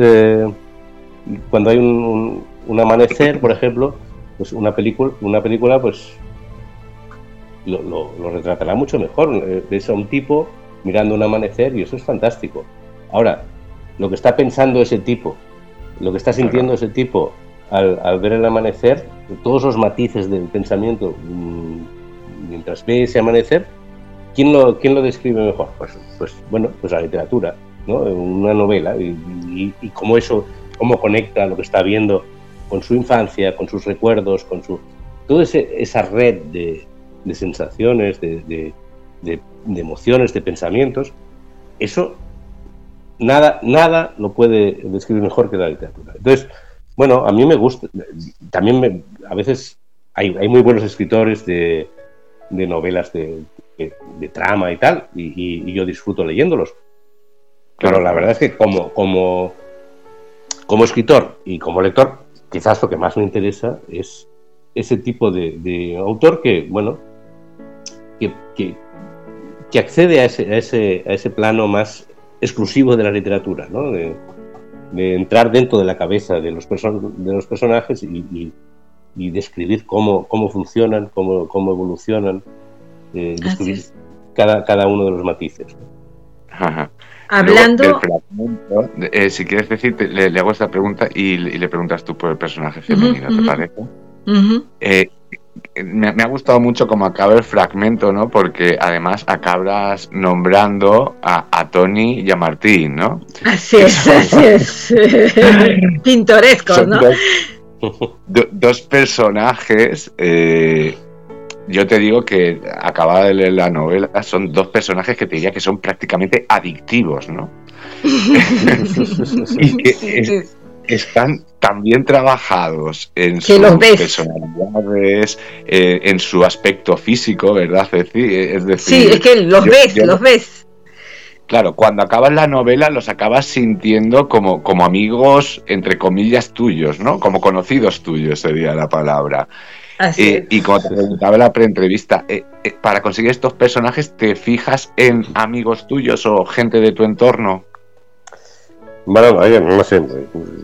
cuando hay un, amanecer, por ejemplo, pues una película, una película, pues lo, lo retratará mucho mejor. Ves a un tipo mirando un amanecer y eso es fantástico. Ahora, lo que está pensando ese tipo, lo que está sintiendo ese tipo al, ver el amanecer, todos los matices del pensamiento mm, mientras ve ese amanecer, ¿quién lo, quién lo describe mejor? Pues, pues bueno, pues la literatura, ¿no? una novela y, cómo eso, cómo conecta lo que está viendo con su infancia, con sus recuerdos, con su toda esa red de, sensaciones, de, emociones, de pensamientos, eso nada, nada lo puede describir mejor que la literatura. Entonces, bueno, a mí me gusta, también a veces hay, muy buenos escritores de, novelas de, trama y tal, y, yo disfruto leyéndolos. Pero la verdad es que como, como, como escritor y como lector, quizás lo que más me interesa es ese tipo de, autor que, bueno, que, que, accede a ese, a ese, a ese plano más exclusivo de la literatura, ¿no? de, entrar dentro de la cabeza de los, de los personajes y, describir cómo, cómo funcionan, cómo, cómo evolucionan, eh, cada, cada uno de los matices. Hablando. Eh, si quieres decir, le, hago esta pregunta y, le preguntas tú por el personaje femenino, ¿te parece? me, ha gustado mucho cómo acaba el fragmento, ¿no? Porque además acabas nombrando a, Tony y a Martín, ¿no? Así es, así es. Pintorescos, ¿no? Dos, personajes. Eh, yo te digo que acababa de leer la novela, son dos personajes que te diría que son prácticamente adictivos, ¿no? y que están también trabajados en sus personalidades, eh, en su aspecto físico, ¿verdad, Es decir, sí, es que los ves, los ves. Claro, cuando acabas la novela los acabas sintiendo como, como amigos, entre comillas, tuyos, ¿no? Como conocidos tuyos sería la palabra. Eh, y como te preguntaba en la preentrevista, eh, para conseguir estos personajes, ¿te fijas en amigos tuyos o gente de tu entorno? Bueno, no sé,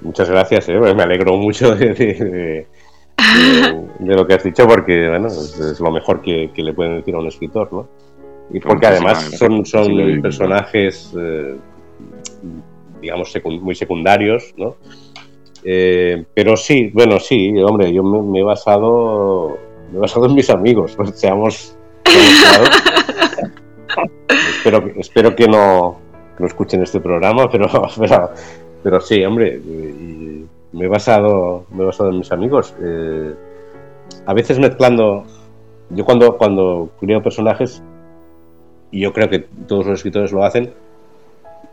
muchas gracias, ¿eh? me alegro mucho de, lo que has dicho porque bueno, es, lo mejor que, le pueden decir a un escritor, ¿no? Y porque además son, son personajes, eh, digamos, muy secundarios, ¿no? Eh, pero sí, bueno, sí, hombre, yo me, he basado me he basado en mis amigos, pues seamos, espero, espero que no que no escuchen este programa, pero, pero, sí, hombre, me he basado, me he basado en mis amigos. Eh, a veces mezclando, yo cuando, cuando creo personajes, y yo creo que todos los escritores lo hacen,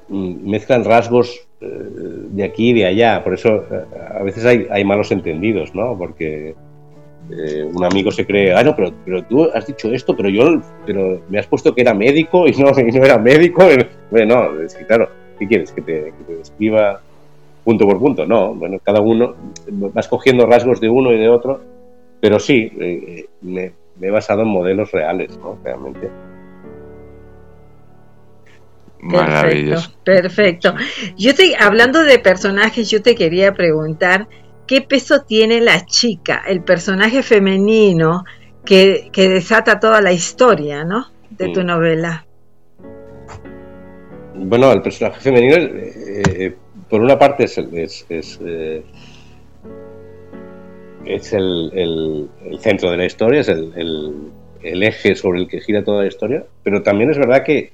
mm, mezclan rasgos de aquí y de allá. Por eso eh, a veces hay, hay malos entendidos, ¿no? Porque eh, un amigo se cree, ah, no, pero, pero tú has dicho esto, pero yo pero me has puesto que era médico y no, no era médico. Bueno, no, es que claro, ¿qué quieres? ¿Que te, describa punto por punto? No, bueno, cada uno vas cogiendo rasgos de uno y de otro, pero sí, eh, me, he basado en modelos reales, ¿no? Realmente. Maravilloso. Perfecto. Yo estoy hablando de personajes, yo te quería preguntar ¿qué peso tiene la chica, el personaje femenino que, desata toda la historia, ¿no? De tu novela. Bueno, el personaje femenino, eh, por una parte, es, es, es, eh, el, centro de la historia, es el, eje sobre el que gira toda la historia, pero también es verdad que,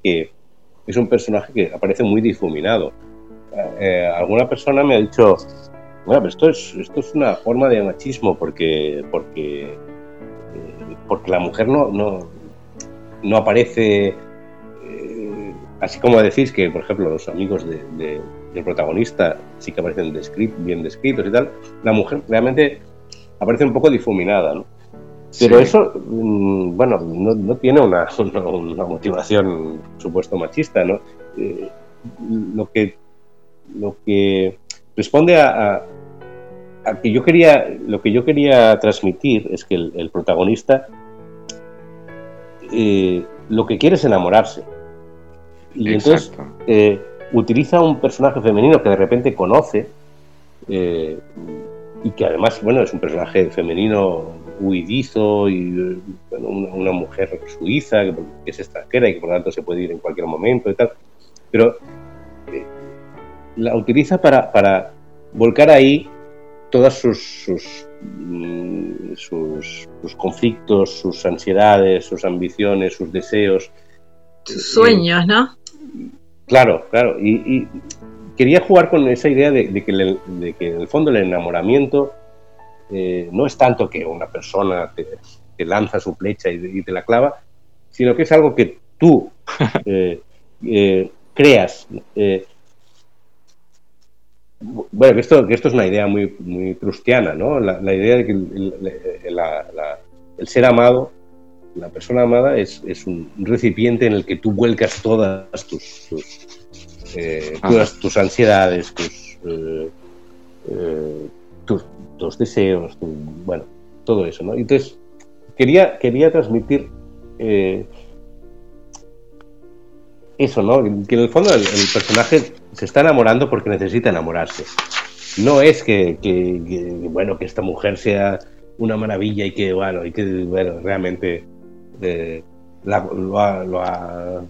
es un personaje que aparece muy difuminado. Eh, alguna persona me ha dicho, bueno, pero esto es, esto es una forma de machismo porque, porque, eh, porque la mujer no, no, no aparece, eh, así como decís que, por ejemplo, los amigos de, del protagonista sí que aparecen bien descritos y tal, la mujer realmente aparece un poco difuminada, ¿no? Pero eso, mm, bueno, no, no tiene una, una, motivación supuesto machista, ¿no? Eh, lo que lo que responde a, que yo quería, lo que yo quería transmitir es que el, protagonista eh, lo que quiere es enamorarse. Y entonces eh, utiliza un personaje femenino que de repente conoce y que además, bueno, es un personaje femenino huidizo y una, mujer suiza que, es extranjera y que por lo tanto se puede ir en cualquier momento y tal. Pero la utiliza para, para volcar ahí todas sus, mm, sus, sus, conflictos, sus ansiedades, sus ambiciones, sus deseos. Sus sueños, ¿no? Claro, claro. Y, quería jugar con esa idea de, que, de, que, en el fondo el enamoramiento eh, no es tanto que una persona te, lanza su flecha y, te la clava, sino que es algo que tú eh, eh, creas. Bueno, que esto, que esto es una idea muy, muy prustiana, ¿no? La, idea de que el, ser amado, la persona amada, es, un recipiente en el que tú vuelcas todas tus, tus, tus ansiedades, tus, eh, tus, deseos, bueno, todo eso, ¿no? Entonces, quería, quería transmitir eso, ¿no? Que en el fondo el, personaje se está enamorando porque necesita enamorarse. No es que, bueno, que esta mujer sea una maravilla y que, bueno, y que, realmente eh, lo, ha, lo, ha,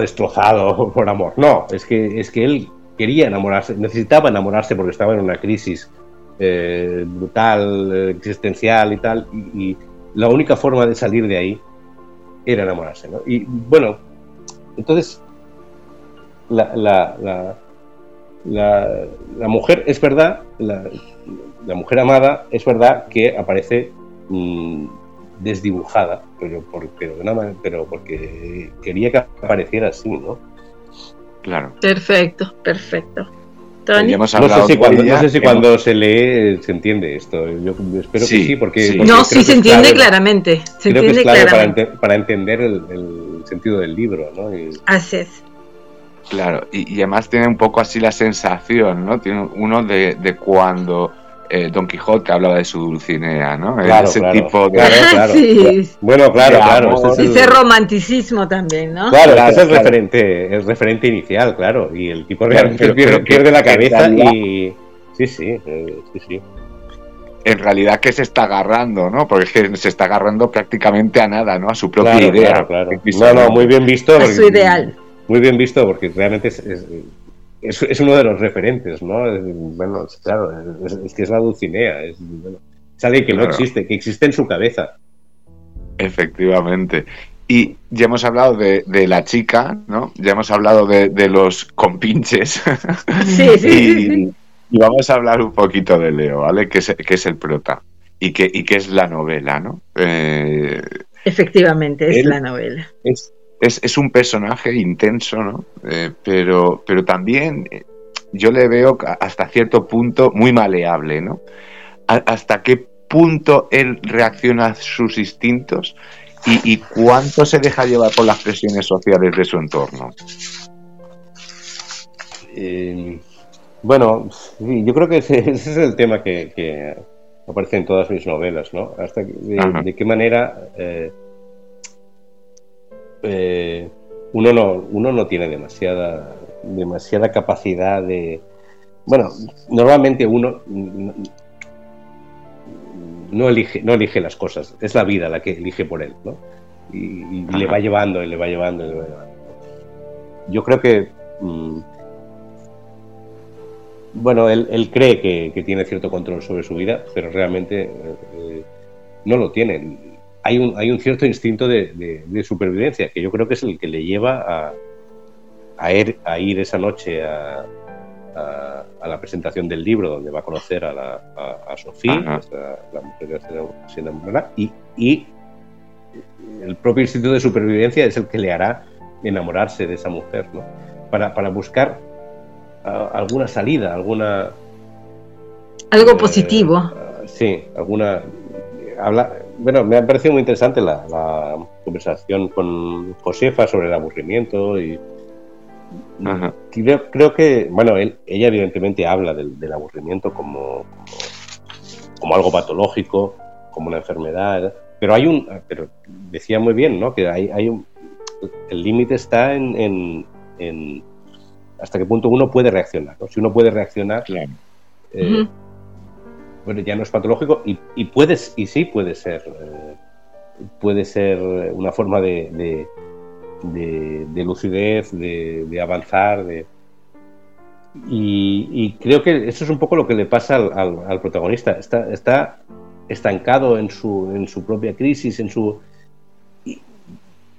destrozado por amor. No, es que, es que él quería enamorarse, necesitaba enamorarse porque estaba en una crisis eh, brutal, existencial y tal, y la única forma de salir de ahí era enamorarse. ¿no? Y bueno, entonces la, la, la, mujer es verdad, la, mujer amada es verdad que aparece mm, desdibujada, pero, por, pero, pero porque quería que apareciera así, ¿no? Claro. Perfecto, perfecto. No sé si, cuando, se lee se entiende esto. Yo espero que sí, porque. no, sí se entiende claramente. Se creo que es clave Para, entender el, sentido del libro, ¿no? Así es. Claro, y, además tiene un poco así la sensación, ¿no? Tiene uno de, de cuando eh, Don Quijote hablaba de su Dulcinea, ¿no? Claro, ese tipo de. Claro, Bueno, claro, claro. Ese, romanticismo también, ¿no? Claro, ese es el referente, el referente inicial, claro. Y el tipo realmente pierde, la cabeza y. Sí, sí, eh, sí, sí. En realidad, que se está agarrando, no? Porque se está agarrando prácticamente a nada, ¿no? A su propia idea. Claro, No, no, muy bien visto. A su ideal. Muy bien visto, porque realmente es es, uno de los referentes, ¿no? Bueno, claro, es, que es la Dulcinea, es, alguien que no existe, que existe en su cabeza. Efectivamente. Y ya hemos hablado de, la chica, ¿no? Ya hemos hablado de, los compinches. Sí, sí, y, vamos a hablar un poquito de Leo, ¿vale? Que es, que es el prota y que, y que es la novela, ¿no? Eh, Efectivamente, es la novela. Es, es, un personaje intenso, ¿no? Eh, pero, pero también eh, yo le veo hasta cierto punto muy maleable, ¿no? hasta qué punto él reacciona a sus instintos y, cuánto se deja llevar por las presiones sociales de su entorno. Eh, bueno, yo creo que ese, es el tema que, aparece en todas mis novelas, ¿no? Hasta de, qué manera eh, uno, no, uno no tiene demasiada, demasiada capacidad de... Bueno, normalmente uno no elige, no elige las cosas, es la vida la que elige por él, ¿no? Y, le va llevando, y le va llevando, y le va llevando. Yo creo que... Mm, bueno, él, cree que, tiene cierto control sobre su vida, pero realmente eh, eh, no lo tiene hay un, hay un cierto instinto de, supervivencia que yo creo que es el que le lleva a, ir, a ir esa noche a, la presentación del libro donde va a conocer a, la, a, Sofía, la, mujer que se enamorará, y, y el propio instinto de supervivencia es el que le hará enamorarse de esa mujer, ¿no? para, para buscar alguna salida, alguna... Algo eh, positivo. sí, alguna... Habla, bueno, me ha parecido muy interesante la, conversación con Josefa sobre el aburrimiento y, Creo, que, bueno, ella evidentemente habla del, aburrimiento como, como, algo patológico, como una enfermedad, pero hay un, pero decía muy bien, ¿no? Que hay, hay un, el límite está en, en, hasta qué punto uno puede reaccionar, Si uno puede reaccionar, eh, bueno, ya no es patológico y, y puedes, y sí puede ser, eh, puede ser una forma de de, lucidez, de, avanzar. De... Y, creo que eso es un poco lo que le pasa al, protagonista. Está, está estancado en su, en su propia crisis, en su...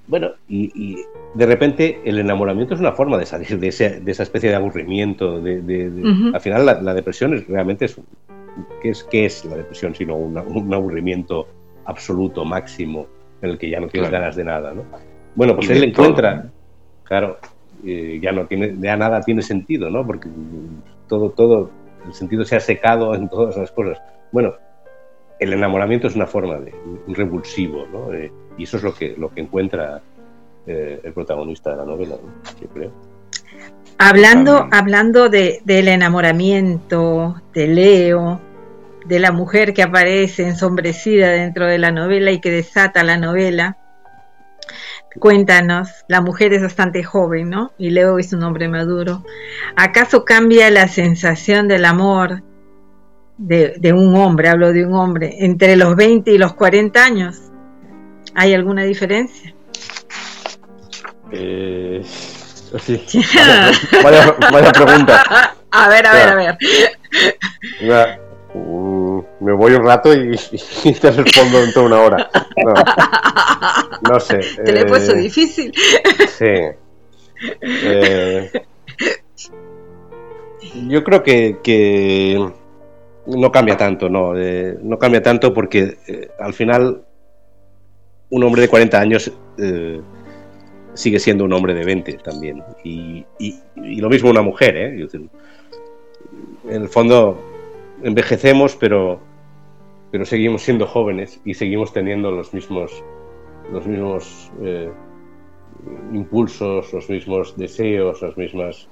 bueno, y, de repente el enamoramiento es una forma de salir de, esa especie de aburrimiento. De, Al final la, depresión es, realmente es... ¿qué, es... ¿Qué es la depresión sino un aburrimiento absoluto, máximo, en el que ya no tienes ganas de nada? ¿no? Bueno, pues él encuentra, claro, ya no tiene, ya nada tiene sentido, ¿no? Porque todo, todo, el sentido se ha secado en todas las cosas. Bueno, el enamoramiento es una forma de un revulsivo, ¿no? Eh, y eso es lo que, lo que encuentra eh, el protagonista de la novela, yo creo. Hablando, hablando de, del enamoramiento de Leo, de la mujer que aparece ensombrecida dentro de la novela y que desata la novela, Cuéntanos, la mujer es bastante joven, ¿no? Y Leo es un hombre maduro. ¿Acaso cambia la sensación del amor de, un hombre, hablo de un hombre, entre los 20 y los 40 años? ¿Hay alguna diferencia? Eh, vaya, pregunta. A ver, a ver, a ver. Mm, me voy un rato y, te respondo dentro de una hora. No, sé. Te lo he puesto eh, difícil. Sí. Eh, yo creo que, no cambia tanto, no. Eh, no cambia tanto porque al final un hombre de 40 años sigue siendo un hombre de 20 también. Y, lo mismo una mujer, ¿eh? En el fondo envejecemos, pero, pero seguimos siendo jóvenes y seguimos teniendo los mismos, los mismos eh, impulsos, los mismos deseos, las mismas...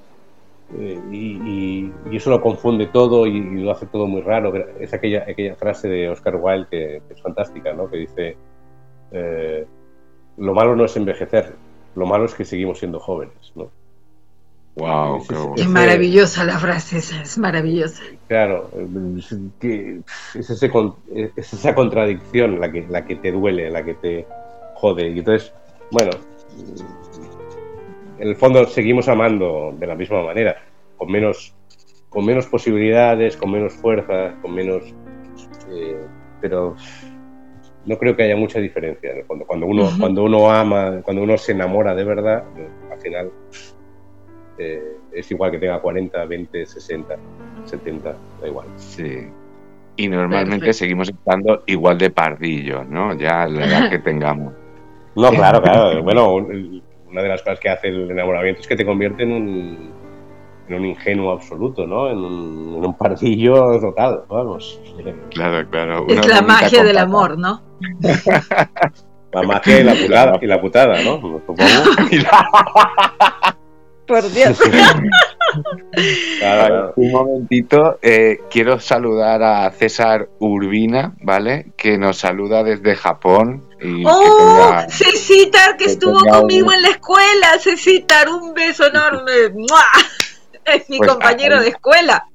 Eh, y, eso lo confunde todo y, lo hace todo muy raro. Es aquella, aquella frase de Oscar Wilde que, es fantástica, ¿no? que dice, eh, lo malo no es envejecer, lo malo es que seguimos siendo jóvenes. ¿no? Wow, es, maravillosa la frase esa, es maravillosa. Claro, es, esa contradicción la que, la que te duele, la que te jode. Y entonces, bueno, en el fondo seguimos amando de la misma manera, con menos, con menos posibilidades, con menos fuerza, con menos... Eh, pero no creo que haya mucha diferencia en el fondo. Cuando uno, cuando uno ama, cuando uno se enamora de verdad, al final eh, es igual que tenga 40, 20, 60, 70, da igual. Sí. Y normalmente seguimos estando igual de pardillos, ¿no? Ya la edad que tengamos. No, claro, claro. Bueno, una de las cosas que hace el enamoramiento es que te convierte en un, en un ingenuo absoluto, ¿no? En un, en un pardillo total, vamos. Claro, claro. es la magia del amor, ¿no? La magia y la putada, y la putada ¿no? Por Dios. Un momentito, eh, quiero saludar a César Urbina, ¿vale? Que nos saluda desde Japón. Y ¡Oh! Cecitar, que, estuvo conmigo en la escuela. Cecitar, un beso enorme. Es mi pues compañero de escuela.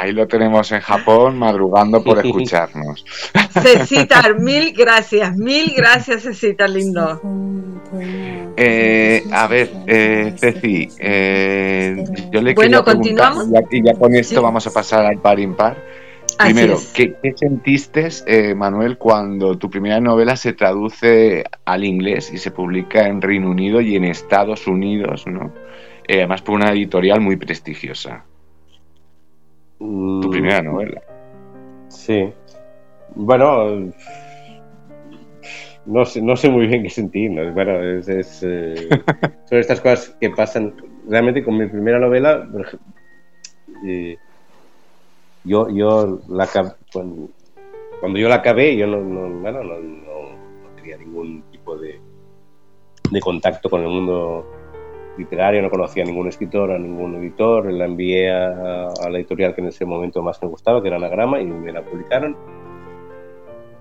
Ahí lo tenemos en Japón, madrugando por escucharnos. Cecitar, mil gracias, mil gracias, Cecitar, lindo. Eh, a ver, eh, Ceci, eh, yo le bueno, continuamos. Y ya, con esto vamos a pasar al par impar. Primero, ¿qué, sentiste, eh, Manuel, cuando tu primera novela se traduce al inglés y se publica en Reino Unido y en Estados Unidos, ¿no? Además por una editorial muy prestigiosa. Tu mm. primera novela. Sí. Bueno, no sé, no sé muy bien qué sentir. Bueno, es, eh, son estas cosas que pasan. Realmente con mi primera novela, eh, yo, yo la cuando, cuando, yo la acabé, yo no, bueno, no, tenía ningún tipo de, de contacto con el mundo literaria, no conocía a ningún escritor, a ningún editor, la envié a, la editorial que en ese momento más me gustaba, que era Anagrama, y me la publicaron.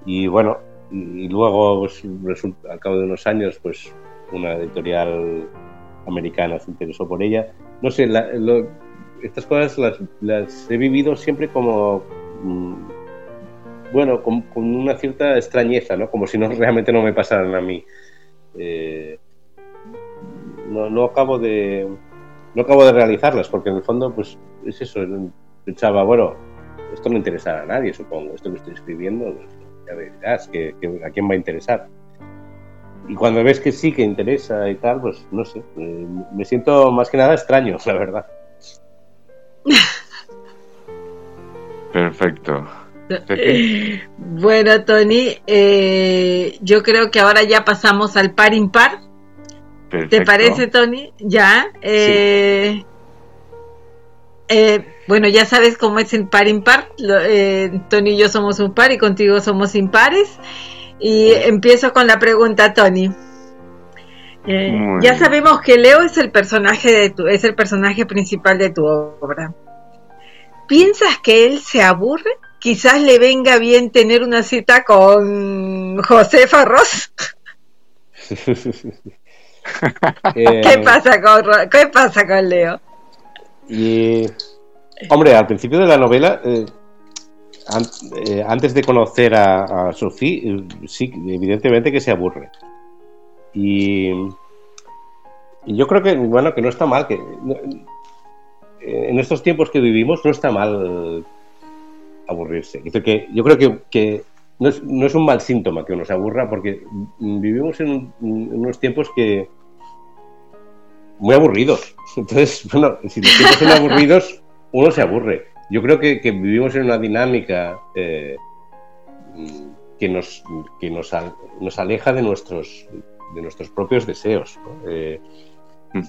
Y bueno, y luego, pues, al cabo de unos años, pues una editorial americana se interesó por ella. No sé, estas cosas las, las, he vivido siempre como, mm, bueno, con, una cierta extrañeza, ¿no? Como si no realmente no me pasaran a mí. Eh, no, no acabo de no acabo de realizarlas porque en el fondo pues es eso pensaba bueno esto no interesará a nadie supongo esto que estoy escribiendo ya verás que, a quién va a interesar. Y cuando ves que sí que interesa y tal pues no sé eh, me siento más que nada extraño la verdad. Perfecto. Bueno Tony eh, yo creo que ahora ya pasamos al par impar ¿Te parece, Tony? Ya. Eh, eh, bueno, ya sabes cómo es el par impar. Eh, Tony y yo somos un par y contigo somos impares. Y empiezo con la pregunta, Tony. ya sabemos que Leo es el personaje de tu, es el personaje principal de tu obra. ¿Piensas que él se aburre? Quizás le venga bien tener una cita con José Farros. Eh, ¿Qué, pasa con, ¿Qué pasa con Leo? Y, hombre, al principio de la novela, eh, eh, antes de conocer a, Sofía, sí, evidentemente que se aburre. Y, yo creo que, bueno, que no está mal, que en estos tiempos que vivimos no está mal aburrirse. Que, yo creo que, no, es, no, es, un mal síntoma que uno se aburra, porque vivimos en unos tiempos que, muy aburridos. Entonces, bueno, si los tiempos son aburridos, uno se aburre. Yo creo que, vivimos en una dinámica eh, que, nos, que nos, nos, aleja de nuestros, de nuestros propios deseos. Eh,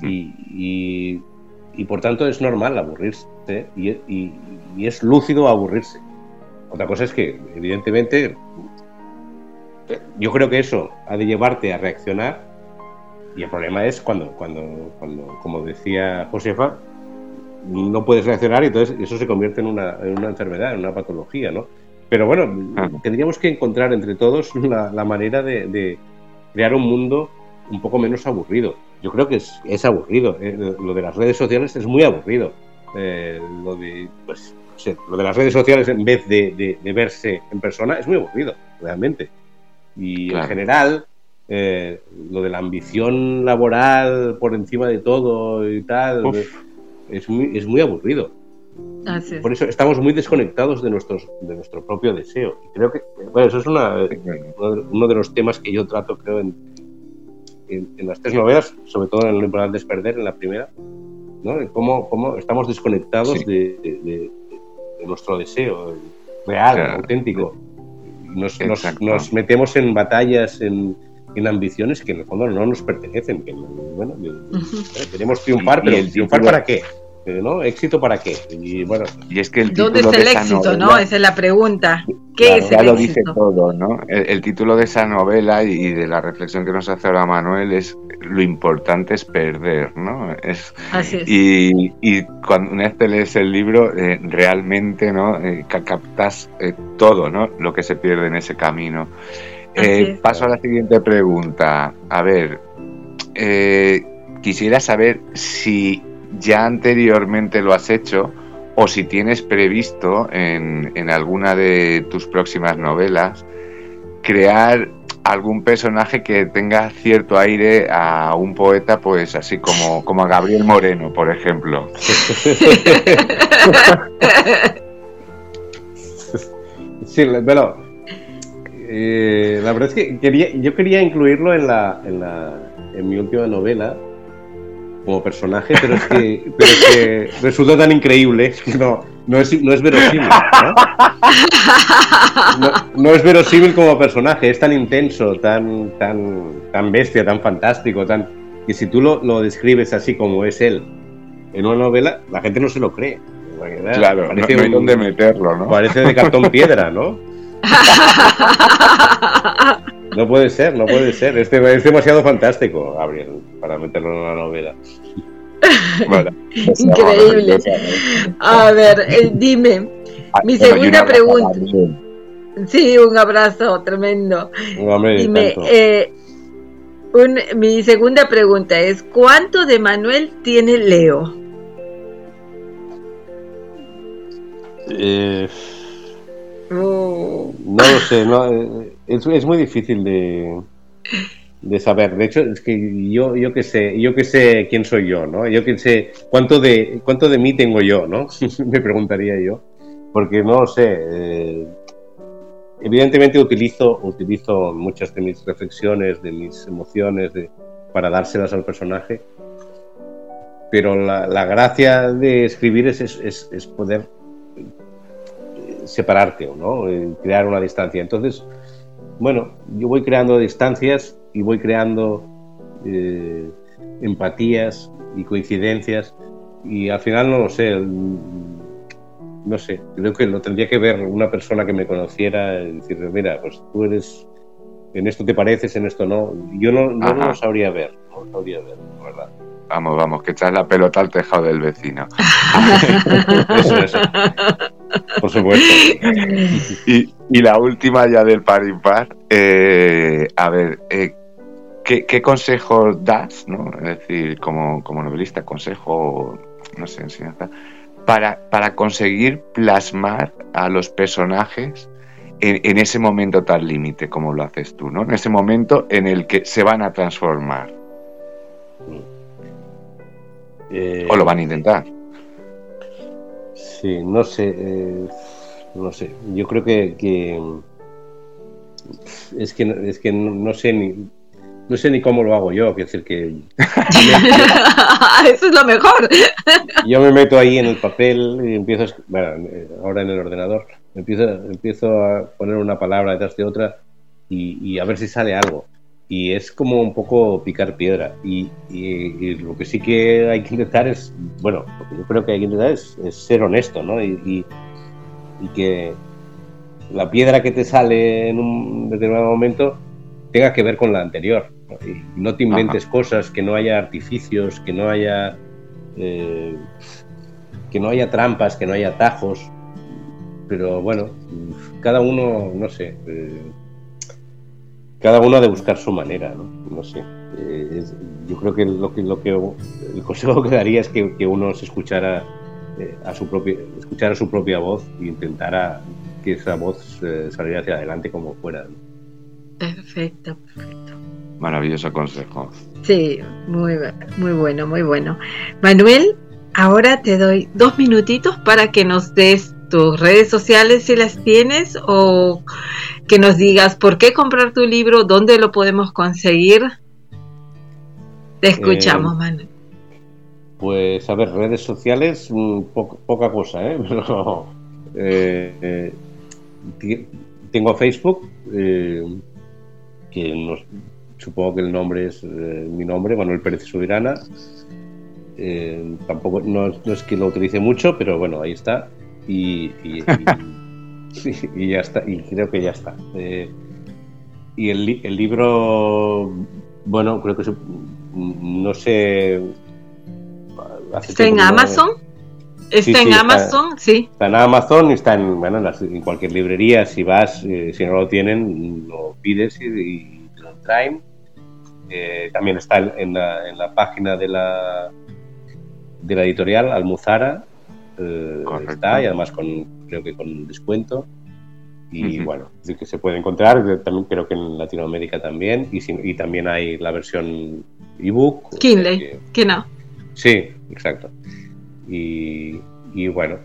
y, y, por tanto es normal aburrirse y, y, es lúcido aburrirse. Otra cosa es que, evidentemente, yo creo que eso ha de llevarte a reaccionar y el problema es cuando, cuando, cuando como decía Josefa, no puedes reaccionar y entonces eso se convierte en una, en una enfermedad, en una patología, ¿no? Pero bueno, tendríamos que encontrar entre todos la, la manera de, de, crear un mundo un poco menos aburrido. Yo creo que es, es aburrido. Eh, lo de las redes sociales es muy aburrido. Eh, lo, de, pues, lo de las redes sociales en vez de, de, verse en persona es muy aburrido, realmente. Y en general, eh, lo de la ambición laboral por encima de todo y tal, es muy, es muy aburrido. Por eso estamos muy desconectados de, nuestros, de nuestro propio deseo. Y creo que, bueno, eso es una, uno de los temas que yo trato, creo, en, en, las tres novelas, sobre todo en Lo importante es perder, en la primera, ¿no? Cómo, cómo estamos desconectados de, de, nuestro deseo real, auténtico. Nos, nos, nos, metemos en batallas, en, en ambiciones que en el fondo no nos pertenecen. Que, bueno, queremos triunfar, pero ¿triunfar para qué? ¿no? ¿Éxito para qué? Y bueno, y es que el ¿dónde está el éxito, no? Esa es la pregunta. ¿Qué es el lo dice todo, ¿no? El, título de esa novela y de la reflexión que nos hace ahora Manuel es lo importante es perder, ¿no? Es, Así es. Y, y cuando una vez te lees el libro, eh, realmente, ¿no? Eh, captas eh, todo, ¿no? Lo que se pierde en ese camino. Eh, paso a la siguiente pregunta. A ver, eh, quisiera saber si ya anteriormente lo has hecho o si tienes previsto en, en alguna de tus próximas novelas crear algún personaje que tenga cierto aire a un poeta, pues así como, como a Gabriel Moreno, por ejemplo. Sí, pero eh, la verdad es que quería, yo quería incluirlo en, la, en, la, en mi última novela como personaje, pero es que, resulta tan increíble que no, no, es, no es verosímil. ¿no? es verosímil como personaje, es tan intenso, tan, tan, tan bestia, tan fantástico, tan que si tú lo, lo describes así como es él en una novela, la gente no se lo cree. Claro, parece no, hay dónde meterlo, ¿no? Parece de cartón piedra, ¿no? No puede ser, no puede ser. Es, es demasiado fantástico, Gabriel, para meterlo en una novela. Increíble. A ver, eh, dime, ah, mi segunda pregunta. Sí, un abrazo tremendo. dime, eh, mi segunda pregunta es, ¿cuánto de Manuel tiene Leo? Eh. No lo sé, no, es muy difícil de de saber. De hecho, es que yo, yo que sé, yo que sé quién soy yo, ¿no? Yo que sé cuánto de, cuánto de mí tengo yo, ¿no? Me preguntaría yo. Porque no lo sé. Eh, evidentemente utilizo, utilizo muchas de mis reflexiones, de mis emociones, de, para dárselas al personaje. Pero la, la gracia de escribir es, es, es poder separarte, ¿no? Eh, crear una distancia. Entonces, bueno, yo voy creando distancias y voy creando eh, empatías y coincidencias y al final no lo sé, no sé, creo que lo tendría que ver una persona que me conociera y decirle, mira, pues tú eres, en esto te pareces, en esto no, yo no, lo sabría ver, no lo sabría ver, verdad. Vamos, vamos, que echas la pelota al tejado del vecino. eso, eso. Por supuesto. Y, y, la última ya del par impar. Eh, a ver, eh, ¿qué, ¿qué, consejo das, ¿no? Es decir, como, como novelista, consejo, no sé, enseñanza, para, para conseguir plasmar a los personajes en, en ese momento tan límite como lo haces tú, ¿no? En ese momento en el que se van a transformar. Eh, o lo van a intentar. Sí, no sé, eh, no sé. Yo creo que, es que es que no, sé ni no sé ni cómo lo hago yo, quiero decir que eso es lo mejor. yo me meto ahí en el papel y empiezo, bueno, ahora en el ordenador, empiezo empiezo a poner una palabra detrás de otra y a ver si sale algo y es como un poco picar piedra. Y, lo que sí que hay que intentar es, bueno, lo que yo creo que hay que intentar es, ser honesto, ¿no? Y, que la piedra que te sale en un determinado momento tenga que ver con la anterior. Y no te inventes cosas, que no haya artificios, que no haya. Eh, que no haya trampas, que no haya atajos. Pero bueno, cada uno, no sé. Eh, cada uno ha de buscar su manera, ¿no? No sé. Eh, yo creo que lo que, lo que el consejo que daría es que, que uno se escuchara eh, a su propia, escuchara su propia voz e intentara que esa voz eh, saliera hacia adelante como fuera. Perfecto, perfecto. Maravilloso consejo. Sí, muy, muy bueno, muy bueno. Manuel, ahora te doy dos minutitos para que nos des tus redes sociales si las tienes o que nos digas por qué comprar tu libro, dónde lo podemos conseguir. Te escuchamos, eh, Manuel. Pues a ver, redes sociales, mm, poca cosa, ¿eh? Pero, eh, tengo Facebook, que supongo que el nombre es mi nombre, Manuel Pérez Subirana. tampoco no, no, es que lo utilice mucho, pero bueno, ahí está y, y, ya está, y creo que ya está. Eh, y el, el, libro, bueno, creo que no sé. ¿Está en Amazon? ¿Está en Amazon? sí. Está en Amazon y está en, bueno, en, cualquier librería. Si vas, eh, si no lo tienen, lo pides y, lo traen. Eh, también está en la, en la página de la, de la editorial Almuzara eh, está y además con creo que con descuento y bueno, es que se puede encontrar, también creo que en Latinoamérica también, y, y también hay la versión ebook. Kindle, que, no. Sí, exacto. Y, y, bueno,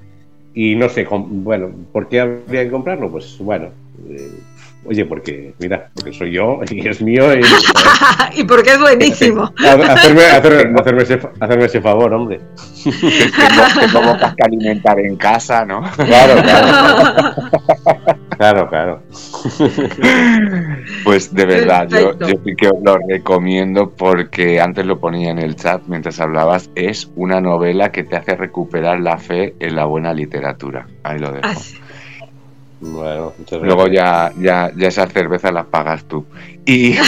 y no sé, bueno, ¿por qué habría que comprarlo? Pues bueno, eh, Oye, porque, mira, porque soy yo y es mío. Y, y porque es buenísimo. hacerme, hacerme, ese, hacerme, ese, favor, hombre. tengo, que alimentar en casa, ¿no? Claro, claro. Claro, claro. Pues de verdad, yo, yo sí que os lo recomiendo porque antes lo ponía en el chat mientras hablabas, es una novela que te hace recuperar la fe en la buena literatura. Ahí lo dejo. Bueno, Luego ya, ya, ya esas cervezas las pagas tú. Y,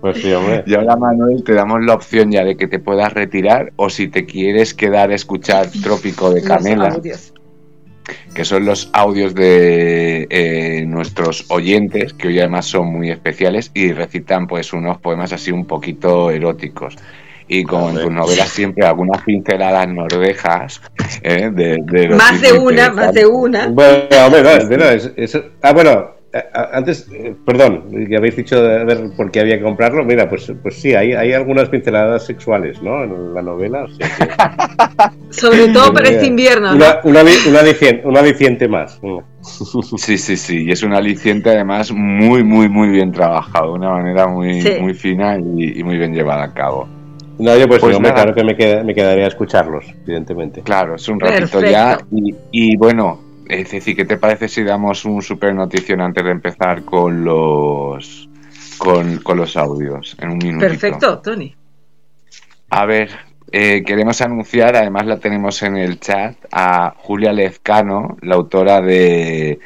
Pues sí, hombre. y ahora, Manuel, te damos la opción ya de que te puedas retirar o si te quieres quedar a escuchar Trópico de Canela, que son los audios de eh, nuestros oyentes, que hoy además son muy especiales y recitan pues unos poemas así un poquito eróticos. Y como en tus novelas siempre algunas pinceladas nordejas ¿eh? de, de Más de una, más de una. Bueno, hombre, no, es- no, es- es- ah, bueno, a- a- antes, eh, perdón, que habéis dicho de ver por qué había que comprarlo. Mira, pues, pues sí, hay, hay algunas pinceladas sexuales, ¿no? En la novela. o sea que- Sobre todo para este invierno. ¿no? Una, una, ali- una aliciente, un aliciente más. Sí, sí, sí, y es un aliciente además muy, muy, muy bien trabajado, de una manera muy, Sí. muy fina y, y muy bien llevada a cabo. No, yo pues, Pues nada. claro que me, queda- me quedaría a escucharlos, evidentemente. Claro, es un ratito Perfecto. ya. Y, y bueno, es decir, ¿qué te parece si damos un super notición antes de empezar con los con, con los audios? En un minutito. Perfecto, Tony. A ver, eh, queremos anunciar, además la tenemos en el chat, a Julia Lezcano, la autora de,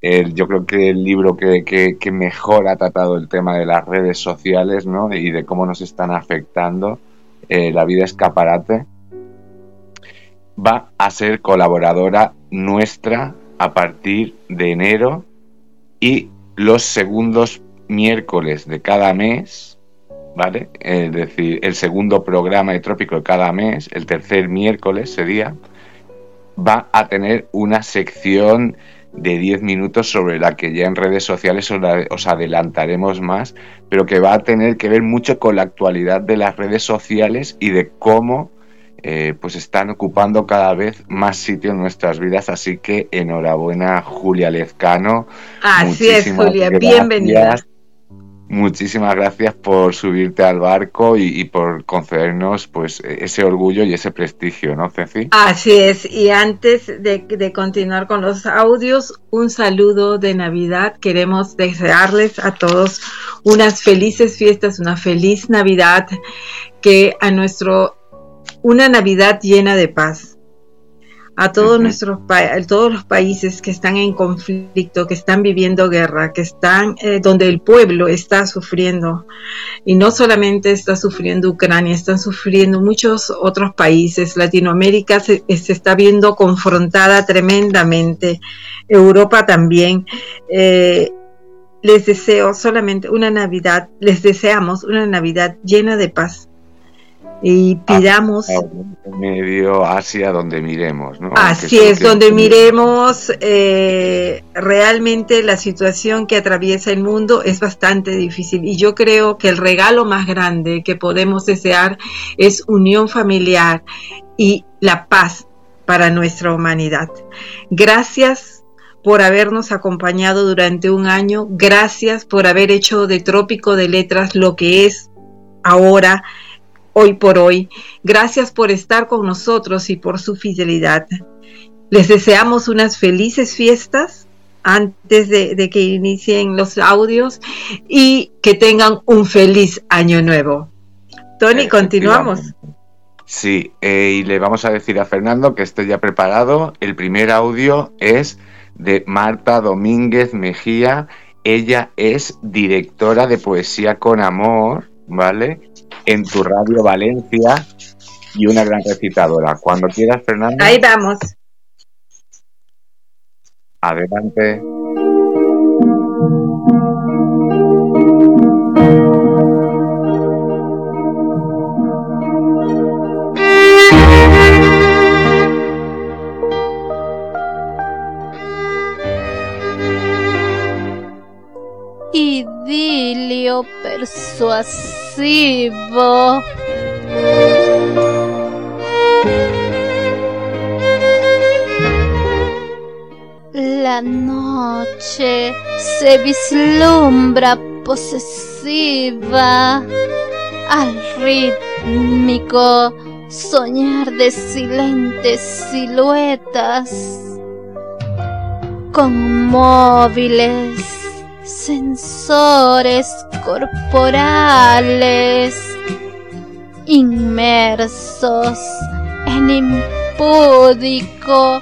el, yo creo que el libro que, que- que mejor ha tratado el tema de las redes sociales ¿no? y de cómo nos están afectando eh, la vida escaparate. Va a ser colaboradora nuestra a partir de enero y los segundos miércoles de cada mes ¿vale? Es decir, el segundo programa de Trópico de cada mes, el tercer miércoles sería, va a tener una sección de 10 minutos sobre la que ya en redes sociales os, la- os adelantaremos más, pero que va a tener que ver mucho con la actualidad de las redes sociales y de cómo eh, pues están ocupando cada vez más sitio en nuestras vidas. Así que enhorabuena Julia Lezcano. Así es, Julia. gracias. Bienvenida. Muchísimas gracias por subirte al barco y, por concedernos pues ese orgullo y ese prestigio, ¿no, Ceci? Así es, y antes de continuar con los audios, un saludo de Navidad. Queremos desearles a todos unas felices fiestas, una feliz Navidad, que a nuestro, una Navidad llena de paz. A todos nuestros a todos los países que están en conflicto, que están viviendo guerra, que están eh, donde el pueblo está sufriendo, y no solamente está sufriendo Ucrania, están sufriendo muchos otros países. Latinoamérica se, se está viendo confrontada tremendamente, Europa también. Eh, les deseo solamente una Navidad, les deseamos una Navidad llena de paz. Y pidamos, En medio Asia, donde miremos, ¿no? así es, donde miremos eh, realmente la situación que atraviesa el mundo es bastante difícil. Y yo creo que el regalo más grande que podemos desear es unión familiar y la paz para nuestra humanidad. Gracias por habernos acompañado durante un año. Gracias por haber hecho de Trópico de Letras lo que es ahora, hoy por hoy. Gracias por estar con nosotros y por su fidelidad. Les deseamos unas felices fiestas antes de, de que inicien los audios y que tengan un feliz año nuevo. Tony, continuamos. Sí, eh, y le vamos a decir a Fernando que esté ya preparado. El primer audio es de Marta Domínguez Mejía. Ella es directora de Poesía con Amor, ¿vale? En tu radio Valencia y una gran recitadora. Cuando quieras, Fernando, Ahí vamos. adelante. idilio persuasivo. La noche se vislumbra posesiva al rítmico soñar de silentes siluetas con móviles sensores corporales inmersos en impúdico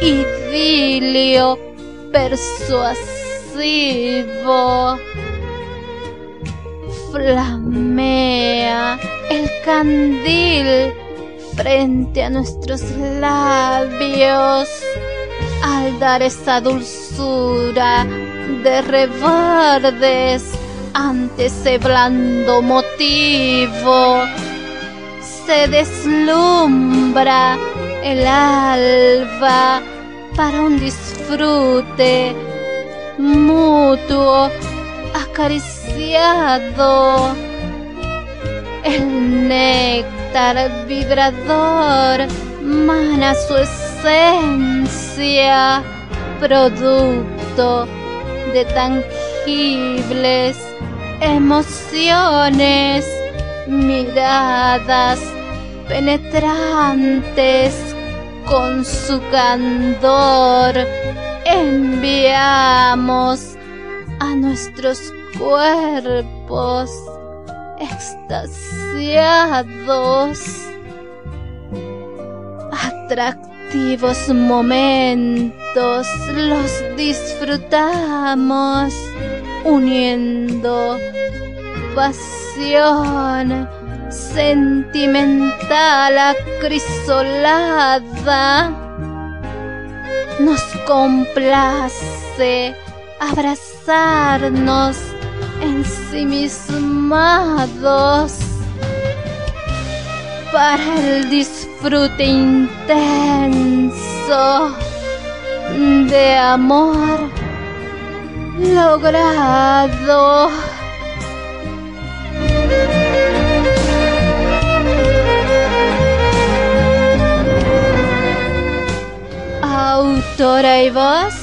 idilio persuasivo. Flamea el candil frente a nuestros labios al dar esa dulzura de reverdes ante ese blando motivo. Se deslumbra el alba para un disfrute mutuo acariciado. El néctar vibrador mana su esencia producto de tangibles emociones miradas penetrantes con su candor. Enviamos a nuestros cuerpos extasiados atractivos momentos los disfrutamos uniendo pasión sentimental acrisolada. Nos complace abrazarnos ensimismados para el disfrute intenso de amor logrado. Autora y voz,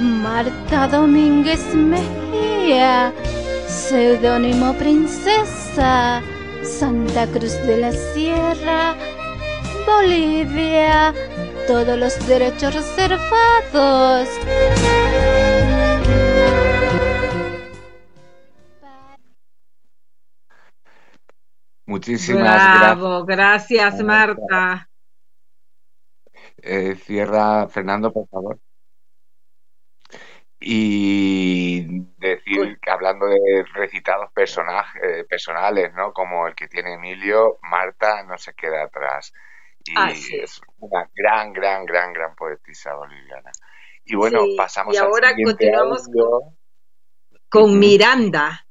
Marta Domínguez Mejía, seudónimo Princesa, Santa Cruz de la Sierra, Bolivia, todos los derechos reservados. Muchísimas Bravo, gracias Marta. Eh, cierra, Fernando, por favor. Y decir que hablando de recitados personajes, personales, ¿no? Como el que tiene Emilio, Marta no se queda atrás. Y es una gran, gran, gran, gran poetisa boliviana. Y bueno, pasamos y ahora continuamos con, Miranda.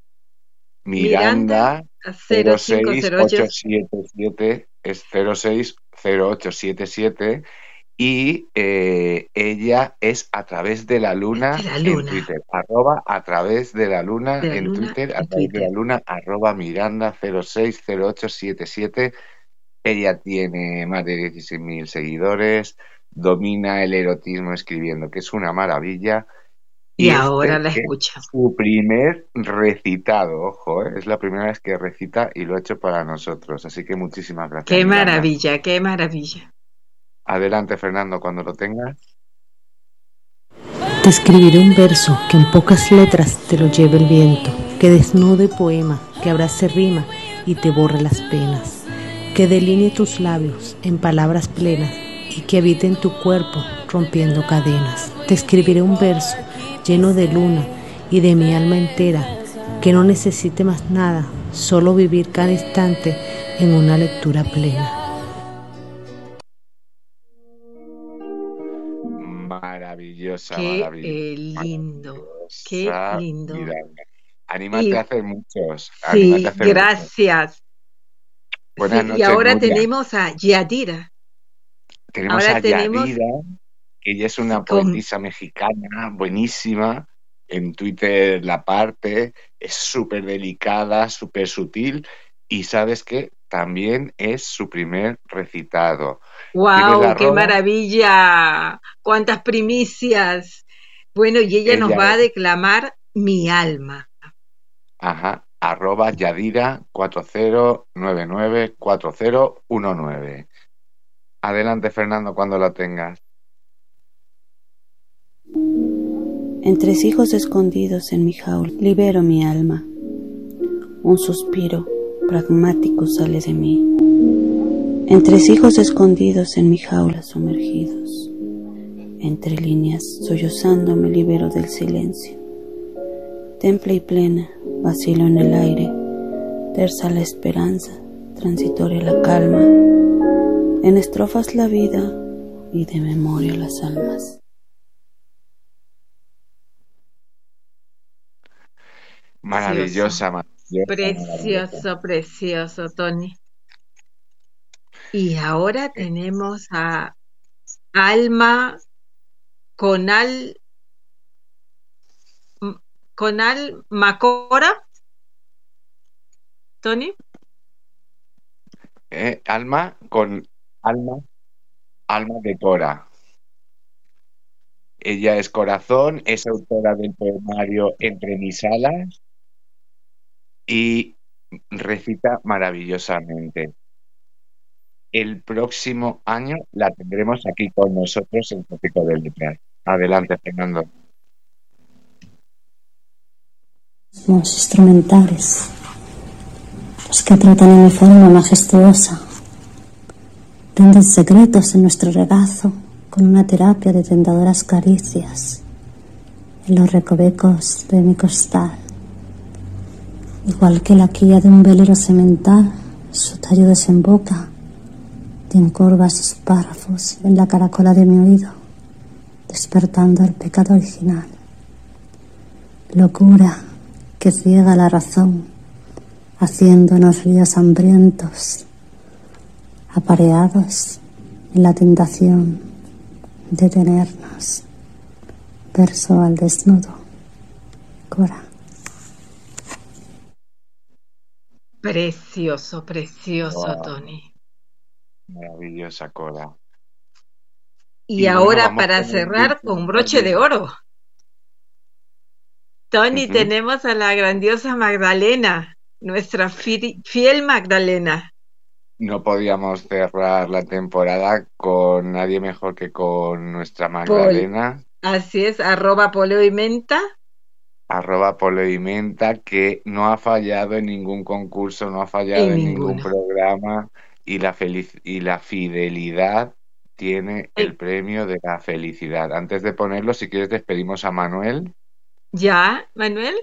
Miranda, Miranda 06877 es 060877 y eh, ella es a través de la luna, en Twitter, arroba a través de la luna en Twitter, a través de la luna, arroba Miranda 060877. Ella tiene más de 16.000 seguidores, domina el erotismo escribiendo, que es una maravilla. Y, ahora la escucha. Su primer recitado, ojo, ¿eh? es la primera vez que recita y lo ha hecho para nosotros. Así que muchísimas gracias. Qué maravilla, qué maravilla. Adelante, Fernando, cuando lo tengas. Te escribiré un verso que en pocas letras te lo lleve el viento, que desnude poema, que abrace rima y te borre las penas, que delinee tus labios en palabras plenas y que habite en tu cuerpo rompiendo cadenas. Te escribiré un verso lleno de luna y de mi alma entera, que no necesite más nada, solo vivir cada instante en una lectura plena. Maravillosa, qué maravillosa. lindo, qué lindo. Miranda. Anímate Y- a hacer muchos. Sí, anímate a hacer gracias. Buenas Sí, y noches, ahora Nuria. tenemos a Yadira. muchos. Tenemos ahora a tenemos- Yadira, que ella es una con- poetisa mexicana buenísima. En Twitter la parte, es súper delicada, súper sutil. Y sabes que también es su primer recitado. ¡Wow! ¡Qué maravilla! ¡Cuántas primicias! Bueno, y ella, nos va a declamar Mi alma. Ajá, arroba Yadira 40994019. Adelante, Fernando, cuando la tengas. Entre hijos escondidos en mi jaula, libero mi alma. Un suspiro pragmático sale de mí. Entre hijos escondidos en mi jaula sumergidos. Entre líneas, sollozando me libero del silencio. Temple y plena, vacilo en el aire, tersa la esperanza, transitoria la calma, en estrofas la vida y de memoria las almas. Maravillosa, maravillosa. Precioso, precioso, Tony. Y ahora tenemos a Alma Conal Conal Macora. Tony. Eh, alma con alma, alma de Cora. Ella es corazón, es autora del poemario Entre mis alas y recita maravillosamente. El próximo año la tendremos aquí con nosotros en Trópico del Letras. Adelante, Fernando. Los instrumentales, los que tratan en forma majestuosa, rinden secretos en nuestro regazo con una terapia de tentadoras caricias en los recovecos de mi costal. Igual que la quilla de un velero semental, su tallo desemboca y encorva sus párrafos en la caracola de mi oído, despertando el pecado original. Locura que ciega la razón, haciéndonos ríos hambrientos, apareados en la tentación de tenernos. Verso al desnudo. Cora. Precioso, precioso, Tony. Maravillosa Cora. Y, ahora para cerrar con broche de oro. Tony, tenemos a la grandiosa Magdalena, nuestra fiel Magdalena no podíamos cerrar la temporada con nadie mejor que con nuestra Magdalena. Así es, arroba poleo y menta. Arroba poleo y menta, que no ha fallado en ningún concurso, no ha fallado en, ningún programa y la, feliz y la fidelidad tiene el premio de la felicidad. Antes de ponerlo, si quieres, despedimos a Manuel. ¿Ya, Manuel?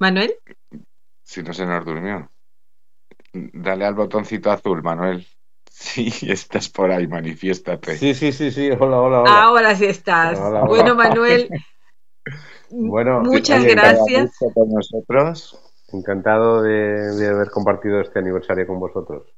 ¿Manuel? Si no se nos durmió. Dale al botoncito azul, Manuel. Sí, estás por ahí, manifiéstate. Sí, sí, sí, sí. Hola, hola, hola. Ahora sí estás. Bueno, Manuel. bueno, muchas gracias. Con nosotros. Encantado de haber compartido este aniversario con vosotros.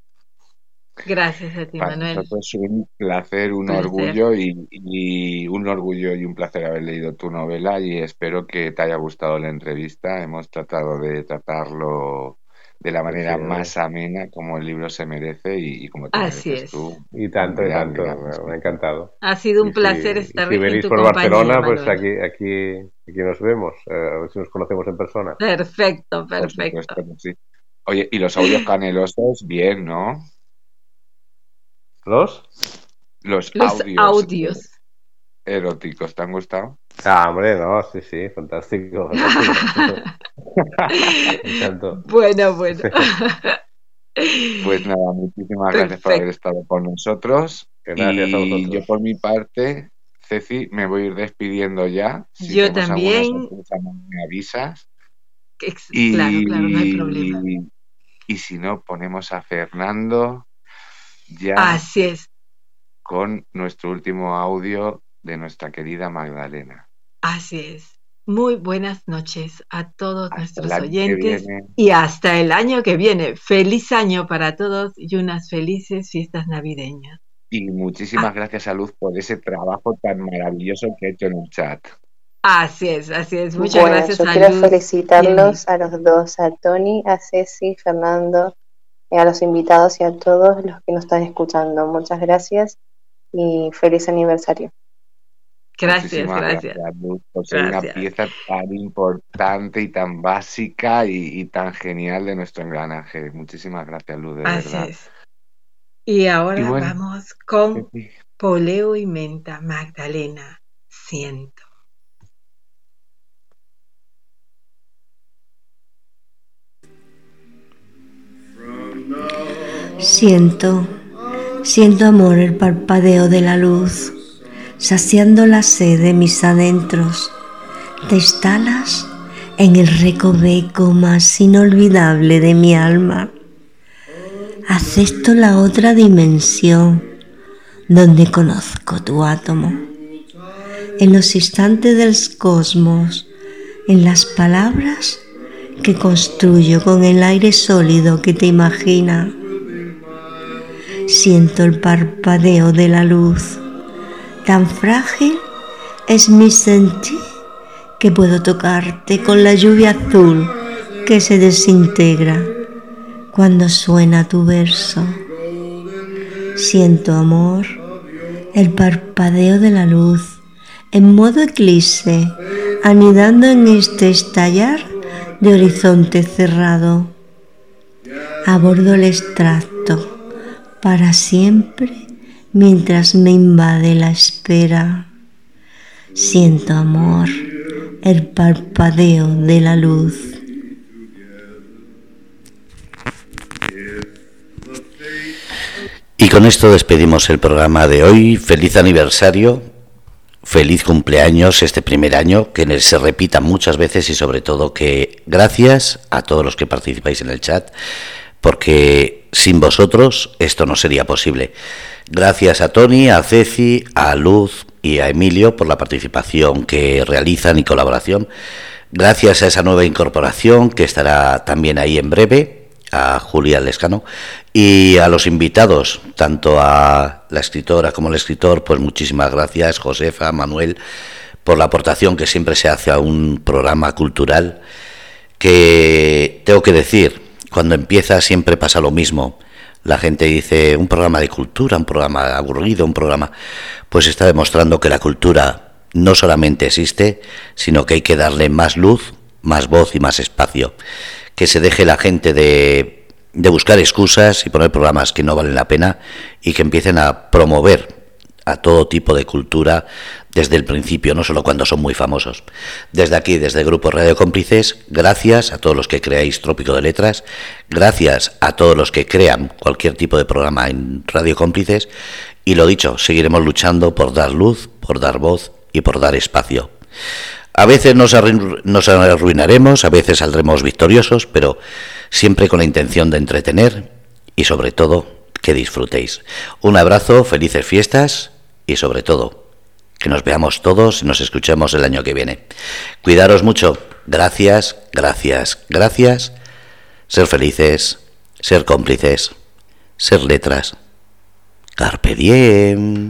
Gracias a ti, Manuel. es un placer, un orgullo y, un orgullo y un placer haber leído tu novela y espero que te haya gustado la entrevista. Hemos tratado de tratarlo de la manera más amena como el libro se merece y, como te Así es. tú. Y tanto, y tanto, me, ha encantado. Ha sido un placer estar y si venís por Barcelona, pues aquí, aquí, aquí nos vemos, eh, a ver si nos conocemos en persona. Perfecto, perfecto. Oye, y los audios canelosos, bien, ¿no? ¿Los? Los, audios, eróticos, ¿te han gustado? Ah, hombre, no, sí, sí, fantástico. bueno, bueno. Pues nada, muchísimas gracias por haber estado con nosotros. Gracias a vosotros. Yo por mi parte, Ceci, me voy a ir despidiendo ya. yo también. me avisas. claro, claro, no hay problema. Y si no, ponemos a Fernando ya Así es. con nuestro último audio de nuestra querida Magdalena. Así es. Muy buenas noches a todos nuestros oyentes y hasta el año que viene. Feliz año para todos y unas felices fiestas navideñas. Y muchísimas ah. gracias a Luz por ese trabajo tan maravilloso que ha hecho en el chat. Así es, así es. Muchas gracias yo quiero felicitarlos a los dos, a Tony, a Ceci, Fernando, a los invitados y a todos los que nos están escuchando. Muchas gracias y feliz aniversario. Gracias, gracias. por ser una pieza tan importante y tan básica y, tan genial de nuestro engranaje. Muchísimas gracias, Luz, de verdad. Y ahora vamos con Poleo y Menta Magdalena. Siento. Siento, siento amor el parpadeo de la luz, saciando la sed de mis adentros. Te instalas en el recoveco más inolvidable de mi alma. Acepto la otra dimensión donde conozco tu átomo. En los instantes del cosmos, en las palabras que construyo con el aire sólido que te imagina. Siento el parpadeo de la luz. Tan frágil es mi sentir que puedo tocarte con la lluvia azul que se desintegra cuando suena tu verso. Siento amor, el parpadeo de la luz en modo eclipse, anidando en este estallar de horizonte cerrado. Abordo el extracto para siempre mientras me invade la espera. Siento amor el parpadeo de la luz. Y con esto despedimos el programa de hoy. Feliz aniversario, feliz cumpleaños este primer año, que se repita muchas veces y sobre todo que gracias a todos los que participáis en el chat, porque sin vosotros esto no sería posible. Gracias a Tony, a Ceci, a Luz, y a Emilio por la participación que realizan y colaboración. Gracias a esa nueva incorporación que estará también ahí en breve, a Julia Lescano, y a los invitados, tanto a la escritora como el escritor, pues muchísimas gracias, Josefa, Manuel, por la aportación que siempre se hace a un programa cultural que tengo que decir, cuando empieza siempre pasa lo mismo la gente dice un programa de cultura, un programa aburrido, un programa... Pues está demostrando que la cultura no solamente existe, sino que hay que darle más luz, más voz y más espacio. Que se deje la gente de, de buscar excusas y poner programas que no valen la pena y que empiecen a promover a todo tipo de cultura desde el principio, no solo cuando son muy famosos. Desde aquí, desde el Grupo Radio Cómplices, gracias a todos los que creáis Trópico de Letras, gracias a todos los que crean cualquier tipo de programa en Radio Cómplices y lo dicho, seguiremos luchando por dar luz, por dar voz y por dar espacio. A veces nos, nos arruinaremos, a veces saldremos victoriosos, pero siempre con la intención de entretener y sobre todo que disfrutéis. Un abrazo, felices fiestas y sobre todo que nos veamos todos y nos escuchemos el año que viene. Cuidaros mucho. Gracias, gracias, gracias. Ser felices, ser cómplices, ser letras. Carpe diem.